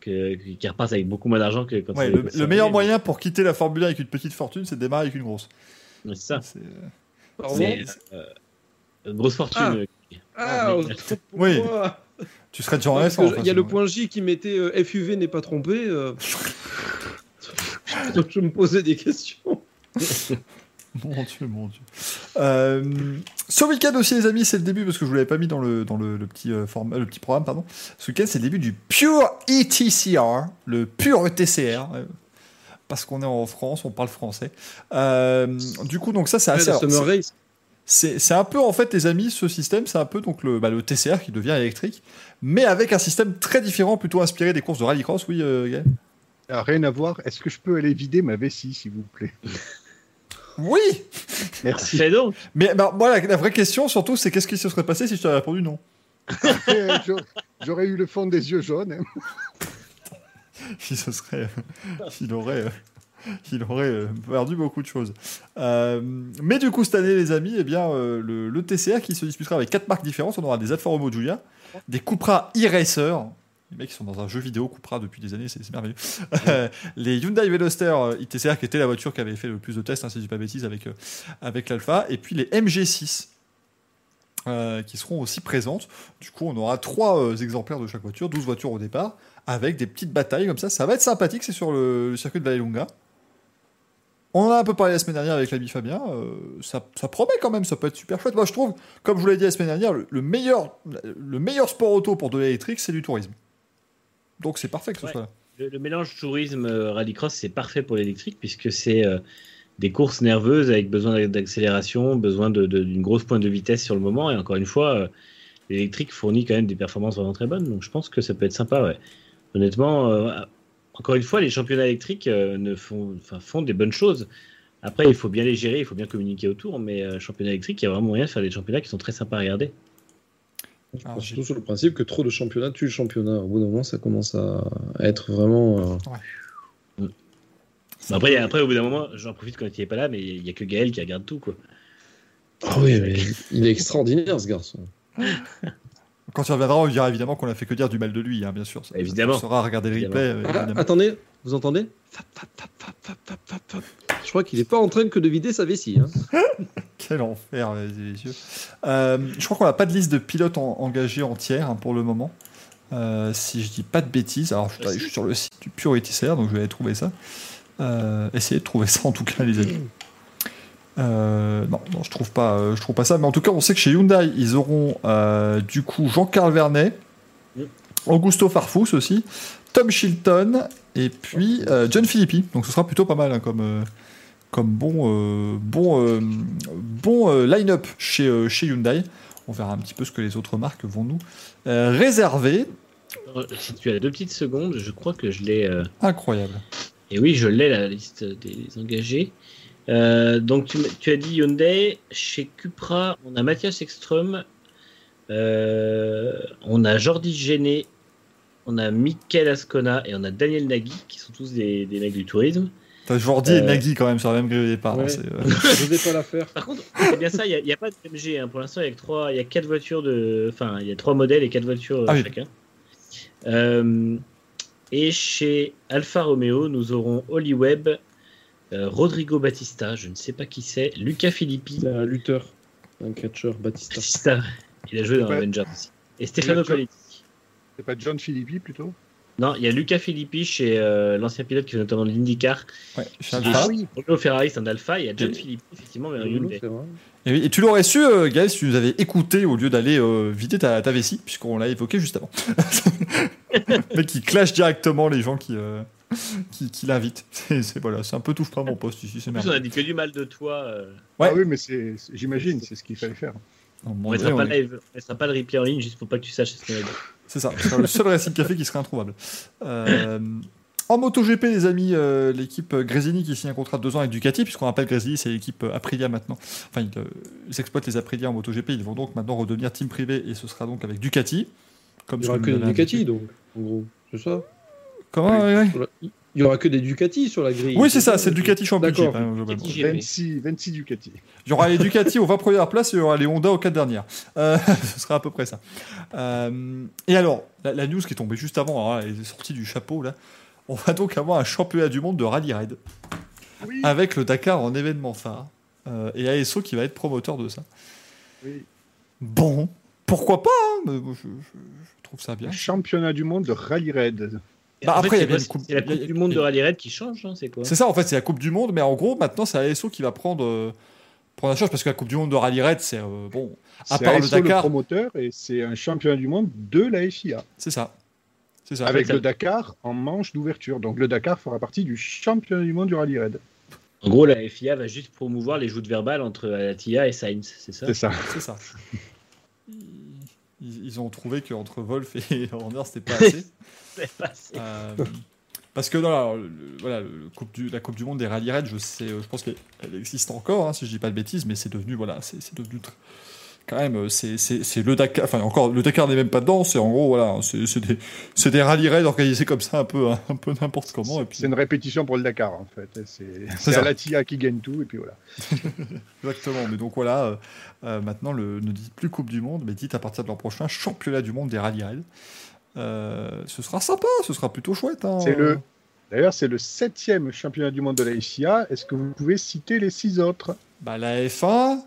que- Qu'ils repartent avec beaucoup moins d'argent que quand Ouais, ils le, meilleur moyen pour quitter la Formule 1 avec une petite fortune, c'est de démarrer avec une grosse. C'est ça. C'est, euh, euh, une grosse fortune. Ah. Ah, Ah, pour Oui. moi. tu serais déjà en Parce F1. que Il y a le point J qui mettait euh, FUV n'est pas trompé. euh. Donc je me posais des questions. Mon dieu, mon dieu. Euh, ce week-end aussi, les amis, c'est le début, parce que je vous l'avais pas mis dans le, dans le, le petit, euh, format- le petit programme, pardon. Ce week-end, c'est le début du Pure ETCR, le Pure ETCR. euh, Parce qu'on est en France, on parle français. Euh, du coup, donc ça, c'est Ouais, assez. la Summer Race. C'est c'est un peu, en fait, les amis, ce système, c'est un peu donc le, bah, le TCR qui devient électrique, mais avec un système très différent, plutôt inspiré des courses de rallycross, oui, euh, Gaël? Ah, rien à voir. Est-ce que je peux aller vider ma vessie, s'il vous plaît? Oui Merci. Fais donc. Mais bah, moi, la, la vraie question, surtout, c'est qu'est-ce qui se serait passé si je t'avais répondu non? Euh, j'aurais- eu le fond des yeux jaunes. hein. il se serait, il aurait, euh, il aurait euh, perdu beaucoup de choses. Euh, mais du coup, cette année, les amis, eh bien, euh, le, le TCR qui se disputera avec quatre marques différentes, on aura des Alfa Romeo Giulia, des Cupra e-Racer. Les mecs qui sont dans un jeu vidéo Cupra depuis des années, c'est merveilleux. Les Hyundai Veloster ITCR qui était la voiture qui avait fait le plus de tests, hein, si je dis pas bêtise, avec, avec l'Alpha. Et puis les MG6 euh, qui seront aussi présentes. Du coup, on aura trois euh, exemplaires de chaque voiture, 12 voitures au départ, avec des petites batailles comme ça. Ça va être sympathique, c'est sur le, le circuit de Vallelunga. On en a un peu parlé la semaine dernière avec l'ami Fabien. euh, ça, ça promet quand même, ça peut être super chouette. Moi, je trouve, comme je vous l'ai dit la semaine dernière, le, le meilleur, le meilleur sport auto pour de l'électrique, c'est du tourisme. Donc c'est parfait que ce Ouais. soit là. Le, le mélange tourisme euh, rallycross, c'est parfait pour l'électrique puisque c'est euh, des courses nerveuses avec besoin d'accélération, besoin d'une grosse pointe de vitesse sur le moment. Et encore une fois, euh, l'électrique fournit quand même des performances vraiment très bonnes. Donc je pense que ça peut être sympa. Ouais. Honnêtement, encore une fois, les championnats électriques euh, ne font, enfin, font des bonnes choses. Après, il faut bien les gérer, il faut bien communiquer autour. Mais euh, championnat électrique, il y a vraiment moyen de faire des championnats qui sont très sympas à regarder. Alors, Surtout sur le principe que trop de championnats tue le championnat. Au bout d'un moment, ça commence à être vraiment. euh, Bon, après, après, au bout d'un moment, j'en profite quand il n'est pas là, mais il n'y a que Gaël qui regarde tout. Quoi. Ah oui, mais il est extraordinaire ce garçon. Quand il reviendra, on dira évidemment qu'on a fait que dire du mal de lui, hein, bien sûr. Ça, Évidemment. On saura regarder le replay. euh, Ah, attendez, vous entendez. Je crois qu'il n'est pas en train que de vider sa vessie. hein. Quel enfer, les yeux. Euh, je crois qu'on n'a pas de liste de pilotes en- engagés entière hein, pour le moment. Euh, si je dis pas de bêtises, alors je, je suis sur le site du Purity Seller, donc je vais aller trouver ça. Euh, essayez de trouver ça en tout cas, les amis. Euh, non, non, je trouve pas, euh, je trouve pas ça. Mais en tout cas, on sait que chez Hyundai, ils auront euh, du coup Jean-Carl Vernet. Augusto Farfus aussi, Tom Chilton et puis John Philippi. Donc ce sera plutôt pas mal hein, comme, comme bon, bon, bon line-up chez, chez Hyundai. On verra un petit peu ce que les autres marques vont nous réserver. Si tu as deux petites secondes, je crois que je l'ai. Incroyable. Et oui, je l'ai la liste des engagés. Euh, donc tu, as dit Hyundai, chez Cupra, on a Mathias Ekström, euh, on a Jordi Genet, on a Mikel Ascona et on a Daniel Nagui, qui sont tous des, des mecs du tourisme. T'as Jordi et Euh, Nagui quand même sur la même grille de départ. hein, Ouais. euh, Je pas la faire. Par contre, c'est bien ça, il n'y a, pas de MG. hein. Pour l'instant, il y a que trois, il y a quatre voitures de, enfin, il y a trois modèles et quatre voitures Ah oui. chacun. Euh, et chez Alfa Romeo, nous aurons Oli Webb, Rodrigo Batista, je ne sais pas qui c'est, Luca Filippi. C'est un lutteur, un catcheur, Batista. Batista, il a joué dans Ouais. Avengers aussi. Et Stefano Coletti. C'est pas John Philippi plutôt? Non, il y a Luca Filippi chez euh, l'ancien pilote qui fait notamment l'IndyCar. ouais, chez Ah Alpha. oui. Romeo Ferrari, c'est un Alpha. Il y a John Et- Filippi, effectivement, mais Hyundai. Et, et tu l'aurais su, euh, Gaël, si tu nous avais écouté au lieu d'aller euh, vider ta, ta vessie, puisqu'on l'a évoqué juste avant. Mais qui clash directement les gens qui, euh, qui, qui l'invitent. C'est, voilà, c'est un peu touche pas mon poste ici, c'est En plus, on a dit que du mal de toi. euh, Ouais. Ah oui, mais c'est, c'est- j'imagine, c'est ce qu'il fallait faire. On mettra on pas est- live, on mettra pas de replay en ligne juste pour pas que tu saches ce qu'on a dit. C'est ça, c'est le seul Racing Café qui serait introuvable. Euh, en MotoGP, les amis, euh, l'équipe Grésini qui signe un contrat de deux ans avec Ducati, puisqu'on rappelle Grésini, c'est l'équipe Aprilia maintenant. Enfin, ils, euh, ils exploitent les Aprilia en MotoGP, ils vont donc maintenant redevenir team privé et ce sera donc avec Ducati. Comme Il y ce aura que Ducati, donc, en gros. C'est ça? Comment ouais, Il y aura que des Ducati sur la grille. Oui, c'est ça, c'est le Ducati Championship. D'accord. hein, globalement. Ducati GP. 26, 26 Ducati. Il y aura les Ducati aux 20 premières places et il y aura les Honda aux 4 dernières. Euh, ce sera à peu près ça. Euh, et alors, la, la news qui est tombée juste avant, alors là, elle est sortie du chapeau là. On va donc avoir un championnat du monde de rallye raid Oui. avec le Dakar en événement phare euh, et ASO qui va être promoteur de ça. oui. Bon, pourquoi pas hein, mais moi, je, je- je trouve ça bien. Championnat du monde de rallye raid. Bah, après, il y a une coupe- la il y a- Coupe du Monde de Rallye Raid qui change, hein, c'est quoi? C'est ça, en fait, c'est la Coupe du Monde, mais en gros, maintenant, c'est ASO qui va prendre, euh, prendre la charge parce que la Coupe du Monde de rallye raid, c'est euh, bon, à C'est part le ASO le Dakar, promoteur et c'est un championnat du monde de la FIA. c'est ça. C'est ça. avec ça- le Dakar en manche d'ouverture. Donc le Dakar fera partie du championnat du monde du rallye raid. En gros, la FIA va juste promouvoir les joutes verbales entre Atia et Sainz, c'est ça? C'est ça. C'est ça. Ils, ils ont trouvé qu'entre Wolf et Horner, c'était pas assez. Passé. Euh, parce que non, alors, le- le- voilà, le coupe du, la Coupe du Monde des rallye raids, je sais, euh, je pense qu'elle elle existe encore, hein, si je dis pas de bêtises, mais c'est devenu, voilà, c'est c'est devenu tr- quand même, euh, c'est c'est- c'est le Dakar, enfin encore, le Dakar n'est même pas dedans, c'est en gros, voilà, c'est c'est des, c'est des rallye raids organisés comme ça, un peu, hein, un peu n'importe comment, et puis C'est une répétition pour le Dakar en fait. C'est c'est ça. Alatia qui gagne tout et puis voilà. Exactement, mais donc voilà, euh, euh, maintenant le, ne dites plus Coupe du Monde, mais dites à partir de l'an prochain Championnat du Monde des rallye raids. Euh, ce sera sympa, ce sera plutôt chouette. hein. C'est le- D'ailleurs, c'est le septième championnat du monde de la FIA. Est-ce que vous pouvez citer les six autres? Bah, la F1,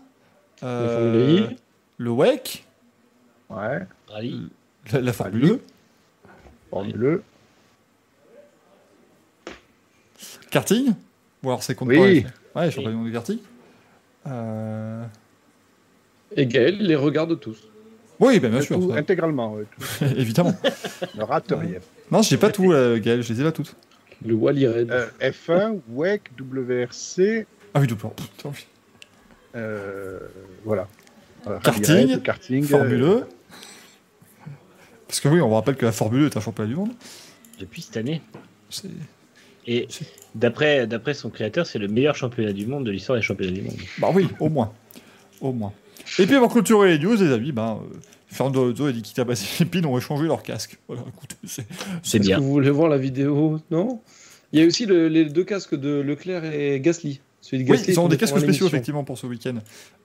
euh, I. le WEC, Ouais. La, la Formule Rallye. 2, Formule karting, ou alors c'est contre Oui. pas, Ouais, championnat du monde de karting. Euh, Et Gaël les regarde tous. Oui, ben, bien sûr, Tout, intégralement. ouais, tout. évidemment. Ne rate rien. Non, je n'ai pas tout, euh, Gaël, je les ai pas toutes. Le Wally Red. Euh, F1, WEC, WRC, Ah oui, double. Putain, oui. euh, voilà. Euh, Karting, raid, karting, Formule euh, 1. Parce que oui, on vous rappelle que la Formule 2 est un championnat du monde. Depuis cette année. Et d'après d'après son créateur, c'est le meilleur championnat du monde de l'histoire des championnats du monde. Bah oui, au moins. Au moins. Et puis avant de clôturer les news, les amis, ben, euh, Fernando Alonso et Nikita Mazepin ont échangé leur casque. Voilà, écoutez, c'est bien. que vous voulez voir la vidéo Non? Il y a aussi le- les deux casques de Leclerc et Gasly. Celui de Oui, ils ont des casques spéciaux effectivement pour ce week-end.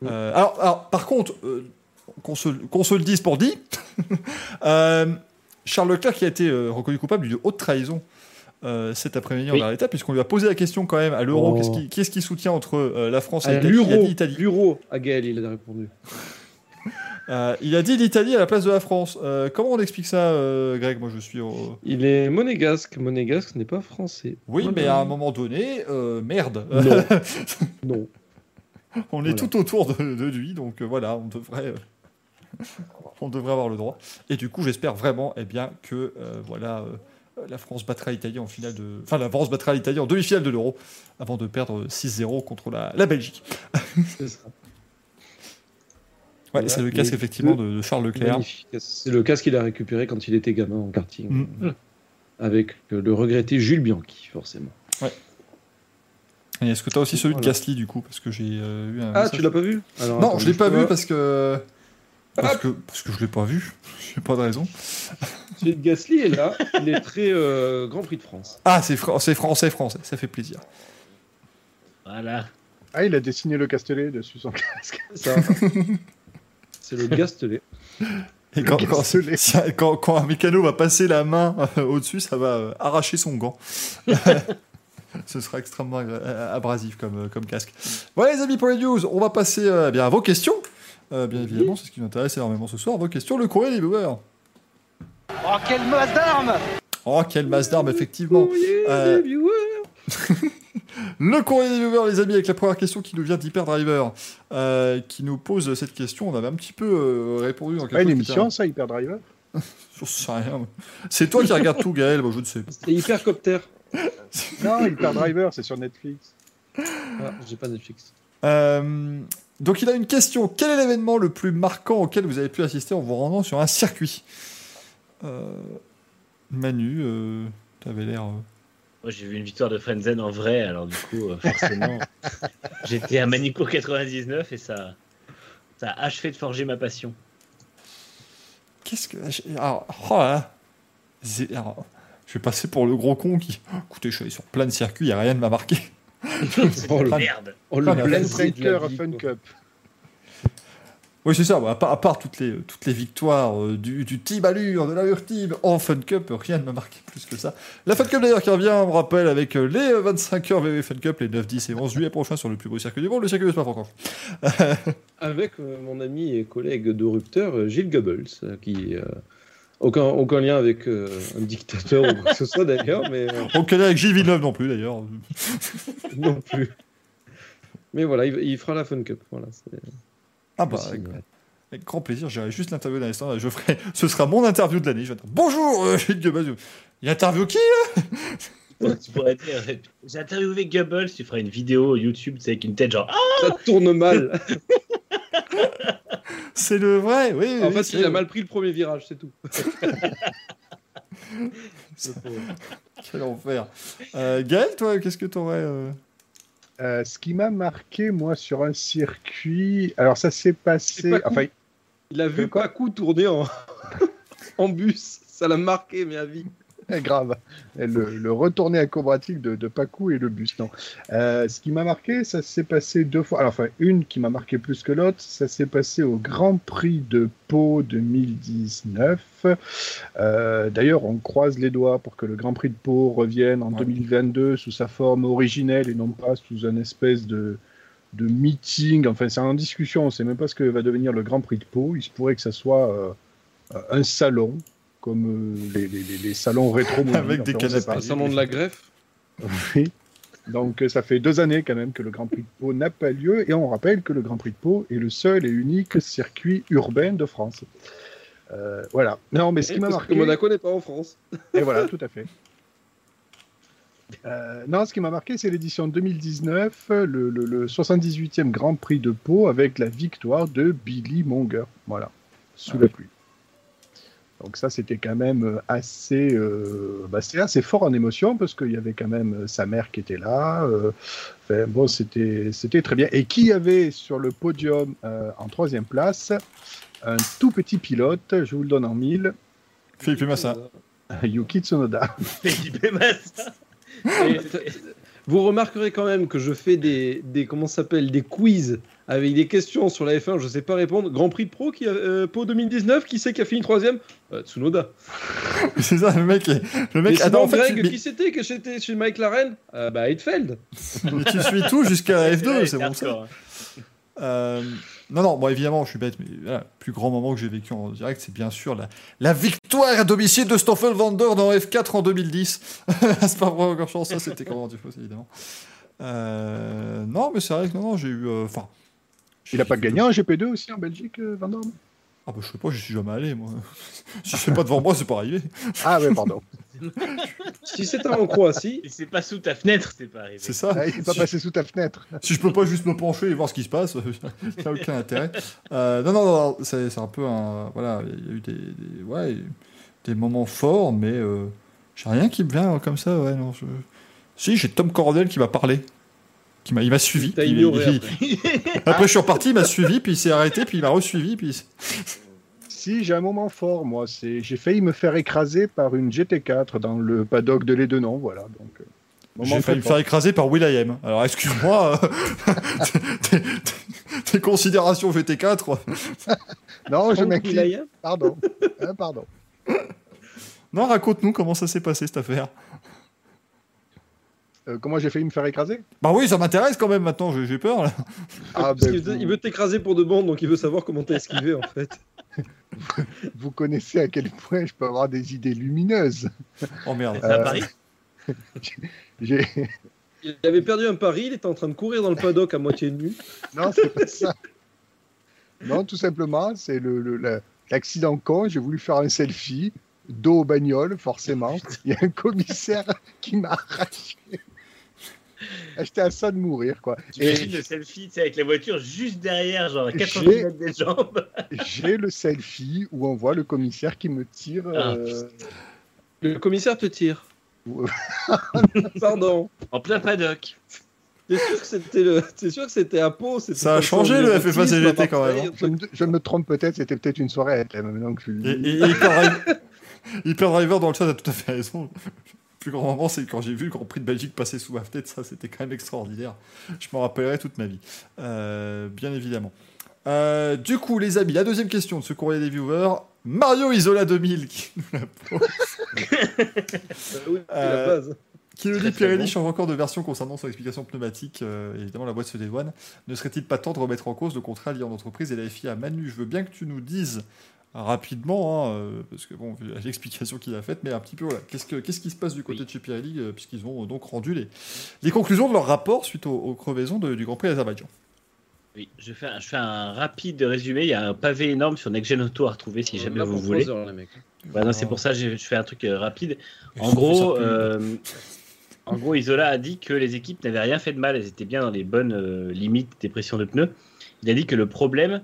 Mm. Euh, alors, alors, par contre, euh, qu'on se, se le dise pour dit, euh, Charles Leclerc qui a été euh, reconnu coupable d'une haute trahison euh, cet après-midi Oui. envers l'État, puisqu'on lui a posé la question quand même à l'Euro, Oh. qu'est-ce qui, soutient entre euh, la France et Ah, l'Italie? L'euro, à Gaël, il a répondu. Euh, il a dit l'Italie à la place de la France. Euh, comment on explique ça, euh, Greg? Moi, je suis. au- Il est monégasque. Monégasque n'est pas français. Oui, Voilà. mais à un moment donné, merde. Non. Non. on est tout autour de, de lui, donc voilà, on devrait, on devrait avoir le droit. Et du coup, j'espère vraiment, eh bien, que voilà, la France battra l'Italie en finale de, enfin, la France battra l'Italie en demi-finale de l'Euro, avant de perdre 6-0 contre la, la Belgique. C'est ça. Ouais, Voilà, c'est le casque effectivement de, de Charles Leclerc. C'est le casque qu'il a récupéré quand il était gamin en karting. Mm. Avec euh, le regretté Jules Bianchi, forcément. Et est-ce que tu as aussi celui de. Gasly du coup, parce que j'ai euh, eu un. Ah, message- tu l'as pas vu? Alors, Non, attends, je l'ai pas vu parce que. Parce Ah. que, parce que je l'ai pas vu. J'ai pas de raison. Celui de Gasly est là. Il est très euh, Grand Prix de France. Ah, c'est fran- c'est français, français. Ça fait plaisir. Voilà. Ah, il a dessiné le Castellet dessus son casque. C'est ça. C'est le Gastelet. Et quand, quand, si un- quand- quand un mécano va passer la main euh, au-dessus, ça va euh, arracher son gant. Ce sera extrêmement euh, abrasif comme, euh, comme casque. Voilà les amis pour les news, on va passer euh, bien, à vos questions. Euh, bien évidemment, c'est ce qui nous intéresse énormément ce soir. Vos questions, le courrier des viewers. Oh, quelle masse d'armes Oh, quelle masse d'armes, effectivement. Courrier Euh, des viewers. Le courrier des viewers, les amis, avec la première question qui nous vient d'Hyperdriver, euh, qui nous pose cette question. On avait un petit peu euh, répondu en C'est pas une quelque émission, ça, Hyperdriver? J'en sais rien. C'est toi qui regardes tout, Gaël, moi je ne sais pas. C'est Hypercopter. Non, Hyperdriver, c'est sur Netflix. Ah, j'ai pas Netflix. Euh, donc il a une question. Quel est l'événement le plus marquant auquel vous avez pu assister en vous rendant sur un circuit Euh, Manu, euh, t'avais l'air... euh, Moi, j'ai vu une victoire de Frenzen en vrai, alors du coup, euh, forcément, j'étais à Manicourt 99 et ça, ça a achevé de forger ma passion. Qu'est-ce que... Alors, oh là, alors, je vais passer pour le gros con qui... Écoutez, je suis allé sur plein de circuits, il n'y a rien de m'a marqué. Oh, le, Merde oh, le la Breaker Fun. Cup. Oui, c'est ça. bon, à, part, à part toutes les, toutes les victoires euh, du, du Team Allure, de l'Allure Team en Fun Cup, rien ne m'a marqué plus que ça. La Fun Cup d'ailleurs qui revient, on rappelle, avec euh, les 25 heures VW Fun Cup, les 9, 10 et 11 juillet prochain sur le plus beau circuit du monde, le circuit de Spa-Francorchamps. Avec euh, mon ami et collègue de rupteur, euh, Gilles Goebbels, euh, qui. Euh, aucun, aucun lien avec euh, un dictateur ou quoi que ce soit d'ailleurs, mais euh, On connaît avec Gilles Villeneuve non plus d'ailleurs. non plus. Mais voilà, il, il fera la Fun Cup. Voilà, c'est- Ah bah, avec, avec grand plaisir, j'irai juste l'interview d'un instant. Je ferai, ce sera mon interview de l'année. Je vais dire Bonjour, euh, Gilles. Il interview qui Tu pourrais dire, j'ai interviewé Goebbels, tu feras une vidéo YouTube, tu sais, avec une tête genre Ah Ça tourne mal. C'est le vrai, oui. en oui, fait, il a mal pris le premier virage, c'est tout. Quel enfer. Euh, Gaël, toi, qu'est-ce que t'aurais. euh, Euh, ce qui m'a marqué, moi, sur un circuit. Alors, ça s'est passé. pas. Enfin, Il a vu Quoi Pacu tourner en... en bus. Ça l'a marqué, mais à vie. Grave. Le, le retourné acrobatique de, de Pacou et le bus. Non. Euh, ce qui m'a marqué, ça s'est passé deux fois. Alors, enfin, une qui m'a marqué plus que l'autre, ça s'est passé au Grand Prix de Pau 2019. Euh, D'ailleurs, on croise les doigts pour que le Grand Prix de Pau revienne en Ouais. 2022 sous sa forme originelle et non pas sous un espèce de de meeting, enfin c'est en discussion, on ne sait même pas ce que va devenir le Grand Prix de Pau. Il se pourrait que ça soit euh, un salon, comme euh, les, les- les- les salons rétro Avec des canapés. Un salon de la greffe. Oui. Donc euh, ça fait deux années quand même que le Grand Prix de Pau n'a pas lieu, et on rappelle que le Grand Prix de Pau est le seul et unique circuit urbain de France. Euh, voilà. Non, mais ce qui m'a Parce marqué... que Monaco n'est pas en France. Et voilà, tout à fait. Euh, non, ce qui m'a marqué, c'est l'édition 2019, le, le- le 78e Grand Prix de Pau avec la victoire de Billy Monger. Voilà, sous la pluie. Donc ça, c'était quand même euh, assez, euh, bah, c'était assez fort en émotion parce qu'il y avait quand même euh, sa mère qui était là. euh, enfin, bon, c'était, c'était très bien. Et qui avait sur le podium euh, en troisième place un tout petit pilote, je vous le donne en mille, Philippe Massa. Yuki Tsunoda. Felipe Massa Vous remarquerez quand même que je fais des, des comment s'appelle des quiz avec des questions sur la F1, je sais pas répondre. Grand Prix de Pro qui a, euh, Pau 2019, qui c'est qui a fini troisième? Euh, Tsunoda. C'est ça, le mec. Le mec. sinon, Attends, en fait, Greg, tu, qui c'était que j'étais chez Mike Laren? Euh, Bah Heidfeld. mais tu suis tout jusqu'à F2, c'est bon ça. hardcore. Euh, non, non, bon, évidemment, je suis bête, mais voilà, le plus grand moment que j'ai vécu en direct, c'est bien sûr la, la victoire à domicile de Stoffel Vander dans F4 en 2010. c'est pas vraiment encore chance, ça c'était comment tu fais, évidemment. Euh, non, mais c'est vrai que non, non, j'ai eu. euh, Enfin. Il a pas gagné un GP2 aussi en Belgique, euh, Van Dorn Ah, bah je sais pas, j'y suis jamais allé, moi. si c'est pas devant moi, c'est pas arrivé. Ah, ouais, pardon. Si c'était en Croatie, Et c'est pas sous ta fenêtre, c'est pas arrivé. C'est ça. Ah, il est pas passé sous ta fenêtre. si je peux pas juste me pencher et voir ce qui se passe, il n'y a aucun intérêt. Euh, non, non, non, c'est c'est un peu un. Voilà, il y a eu des, des- ouais, des moments forts, mais euh, j'ai rien qui me vient comme ça, ouais, non. je- Si, j'ai Tom Cordel qui m'a parlé. Qui m'a, il m'a suivi. t'as Il- ignoré il- après. après, je suis reparti, il m'a suivi, puis il s'est arrêté, puis il m'a resuivi, puis. Si, j'ai un moment fort, moi. C'est, j'ai failli me faire écraser par une GT4 dans le paddock de Lédenon, voilà. Donc, euh, moment J'ai failli me faire écraser par Will.i.am. Alors, excuse-moi, euh, tes, tes- tes considérations GT4. Non, je m'incline. Pardon. Hein, pardon. Non, raconte-nous comment ça s'est passé cette affaire. Euh, comment j'ai failli me faire écraser? Bah oui, ça m'intéresse quand même maintenant, j'ai j'ai peur là. Ah, Parce ben, qu'il veut- vous, Il veut t'écraser pour de bon, donc il veut savoir comment t'as esquivé en fait. vous connaissez à quel point je peux avoir des idées lumineuses. Oh merde. Euh, J'ai... Il avait perdu un pari, il était en train de courir dans le paddock à moitié nu. Non, c'est pas ça. Non, tout simplement, c'est le, le- la- l'accident con. J'ai voulu faire un selfie, dos aux bagnoles, forcément. Il y a un commissaire qui m'a arraché. J'étais à ça de mourir, quoi. J'imagine Et le selfie tu sais, avec la voiture juste derrière, genre à 80 J'ai- mètres des jambes. j'ai le selfie où on voit le commissaire qui me tire. Ah, euh, Le commissaire te tire. Pardon. En plein paddock. T'es sûr que c'était le... T'es sûr que c'était à Pau Ça a changé, le FFA CGT, à quand même, hein. je, me, je me trompe peut-être, c'était peut-être une soirée à thème, maintenant que je le Et, dis. et- et Hyper Driver, Hyper Driver dans le chat a tout à fait raison. Plus grand moment, c'est quand j'ai vu le Grand Prix de Belgique passer sous ma fenêtre. Ça, c'était quand même extraordinaire. Je m'en rappellerai toute ma vie. Euh, bien évidemment. Euh, du coup, les amis, la deuxième question de ce courrier des viewers. Mario Isola 2000 qui nous la pose. Euh, oui, c'est la base. Qui nous dit Pirelli bon. change encore de version concernant son explication pneumatique. Euh, évidemment, la boîte se dédouane. Ne serait-il pas temps de remettre en cause le contrat lié en entreprise et la FIA Manu, je veux bien que tu nous dises rapidement, hein, euh, parce que bon, vu l'explication qu'il a faite, mais un petit peu, voilà. Qu'est-ce, que, qu'est-ce qui se passe du côté Oui. de chez Pirelli, euh, puisqu'ils ont euh, donc rendu les, les conclusions de leur rapport suite aux, aux crevaisons de- du Grand Prix d'Azerbaïdjan Oui, je fais, un, je fais un rapide résumé. Il y a un pavé énorme sur Next Gen Auto à retrouver si jamais vous voulez. trois heures, les mecs. Ouais, non, c'est pour ça que je fais un truc euh, rapide. En gros, euh, en gros, Isola a dit que les équipes n'avaient rien fait de mal, elles étaient bien dans les bonnes euh, limites des pressions de pneus. Il a dit que le problème,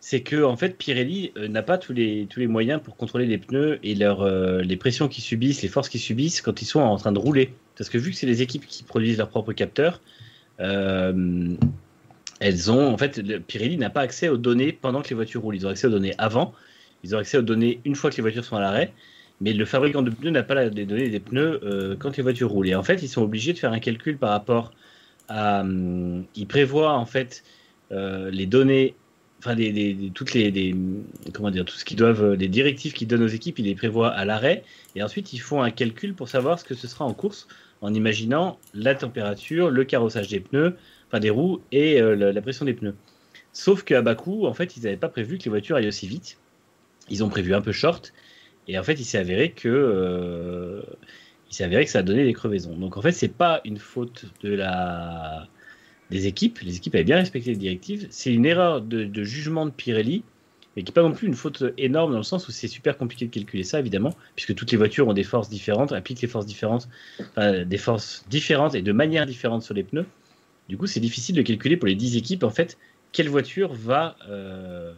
c'est que en fait, Pirelli euh, n'a pas tous les, tous les moyens pour contrôler les pneus et euh, les pressions qu'ils subissent, les forces qu'ils subissent quand ils sont en train de rouler. Parce que vu que c'est les équipes qui produisent leurs propres capteurs, euh, elles ont en fait, Pirelli n'a pas accès aux données pendant que les voitures roulent. Ils ont accès aux données avant, ils ont accès aux données une fois que les voitures sont à l'arrêt. Mais le fabricant de pneus n'a pas les données des pneus quand les voitures roulent. Et en fait, ils sont obligés de faire un calcul par rapport à. hum, ils prévoient en fait les données, enfin toutes les, euh, directives qu'ils donnent aux équipes, ils les prévoient à l'arrêt. Et ensuite, ils font un calcul pour savoir ce que ce sera en course, en imaginant la température, le carrossage des pneus, enfin des roues et euh, la, pression des pneus. Sauf qu'à Bakou, en fait, ils n'avaient pas prévu que les voitures aillent aussi vite. Ils ont prévu un peu short. Et en fait, il s'est avéré que euh, ça a donné des crevaisons. Donc en fait, c'est pas une faute de la équipes. Les équipes avaient bien respecté les directives. C'est une erreur de, jugement de Pirelli, mais qui n'est pas non plus une faute énorme dans le sens où c'est super compliqué de calculer ça, évidemment, puisque toutes les voitures ont des forces différentes, appliquent forces différentes, des forces différentes et de manière différente sur les pneus. Du coup, c'est difficile de calculer pour les 10 équipes, en fait, quelle voiture va, euh,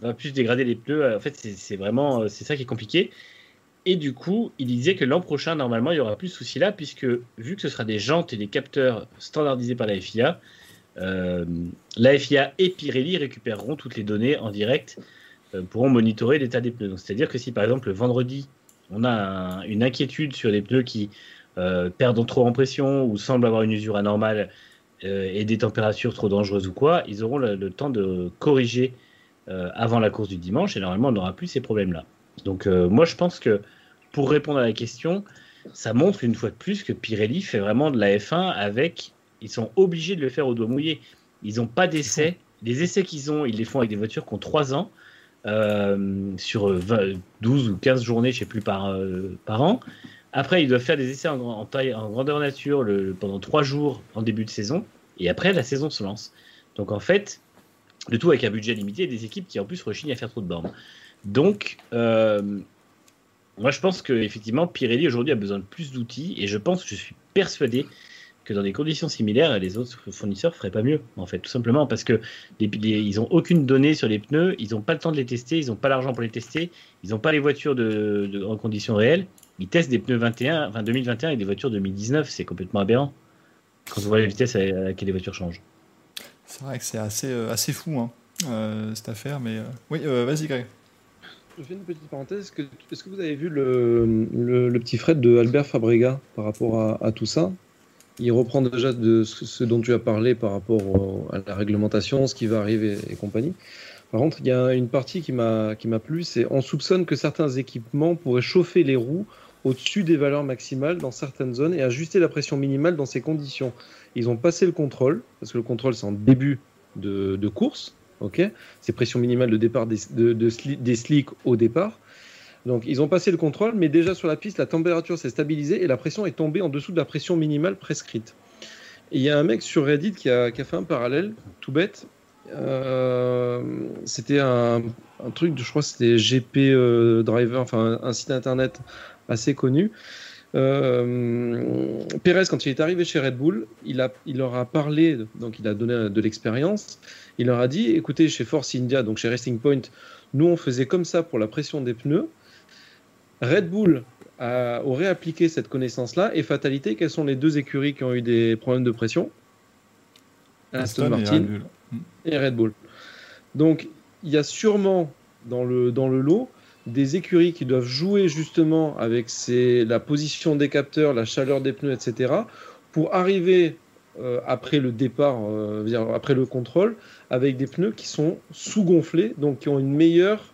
va plus dégrader les pneus. En fait, c'est c'est vraiment euh, c'est ça qui est compliqué. Et du coup, il disait que l'an prochain, normalement, il y aura plus de soucis là, puisque vu que ce sera des jantes et des capteurs standardisés par la FIA, euh, la FIA et Pirelli récupéreront toutes les données en direct, euh, pourront monitorer l'état des pneus. C'est-à-dire que si par exemple le vendredi, on a un- une inquiétude sur des pneus qui euh, perdent trop en pression ou semblent avoir une usure anormale et des températures trop dangereuses ou quoi, ils auront le, temps de corriger avant la course du dimanche et normalement on n'aura plus ces problèmes-là. Donc euh, moi je pense que pour répondre à la question, ça montre une fois de plus que Pirelli fait vraiment de la F1 avec, ils sont obligés de le faire au doigt mouillé. Ils n'ont pas d'essais. Les essais qu'ils ont, ils les font avec des voitures qui ont 3 ans, euh, sur 20 12 ou 15 journées, je ne sais plus, par, euh, par an. Après, ils doivent faire des essais en, en grandeur nature pendant 3 jours en début de saison. Et après, la saison se lance. Donc en fait, le tout avec un budget limité et des équipes qui en plus rechignent à faire trop de bornes. Donc, euh, moi je pense qu'effectivement, Pirelli aujourd'hui a besoin de plus d'outils et je pense, je suis persuadé que dans des conditions similaires, les autres fournisseurs feraient pas mieux, en fait, tout simplement parce que les, aucune donnée sur les pneus, ils n'ont pas le temps de les tester, ils n'ont pas l'argent pour les tester, ils n'ont pas les voitures en conditions réelles. Ils testent des pneus 21, enfin 2021 et des voitures 2019, c'est complètement aberrant. Quand on voit la vitesse à laquelle les voitures changent. C'est vrai que c'est assez, euh, assez fou, hein, euh, cette affaire, mais... Oui, vas-y, Greg. Je fais une petite parenthèse. Est-ce que, vous avez vu le, le- petit Fred de Albert Fabrega par rapport à, tout ça? Il reprend déjà de ce, dont tu as parlé par rapport à la réglementation, ce qui va arriver et compagnie. Par contre, il y a une partie qui m'a plu, c'est on soupçonne que certains équipements pourraient chauffer les roues au-dessus des valeurs maximales dans certaines zones et ajuster la pression minimale dans ces conditions. Ils ont passé le contrôle, parce que le contrôle c'est en début de course, ok C'est pression minimale de départ des, de- slicks au départ. Donc ils ont passé le contrôle, mais déjà sur la piste, la température s'est stabilisée et la pression est tombée en dessous de la pression minimale prescrite. Il y a un mec sur Reddit qui a, fait un parallèle, tout bête. Euh, c'était un, truc, je crois c'était GP euh, Driver, enfin un site internet assez connu. Euh, Pérez, quand il est arrivé chez Red Bull, il, a, il leur a parlé, donc il a donné de l'expérience. Il leur a dit écoutez, chez Force India, donc chez Racing Point, nous on faisait comme ça pour la pression des pneus. Red Bull a- aurait appliqué cette connaissance-là et fatalité, quelles sont les deux écuries qui ont eu des problèmes de pression? Aston Aston et Martin Red Bull. et Red Bull. Donc, il y a sûrement dans le, dans le lot des écuries qui doivent jouer justement avec la position des capteurs, la chaleur des pneus, etc., pour arriver euh, après le départ, euh, après le contrôle, avec des pneus qui sont sous-gonflés, donc qui ont une meilleure,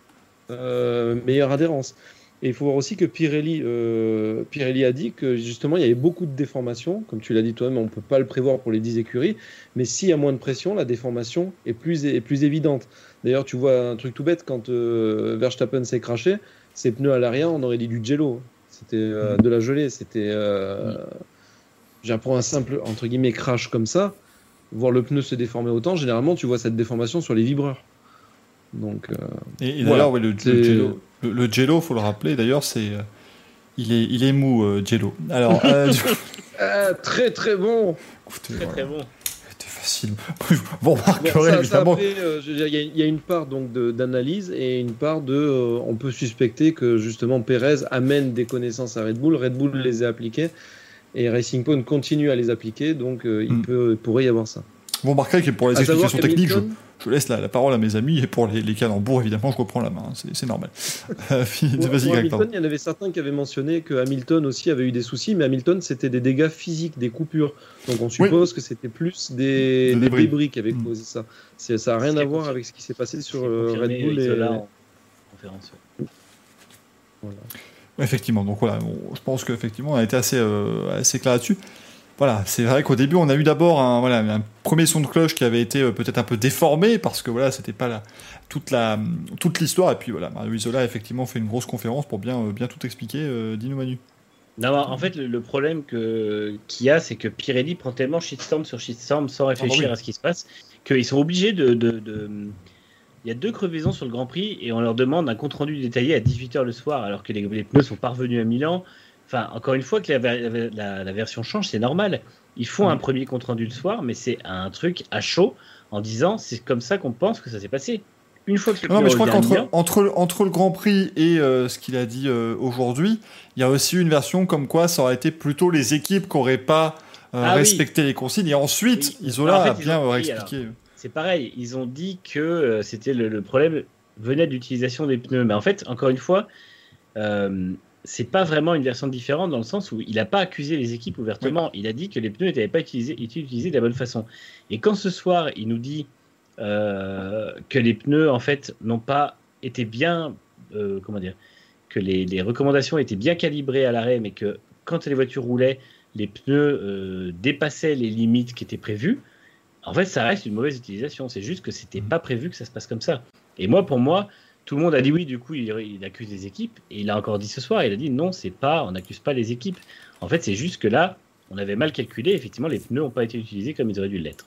euh, meilleure adhérence. Et il faut voir aussi que Pirelli, euh, Pirelli a dit que justement il y avait beaucoup de déformations, comme tu l'as dit toi-même, on ne peut pas le prévoir pour les 10 écuries, mais s'il y a moins de pression, la déformation est plus, est plus évidente. D'ailleurs, tu vois un truc tout bête, quand euh, Verstappen s'est craché, ses pneus à l'arrière, on aurait dit du jello. C'était euh, de la gelée. C'était. J'apprends un simple, entre guillemets, crash comme ça. Voir le pneu se déformer autant, généralement, tu vois cette déformation sur les vibreurs. Donc, Et, et Voilà. d'ailleurs, ouais, le, Jello, le, le Jello, faut le rappeler, d'ailleurs, c'est... euh, il est, il est mou, euh, Jello. Alors, euh, du coup, ah, très très bon. écoutez, Très voilà, très bon. c'était facile. Vous Bon, remarquerez, ça, évidemment... euh, il y, a- il y a une part donc d'analyse et une part de. euh, on peut suspecter que justement Pérez amène des connaissances à Red Bull. Red Bull les a appliquées et Racing Point continue à les appliquer, donc euh, il Hmm. peut, il pourrait y avoir ça. Vous remarquerez que pour les À explications techniques, je, laisse la, la parole à mes amis, et pour les, les calembours, évidemment, je reprends la main. hein, C'est normal. Euh, Vas-y, Hamilton, il y en avait certains qui avaient mentionné que Hamilton aussi avait eu des soucis, mais Hamilton c'était des dégâts physiques, des coupures. Donc on suppose que c'était plus des, Des des débris. débris. qui avaient Hmm. causé ça. Ça n'a rien à voir avec ce qui s'est passé sur euh, Red Bull et. En conférence. voilà. Effectivement, donc voilà, on- je pense qu'effectivement, on a été assez, euh, assez clair là-dessus. Voilà, c'est vrai qu'au début, on a eu d'abord un, voilà, un premier son de cloche qui avait été euh, peut-être un peu déformé parce que voilà, c'était pas la, toute la toute l'histoire. Et puis voilà, Mario Isola a effectivement fait une grosse conférence pour bien, euh, bien tout expliquer. Euh, Dis-nous, Manu. Non, en fait, le, problème que- qu'il y a, c'est que Pirelli prend tellement shitstorm sur shitstorm sans réfléchir Ah bah oui. à ce qui se passe qu'ils sont obligés de, de- de- Il y a deux crevaisons sur le Grand Prix et on leur demande un compte-rendu détaillé à 18h le soir alors que les, les pneus sont parvenus à Milan. Enfin, encore une fois, que la, ver- la- la version change, c'est normal. Ils font un premier compte-rendu le soir, mais c'est un truc à chaud en disant c'est comme ça qu'on pense que ça s'est passé. Une fois que le Non, mais je crois qu'entre entre, entre le Grand Prix et euh, ce qu'il a dit euh, aujourd'hui, il y a aussi une version comme quoi ça aurait été plutôt les équipes qui n'auraient pas euh, Ah oui. respecté les consignes. Et ensuite, Oui. Isola En fait, a bien ont réexpliqué. C'est pareil, ils ont dit que c'était le, le problème venait de l'utilisation des pneus. Mais en fait, encore une fois, c'est pas vraiment une version différente dans le sens où il n'a pas accusé les équipes ouvertement. Il a dit que les pneus n'étaient pas utilisés, de la bonne façon. Et quand ce soir, il nous dit euh, que les pneus, en fait, n'ont pas été bien, euh, comment dire, que les, les recommandations étaient bien calibrées à l'arrêt, mais que quand les voitures roulaient, les pneus euh, dépassaient les limites qui étaient prévues. En fait, ça reste une mauvaise utilisation. C'est juste que c'était pas prévu que ça se passe comme ça. Et moi, pour moi, tout le monde a dit oui, du coup, il, il accuse les équipes. Et il a encore dit ce soir, il a dit non, c'est pas, on n'accuse pas les équipes. En fait, c'est juste que là, on avait mal calculé. Effectivement, les pneus n'ont pas été utilisés comme ils auraient dû l'être.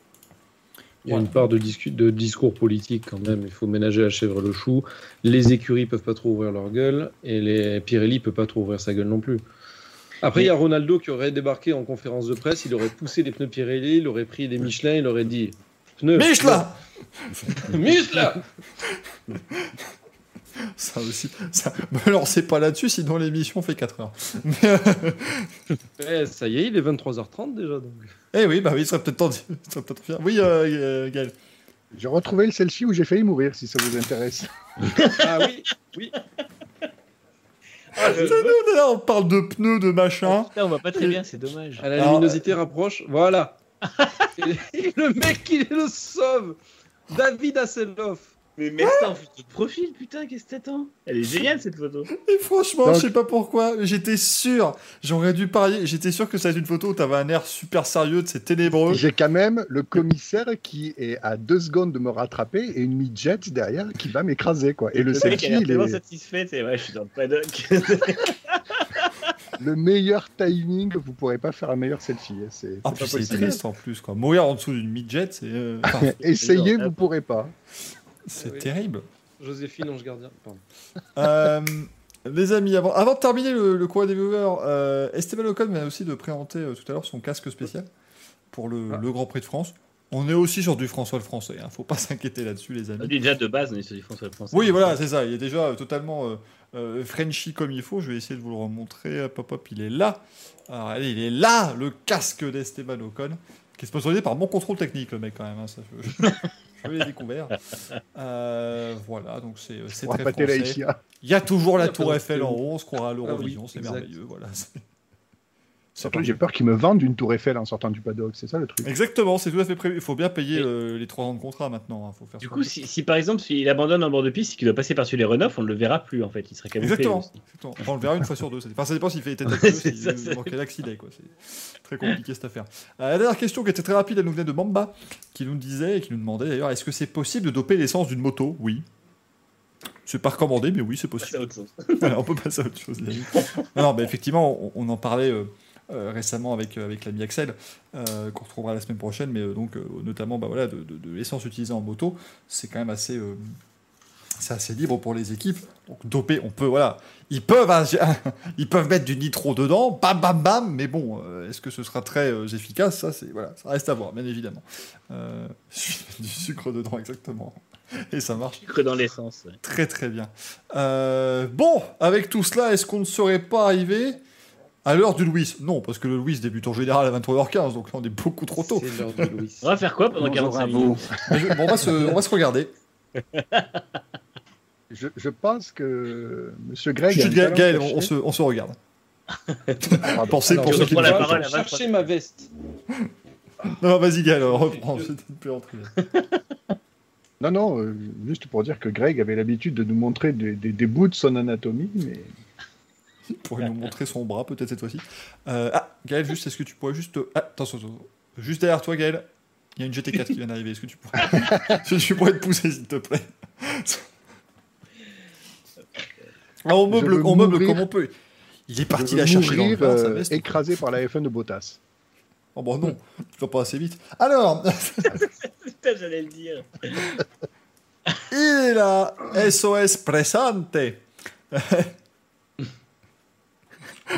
Il y a une part de, de discours politique quand même. Il faut ménager la chèvre le chou. Les écuries peuvent pas trop ouvrir leur gueule et les Pirelli peut pas trop ouvrir sa gueule non plus. Après, il y a Ronaldo qui aurait débarqué en conférence de presse. Il aurait poussé les pneus Pirelli, il aurait pris des Michelin, il aurait dit pneus. Michelin Michelin Ça aussi. Ça... Me lancez pas là-dessus, sinon l'émission fait 4 heures. Mais, euh, Eh, Ça y est, il est 23h30 déjà. Donc. Eh oui, bah oui, il serait peut-être temps de... il serait peut-être fier. Oui, euh, Gaël. J'ai retrouvé le selfie où j'ai failli mourir, si ça vous intéresse. Ah oui, oui. Ah, C'est nous, là, on parle de pneus, de machin. Putain, on va pas très bien, c'est dommage. À la Alors, luminosité rapproche. Voilà. Et le mec, il le sauve. David Hasselhoff. Mais mets ça en photo de profil, putain, qu'est-ce que t'attends? Elle est géniale cette photo. Et franchement, Donc- je sais pas pourquoi, mais j'étais sûr, j'aurais dû parier, j'étais sûr que ça être une photo où t'avais un air super sérieux, c'est ténébreux. J'ai quand même le commissaire qui est à deux secondes de me rattraper et une midget derrière qui va m'écraser, quoi. Et le, Le mec a selfie, il tellement est satisfait, c'est ouais, je suis dans le paddock. le meilleur timing. Vous pourrez pas faire un meilleur selfie. hein, C'est Ah, triste en plus, quoi. Mourir en dessous d'une midget, c'est euh, enfin, Essayez, vous pourrez pas. C'est Oui. terrible. Joséphine, ange gardien. Pardon. Euh, les amis, avant, avant de terminer le, le courrier des viewers, euh, Esteban Ocon vient aussi de présenter euh, tout à l'heure son casque spécial pour le, Ah. le Grand Prix de France. On est aussi sur du François le Français, hein, faut pas s'inquiéter là-dessus, les amis. Déjà de base, on est sur du François français. Oui, voilà, c'est ça. Il est déjà euh, totalement euh, euh, Frenchy comme il faut. Je vais essayer de vous le remontrer. Hop, hop, hop, il est là. Alors, allez, il est là, le casque d'Esteban Ocon, qui est sponsorisé par mon contrôle technique, le mec, quand même. hein, ça, je je l'ai découvert. Euh, voilà, donc c'est très français. Il y a toujours la Tour Eiffel en haut, on se croira à l'Eurovision, Ah oui, c'est merveilleux. Voilà. Surtout, j'ai peur qu'ils me vendent une tour Eiffel en sortant du paddock. C'est ça le truc. Exactement, c'est tout à fait prévu. Il faut bien payer Et- euh, les 3 ans de contrat maintenant. hein, faut faire Du coup, si, si par exemple, s'il abandonne en bord de piste et qu'il doit passer par-dessus les Renault, on ne le verra plus en fait. Il serait camouflé. Exactement. Exactement. Enfin, on le verra une fois sur deux. ça- Enfin, ça dépend s'il fait à s'il ça, c'est- dans quel il quoi. C'est très compliqué cette affaire. Euh, la dernière question qui était très rapide, elle nous venait de Mamba, qui nous disait et qui nous demandait d'ailleurs est-ce que c'est possible de doper l'essence d'une moto? Oui. C'est pas recommandé, mais oui, c'est possible. autre chose. Voilà, on peut passer à autre chose. non, non, mais effectivement, on, on en parlait euh, récemment avec, euh, avec l'ami Axel, euh, qu'on retrouvera la semaine prochaine, mais euh, donc euh, notamment bah, voilà, de, de- de l'essence utilisée en moto, c'est quand même assez, euh, c'est assez libre pour les équipes. Donc doper, on peut, voilà, ils peuvent, ils peuvent mettre du nitro dedans, bam bam bam, mais bon, euh, est-ce que ce sera très euh, efficace? Ça, c'est voilà, ça reste à voir, bien évidemment. Euh, du sucre dedans, exactement. Et ça marche Sucre dans l'essence. ouais. Très très bien. Euh, bon, avec tout cela, est-ce qu'on ne serait pas arrivé à l'heure du Louis Non, parce que le Louis débute en général à 23h15, donc là on est beaucoup trop tôt. C'est l'heure de Louis. On va faire quoi pendant Bonjour 45 à vous. minutes je- bon, on, va se, on va se regarder. Je, je pense que Monsieur Greg. Chut, Gaël, Gaël, on, on se, on se regarde. Pardon. Pensez Alors, pour ceux qui la parole pas. à 23. Cherchez ma veste. Non, vas-y Gaël, reprends. Non, non, euh, juste pour dire que Greg avait l'habitude de nous montrer des, des- des bouts de son anatomie, mais Il pourrait nous montrer son bras peut-être cette fois-ci. Euh, ah, Gaël, juste, est-ce que tu pourrais juste... Ah, attention, attention. juste derrière toi Gaël, il y a une GT4 qui vient d'arriver. Est-ce que tu pourrais... Est-ce que tu pourrais te pousser s'il te plaît? Ah, on meuble, on meuble mourir. comme on peut. Il est parti la chercher dans le vin, sa euh, veste. écrasé par la F1 de Bottas. Oh bon non, tu vas pas assez vite. Alors, Putain, j'allais le dire. il est là, SOS Presante.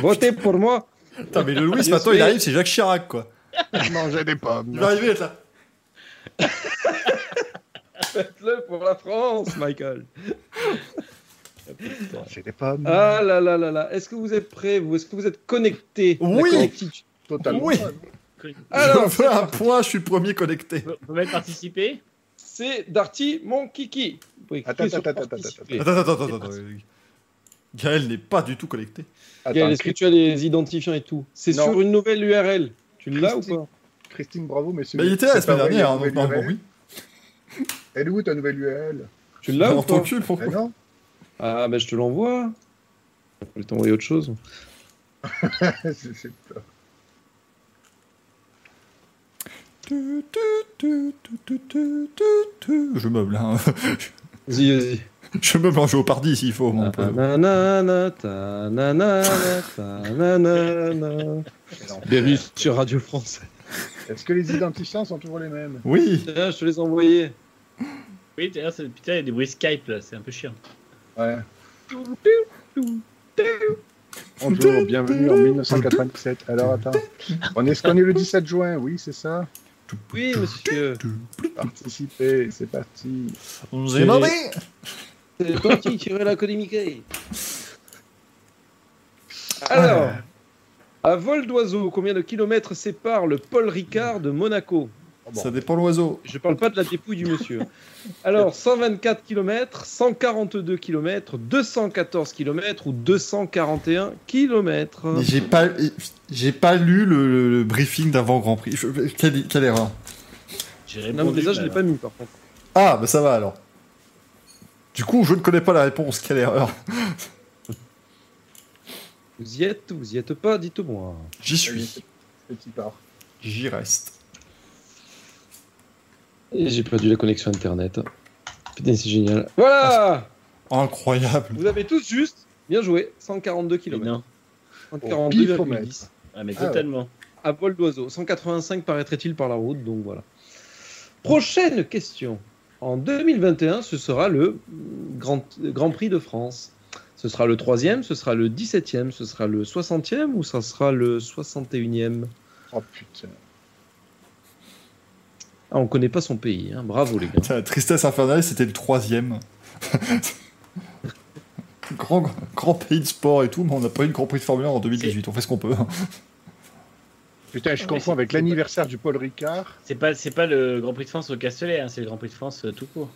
Votez pour moi. Putain, mais le Louis, Je maintenant, suis- il arrive, c'est Jacques Chirac, quoi. Mangez des pommes. Il va arriver, là. Faites-le pour la France, Michael. Mangez des pommes. Ah là là là là. Est-ce que vous êtes prêts vous? Est-ce que vous êtes connectés? Oui. Totalement. Oui. Alors, je fais un point, je suis le premier connecté. Vous pouvez participer? C'est Darty, mon kiki. Attends, attends, attends, attends. attends. Gaël n'est pas du tout connecté. Est-ce que tu as les identifiants et tout C'est Non. sur une nouvelle URL. Tu l'as ou pas Christine, bravo, monsieur. Bah, il était là la C'est pas semaine dernière, hein, une donc nouvelle normalement, URL. oui. Elle est où ta nouvelle URL Tu l'as ou Dans ton pas cul, Ah pourquoi non Ah, bah je te l'envoie. Je vais t'envoyer autre chose. C'est- c'est- tu. Je meuble, hein. Vas-y, vas-y. Je meuble en géopardie s'il faut. mon peu. Nanana, ta, nanana, ta, nanana. Bienvenue sur Radio France. Est-ce que les identifiants sont toujours les mêmes? Oui. Je te les ai envoyés. Oui, d'ailleurs, c'est- putain, il y a des bruits Skype là, c'est un peu chiant. Ouais. Bonjour, bienvenue en 1997. Alors attends, on est ce qu'on est le 17 juin, oui c'est ça? Oui, monsieur. Participer, c'est parti. On C'est- C'est parti, tirer la Mickey. Alors, à vol d'oiseau, combien de kilomètres sépare le Paul Ricard de Monaco? Oh, bon. Ça dépend l'oiseau. Je parle pas de la dépouille du monsieur. Alors, 124 km, 142 km, 214 km ou 241 km J'ai pas, j'ai pas lu le, le- le briefing d'avant Grand Prix. Je- quelle, quelle erreur? J'ai Non, mais répondu. déjà, je l'ai pas mis par contre. Ah, bah ça va alors. Du coup, je ne connais pas la réponse. Quelle erreur. Vous y êtes, vous y êtes pas, dites-moi. J'y suis. Petit part. J'y reste. Et j'ai perdu la connexion internet. Putain, c'est génial. Voilà Incroyable. Vous avez tous juste. Bien joué, 142 mais km. non. Au pifomètre. 142,10. Ah, mais Ah ouais. totalement. À vol d'oiseau. 185 paraîtrait-il par la route, donc voilà. Prochaine question. En 2021, ce sera le Grand, Grand Prix de France. Ce sera le troisième, ce sera le 17e, ce sera le 60e ou ça sera le 61e Oh putain. ah, On connaît pas son pays, hein. bravo les gars. Tristesse infernale, c'était le troisième. grand, grand pays de sport et tout, mais on n'a pas eu le Grand Prix de Formule 1 en 2018. On fait ce qu'on peut. Putain, je confonds avec l'anniversaire du Paul Ricard. C'est pas, c'est pas le Grand Prix de France au Castellet, hein, c'est le Grand Prix de France euh, tout court.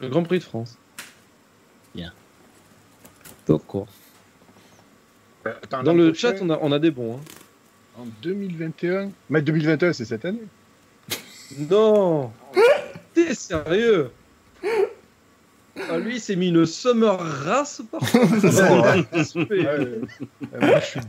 Le Grand Prix de France. Bien. D'accord. Euh, attends, Dans le prochain, chat, on a, on a des bons. hein. En 2021. Mais 2021, c'est cette année. Non T'es sérieux? Ah, Lui, il s'est mis une summer race par contre. Ouais, euh, euh, moi, je suis,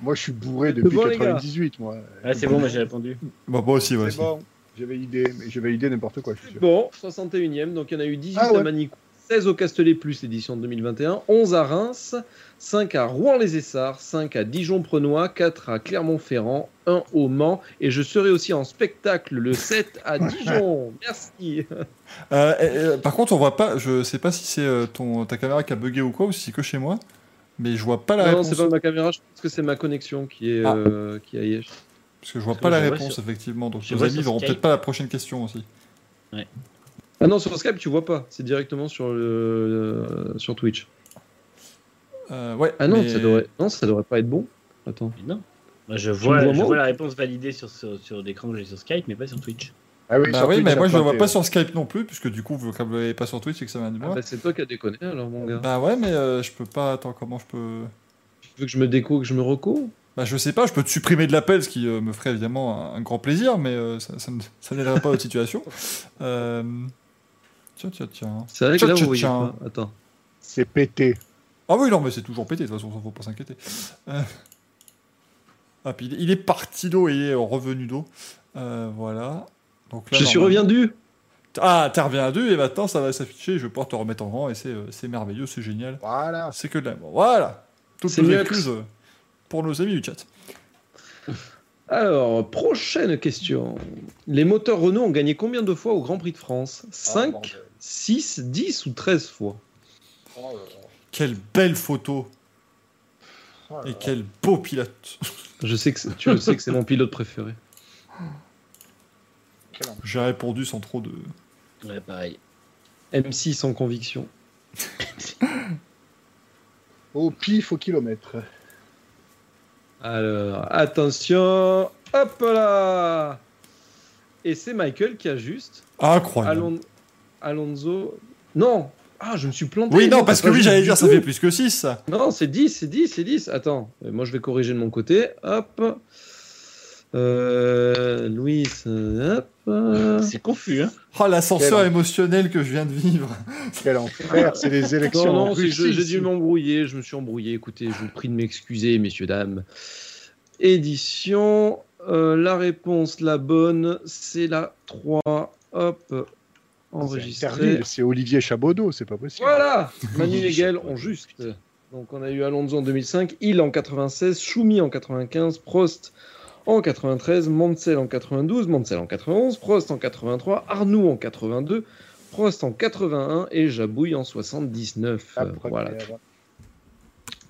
moi, je suis bourré depuis bon, les gars. 98, moi. Ah, c'est bon, moi j'ai répondu. Bah, moi aussi, ouais. C'est bon. J'avais idée, mais j'avais idée n'importe quoi, je suis sûr. Bon, 61e, donc il y en a eu 18 Ah ouais. à Manicou, 16 au Castellet plus l'édition de 2021, 11 à Reims, 5 à Rouen-les-Essarts, 5 à Dijon-Prenois, 4 à Clermont-Ferrand, 1 au Mans, et je serai aussi en spectacle le 7 à Dijon. Merci. Euh, euh, par contre, on voit pas. Je sais pas si c'est euh, ton ta caméra qui a bugué ou quoi, ou si c'est que chez moi. Mais je vois pas la non, réponse. c'est pas ma caméra, je pense que c'est ma connexion qui est Ah. euh, qui a. Parce que je vois Parce pas la réponse, sur- effectivement. Donc je nos amis Skype. peut-être pas la prochaine question aussi. Ah non, sur Skype, tu vois pas, c'est directement sur, le, euh, sur Twitch. Euh, ouais. Ah non, mais- ça devrait, non, ça devrait pas être bon. Attends. Mais non. Moi, je vois, je vois la réponse validée sur, sur, sur l'écran que j'ai sur Skype, mais pas sur Twitch. Ah oui, Bah oui, Twitch, mais moi je le vois pas sur Skype non plus, puisque du coup, vous l'avez pas sur Twitch et que ça vient de Ah moi. bah, c'est toi qui as déconné alors, mon gars. Bah ouais, mais euh, je peux pas. Attends, comment je peux. Tu veux que je me déco, que je me reco? Bah je sais pas, je peux te supprimer de l'appel, ce qui euh, me ferait évidemment un, un grand plaisir, mais euh, ça, ça, ne- ça n'aiderait pas votre situation. Euh... Tiens, tiens, tiens. C'est vrai que là, vous voyez pas. Attends. C'est pété. Ah oui, non, mais c'est toujours pété, de toute façon, ça faut pas s'inquiéter. Euh... Ah, puis il est- il est parti d'eau et il est revenu d'eau. Euh, voilà. Donc là, Je suis reviendu. Ah, t'es deux et maintenant ça va s'afficher, je vais pouvoir te remettre en rang et c'est euh, c'est merveilleux, c'est génial. Voilà. C'est que de l'amour. Voilà. Toutes mieux excuses euh, pour nos amis du chat. Alors, prochaine question. Les moteurs Renault ont gagné combien de fois au Grand Prix de France 5, bordel. 6, 10 ou 13 fois Oh là là. Quelle belle photo Oh et quel beau pilote. Je sais que tu sais que c'est mon pilote préféré. J'ai répondu sans trop de. Ouais, pareil. M6 sans conviction. Au pif au kilomètre. Alors, attention. Hop là Et c'est Michael qui a juste. Incroyable. Alon- Alonso. Non Ah, je me suis planté. Oui, non, parce que oui, j'allais dire, ça fait plus que 6, ça. Non, c'est 10, c'est 10, c'est 10. Attends, moi je vais corriger de mon côté. Hop. Euh, Louis, euh, hop. C'est confus, hein. Oh, l'ascenseur émotionnel que je viens de vivre. Quel enfer. C'est les élections. Non, non, j'ai dû m'embrouiller. Je me suis embrouillé. Écoutez, je vous prie de m'excuser, messieurs, dames. Édition euh, la réponse, la bonne, c'est la 3. Hop, C'est enregistré. C'est Olivier Chabaudot, c'est pas possible. Voilà Manu Hegel ont juste. Donc on a eu Alonso en 2005, Hill en 96, Schumi en 95, Prost en 93, Mansell en 92, Mansell en 91, Prost en 83, Arnoux en 82, Prost en 81 et Jabouille en 79. La Euh, voilà.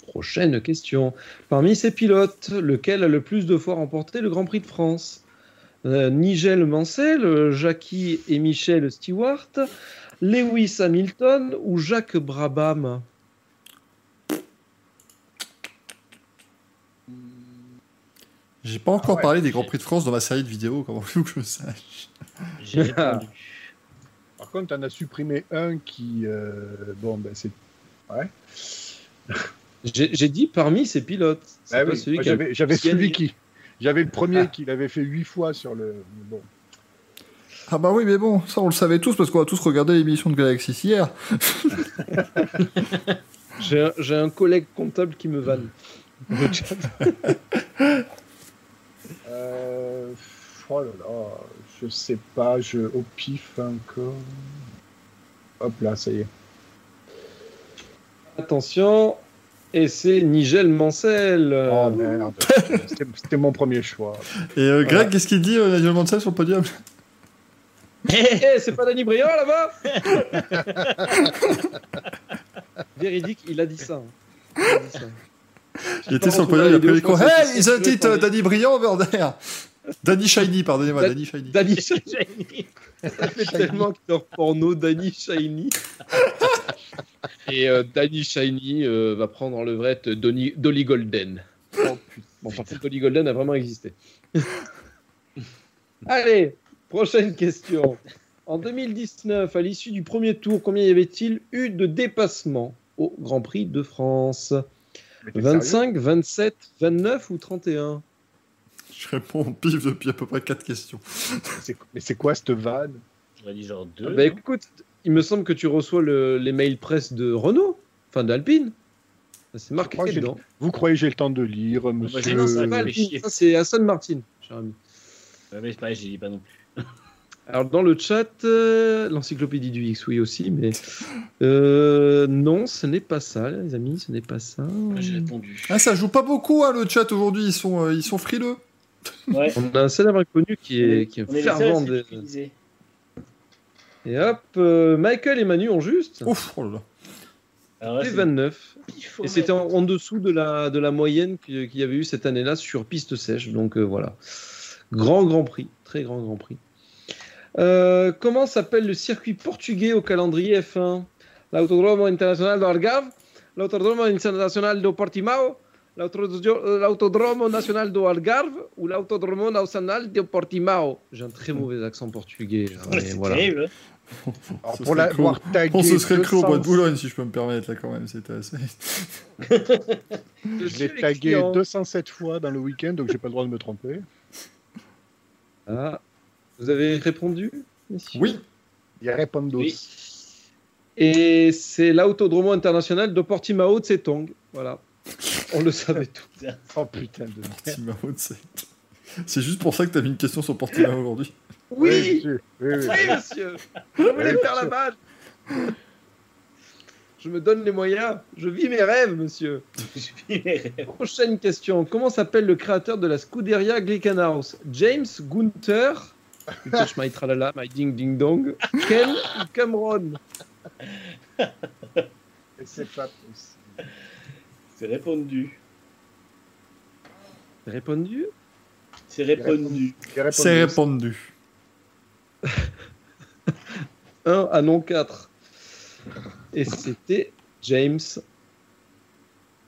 Prochaine question. Parmi ces pilotes, lequel a le plus de fois remporté le Grand Prix de France? Euh, Nigel Mansell, Jackie et Michel Stewart, Lewis Hamilton ou Jacques Brabham? J'ai pas encore Ah ouais. parlé des Grands Prix de France dans ma série de vidéos, comment voulez-vous que je le sache J'ai. Par contre, on a supprimé un qui. euh, bon, ben c'est. Ouais. J'ai dit parmi ces pilotes. C'est Ah oui, celui J'avais celui qui. J'avais le premier Ah. qui l'avait fait huit fois sur le. Bon. Ah bah oui, mais bon, ça on le savait tous parce qu'on a tous regardé l'émission de Galaxy hier. J'ai un- J'ai un collègue comptable qui me vanne. Euh, oh là là, je sais pas, je au pif encore. Hop là, ça y est. Attention, et c'est Nigel Mansell. Oh merde, C'était- mon premier choix. Et euh, Greg, Voilà. qu'est-ce qu'il dit, euh, Nigel Mansell, sur le podium? Eh, c'est pas Danny Briand là-bas? Véridique, il a dit ça. hein. Il a dit ça. Il était sur le podium, il a pris vidéo, le je micro. pense que Hey, c'est isn't ce que it je uh, répondais. Danny Briand over there Danny Shiny, pardonnez-moi, Dan- Danny Shiny. Danny Shiny. Ça fait tellement que leur porno, Danny Shiny. Et euh, Danny Shiny euh, va prendre le vrai Donny- Dolly Golden. Oh, putain. Bon, par contre, Dolly Golden a vraiment existé. Allez, prochaine question. En 2019, à l'issue du premier tour, combien y avait-il eu de dépassements au Grand Prix de France? 25, 27, 29 ou 31 Je réponds au pif depuis à peu près 4 questions. Mais c'est quoi cette vanne? J'aurais dit genre deux. Bah non? écoute, il me semble que tu reçois le- les mails presse de Renault, enfin d'Alpine. Ça, C'est marqué dedans. Vous croyez que j'ai le temps de lire, j'ai monsieur non, ça C'est Aston Martin, cher ami. Ouais, mais c'est pareil, j'ai dit pas non plus. Alors dans le chat, euh, l'encyclopédie du X, oui aussi, mais euh, non, ce n'est pas ça, les amis, ce n'est pas ça. Moi, J'ai répondu. Ah, ça joue pas beaucoup, hein, le chat aujourd'hui, ils sont, euh, ils sont frileux. Ouais. On a un célèbre inconnu qui est, qui est fervent. de-. Et hop, euh, Michael et Manu ont juste. Ouf, oh là là. Alors là, Et c'est 29. pif au Et c'était en, en dessous de la, de la moyenne qu'il qu'il y avait eu cette année-là sur piste sèche. Donc euh, voilà. Grand Grand Prix. Très grand Grand Prix. Euh, comment s'appelle le circuit portugais au calendrier F1 L'Autodromo Internacional do Algarve L'Autodromo Internacional do Portimao L'Autodromo Nacional do Algarve ou l'Autodromo Nacional do Portimao? J'ai un très mauvais accent portugais. hein, C'est voilà. terrible. Alors, Ce pour l'avoir tagué. On se serait cru au bois de 200 Boulogne, si je peux me permettre, là, quand même. C'était assez. Je l'ai tagué 207 fois dans le week-end, donc j'ai pas le droit de me tromper. Ah, vous avez répondu messieurs? Oui, Il. Oui. Et c'est l'Autodromo International de Portimao de Setong. Voilà. On le savait tout. Oh putain de merde. Timao, c'est. C'est juste pour ça que t'as mis une question sur Portimao aujourd'hui. Oui, monsieur. oui, oui. oui, monsieur. Je voulais faire la balle. Je me donne les moyens. Je vis mes rêves, monsieur. Prochaine question. Comment s'appelle le créateur de la Scuderia Glickenhaus? James Gunther You touch my tralala, my ding ding dong. Ken ou Cameron Et C'est pas possible. C'est répondu. Répondu? C'est répondu. Y a C'est répondu. 1 à non 4. Et c'était James.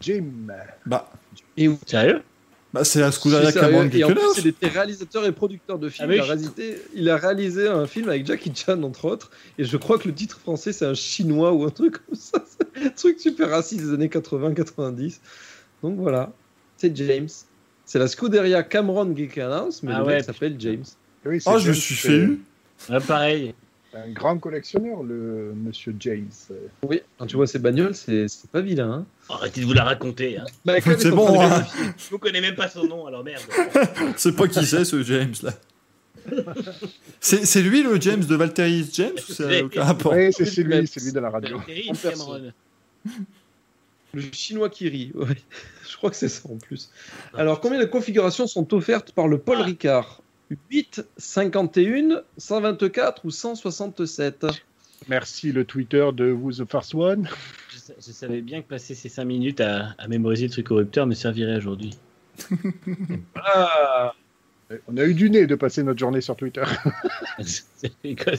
Jim. Bah, Et où Sérieux? Bah c'est la Scuderia Cameron Glickenhaus. il était réalisateur et producteur de films. Ah il, a réalisé, il a réalisé un film avec Jackie Chan, entre autres. Et je crois que le titre français, c'est un chinois ou un truc comme ça. C'est un truc super raciste des années 80-90. Donc voilà, c'est James. C'est la Scuderia Cameron Glickenhaus, mais Ah le ouais, mec s'appelle James. Oui, Oh, je me suis fait eu. Ouais, pareil. Un grand collectionneur, le monsieur James. Oui, quand tu vois ces bagnoles, c'est c'est pas vilain. Hein. Arrêtez de vous la raconter. Hein. Michael C'est bon, hein. Je vous connais même pas son nom, alors merde. C'est pas qui c'est ce James là. C'est c'est lui le James de Valtteri James ou ça n'a aucun rapport Oui, c'est c'est James. lui, c'est lui de la radio. Le chinois qui rit. ouais. Je crois que c'est ça en plus. Alors, combien de configurations sont offertes par le Paul Ah. Ricard? 8, 51, 124 ou 167 Merci le Twitter de Who's the First One. Je, je savais bien que passer ces 5 minutes à, à mémoriser le truc corrupteur me servirait aujourd'hui. Ah, On a eu du nez de passer notre journée sur Twitter. C'est quoi,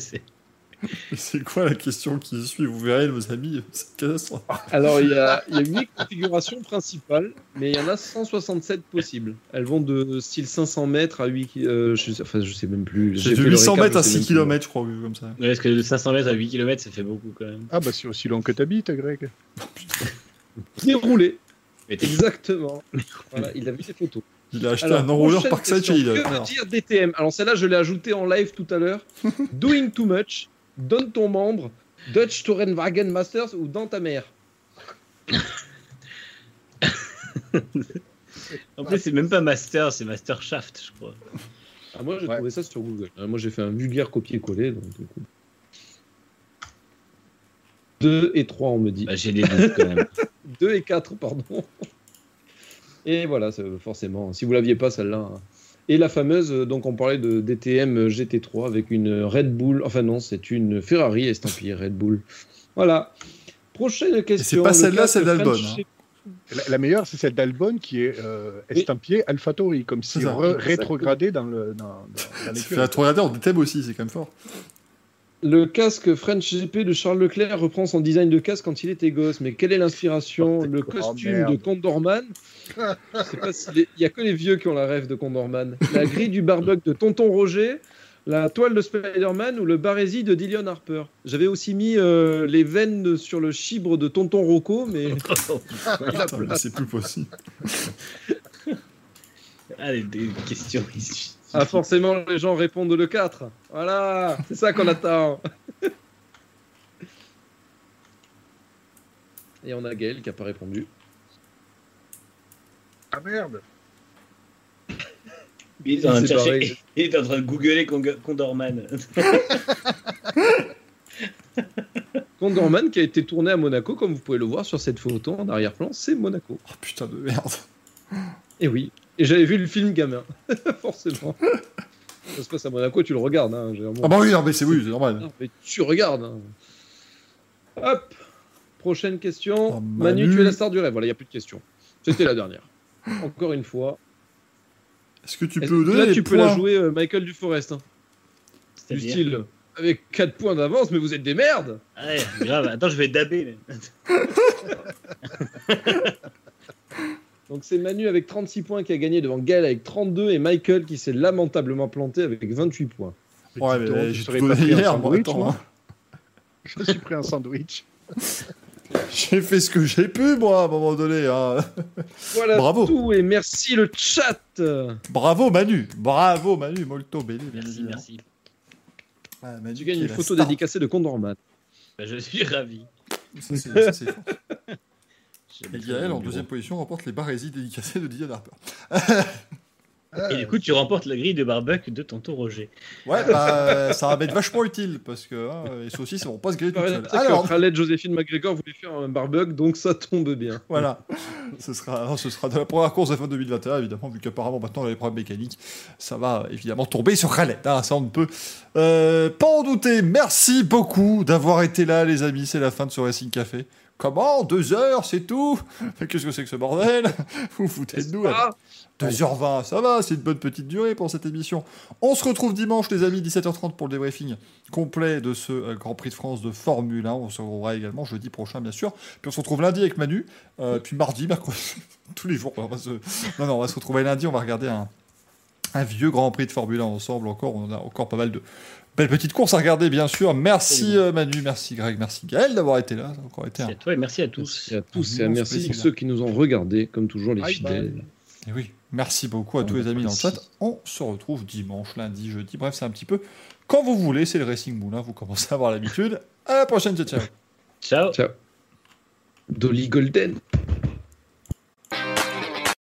c'est- C'est quoi la question qui suit? Vous verrez, mes amis, c'est catastrophe. Alors, il y a, il y a 8 configurations principales, mais il y en a 167 possibles. Elles vont de style 500 mètres à 8 ki- euh, je, sais- enfin, je sais même plus. J'ai J'ai de fait le 800 Ricard, mètres à je sais 6 même plus. km, je crois, vu comme ça. Ouais, Parce que de 500 mètres à 8 km, ça fait beaucoup quand même. Ah bah c'est aussi long que t'habites, Greg. Déroulé. Mais t'es- Exactement. Voilà, il a vu ses photos. Il a acheté Alors, un enrouleur Lidl. Que veut dire DTM Alors celle-là, je l'ai ajoutée en live tout à l'heure. Doing too much, donne ton membre, Dutch Tourenwagen Masters ou dans ta mère. En plus, c'est même pas Master, c'est Master Shaft, je crois. Ah, moi, j'ai Ouais. trouvé ça sur Google. Ah, moi, j'ai fait un vulgaire copier-coller. Donc, du coup. 2 et 3, on me dit. Bah, J'ai des doutes quand même. 2 et 4, pardon. Et voilà, forcément, si vous l'aviez pas, celle-là. hein. Et la fameuse, euh, donc on parlait de DTM GT3 avec une Red Bull, enfin non, c'est une Ferrari estampillée Red Bull. Voilà. Prochaine question. pas le celle-là, celle d'Albon, French- hein. La, la meilleure, c'est celle d'Albon qui est euh, Oui. estampillée AlphaTauri, comme si C'est rétrogradé dans le dans, dans, dans regarder en DTM aussi, c'est quand même fort. Le casque French GP de Charles Leclerc reprend son design de casque quand il était gosse. Mais quelle est l'inspiration Oh, Le costume de Condorman? Je sais pas si les- Il y a que les vieux qui ont la rêve de Condorman. La grille du barbecue de Tonton Roger la toile de Spider-Man ou le barésie de Dillion Harper. J'avais aussi mis euh, les veines sur le chibre de Tonton Rocco, mais c'est plus possible. Ah, des, des questions ici. Ah, forcément les gens répondent le 4. Voilà, c'est ça qu'on attend. Et on a Gaël qui n'a pas répondu. Ah merde Il est en train de chercher- il est en train de googler Condorman. Condorman qui a été tourné à Monaco, comme vous pouvez le voir sur cette photo en arrière-plan, c'est Monaco. Oh putain de merde. Et oui, et j'avais vu le film gamin, forcément. Ça se passe à Monaco, tu le regardes. Hein, généralement. Ah bah oui, non, mais c'est oui, c'est normal. Non, mais tu regardes. hein. Hop, prochaine question. Oh, Manu, Manu. tu es la star du rêve. Voilà, il n'y a plus de questions. C'était la dernière. Encore une fois. Est-ce que tu peux que Là, les tu peux la jouer euh, Michael Duforest. Hein. Du style, avec 4 points d'avance, mais vous êtes des merdes. Ouais, grave. Attends, je vais dabber. Donc c'est Manu avec 36 points qui a gagné devant Gaël avec 32 et Michael qui s'est lamentablement planté avec 28 points. Ouais, mais j'ai serais pas pris un hier, moi, sandwich, attends. moi hein. Je suis pris un sandwich. J'ai fait ce que j'ai pu, moi, à un moment donné. hein. Voilà Bravo. tout et merci le chat. Bravo, Manu. Bravo, Manu. Molto bene. Merci, merci. Ah, Manu Tu gagnes une photo star. dédicacée de Condorman. Bah, je suis ravi. C'est fort. Et Gaël, en deuxième position, remporte les barésies dédicacées de Dylan Harper. Et du coup, tu remportes la grille de barbecue de tonton Roger. Ouais, bah, ça va être vachement utile parce que hein, les saucisses vont pas se griller seules. que Alors, Khaled Joséphine McGregor voulait faire un barbecue, donc ça tombe bien. voilà. Ce sera, ce sera de la première course de fin 2021, évidemment, vu qu'apparemment maintenant, les problèmes mécaniques, ça va évidemment tomber sur Khaled. hein, ça, on ne peut euh, pas en douter. Merci beaucoup d'avoir été là, les amis. C'est la fin de ce Racing Café. Comment Deux heures, c'est tout? Qu'est-ce que c'est que ce bordel? Vous vous foutez de nous Ah, 2h20, ça va, c'est une bonne petite durée pour cette émission. On se retrouve dimanche, les amis, 17h30 pour le débriefing complet de ce euh, Grand Prix de France de Formule 1. On se retrouvera également jeudi prochain, bien sûr. Puis on se retrouve lundi avec Manu, euh, puis mardi, mercredi, tous les jours. On va se... Non, non, on va se retrouver lundi, on va regarder un, un vieux Grand Prix de Formule 1 ensemble encore. On a encore pas mal de belles petites courses à regarder, bien sûr. Merci euh, Manu, merci Greg, merci Gaël d'avoir été là. Ça a encore été un... Merci à toi et merci à tous. Merci à tous et merci à ceux qui nous ont regardés, comme toujours les Bye fidèles. Et oui, merci beaucoup à On tous les amis dans le chat. On se retrouve dimanche, lundi, jeudi. Bref, c'est un petit peu quand vous voulez. C'est le Racing Moulin. Vous commencez à avoir l'habitude. À la prochaine, ciao, ciao. Ciao. Ciao. Dolly Golden.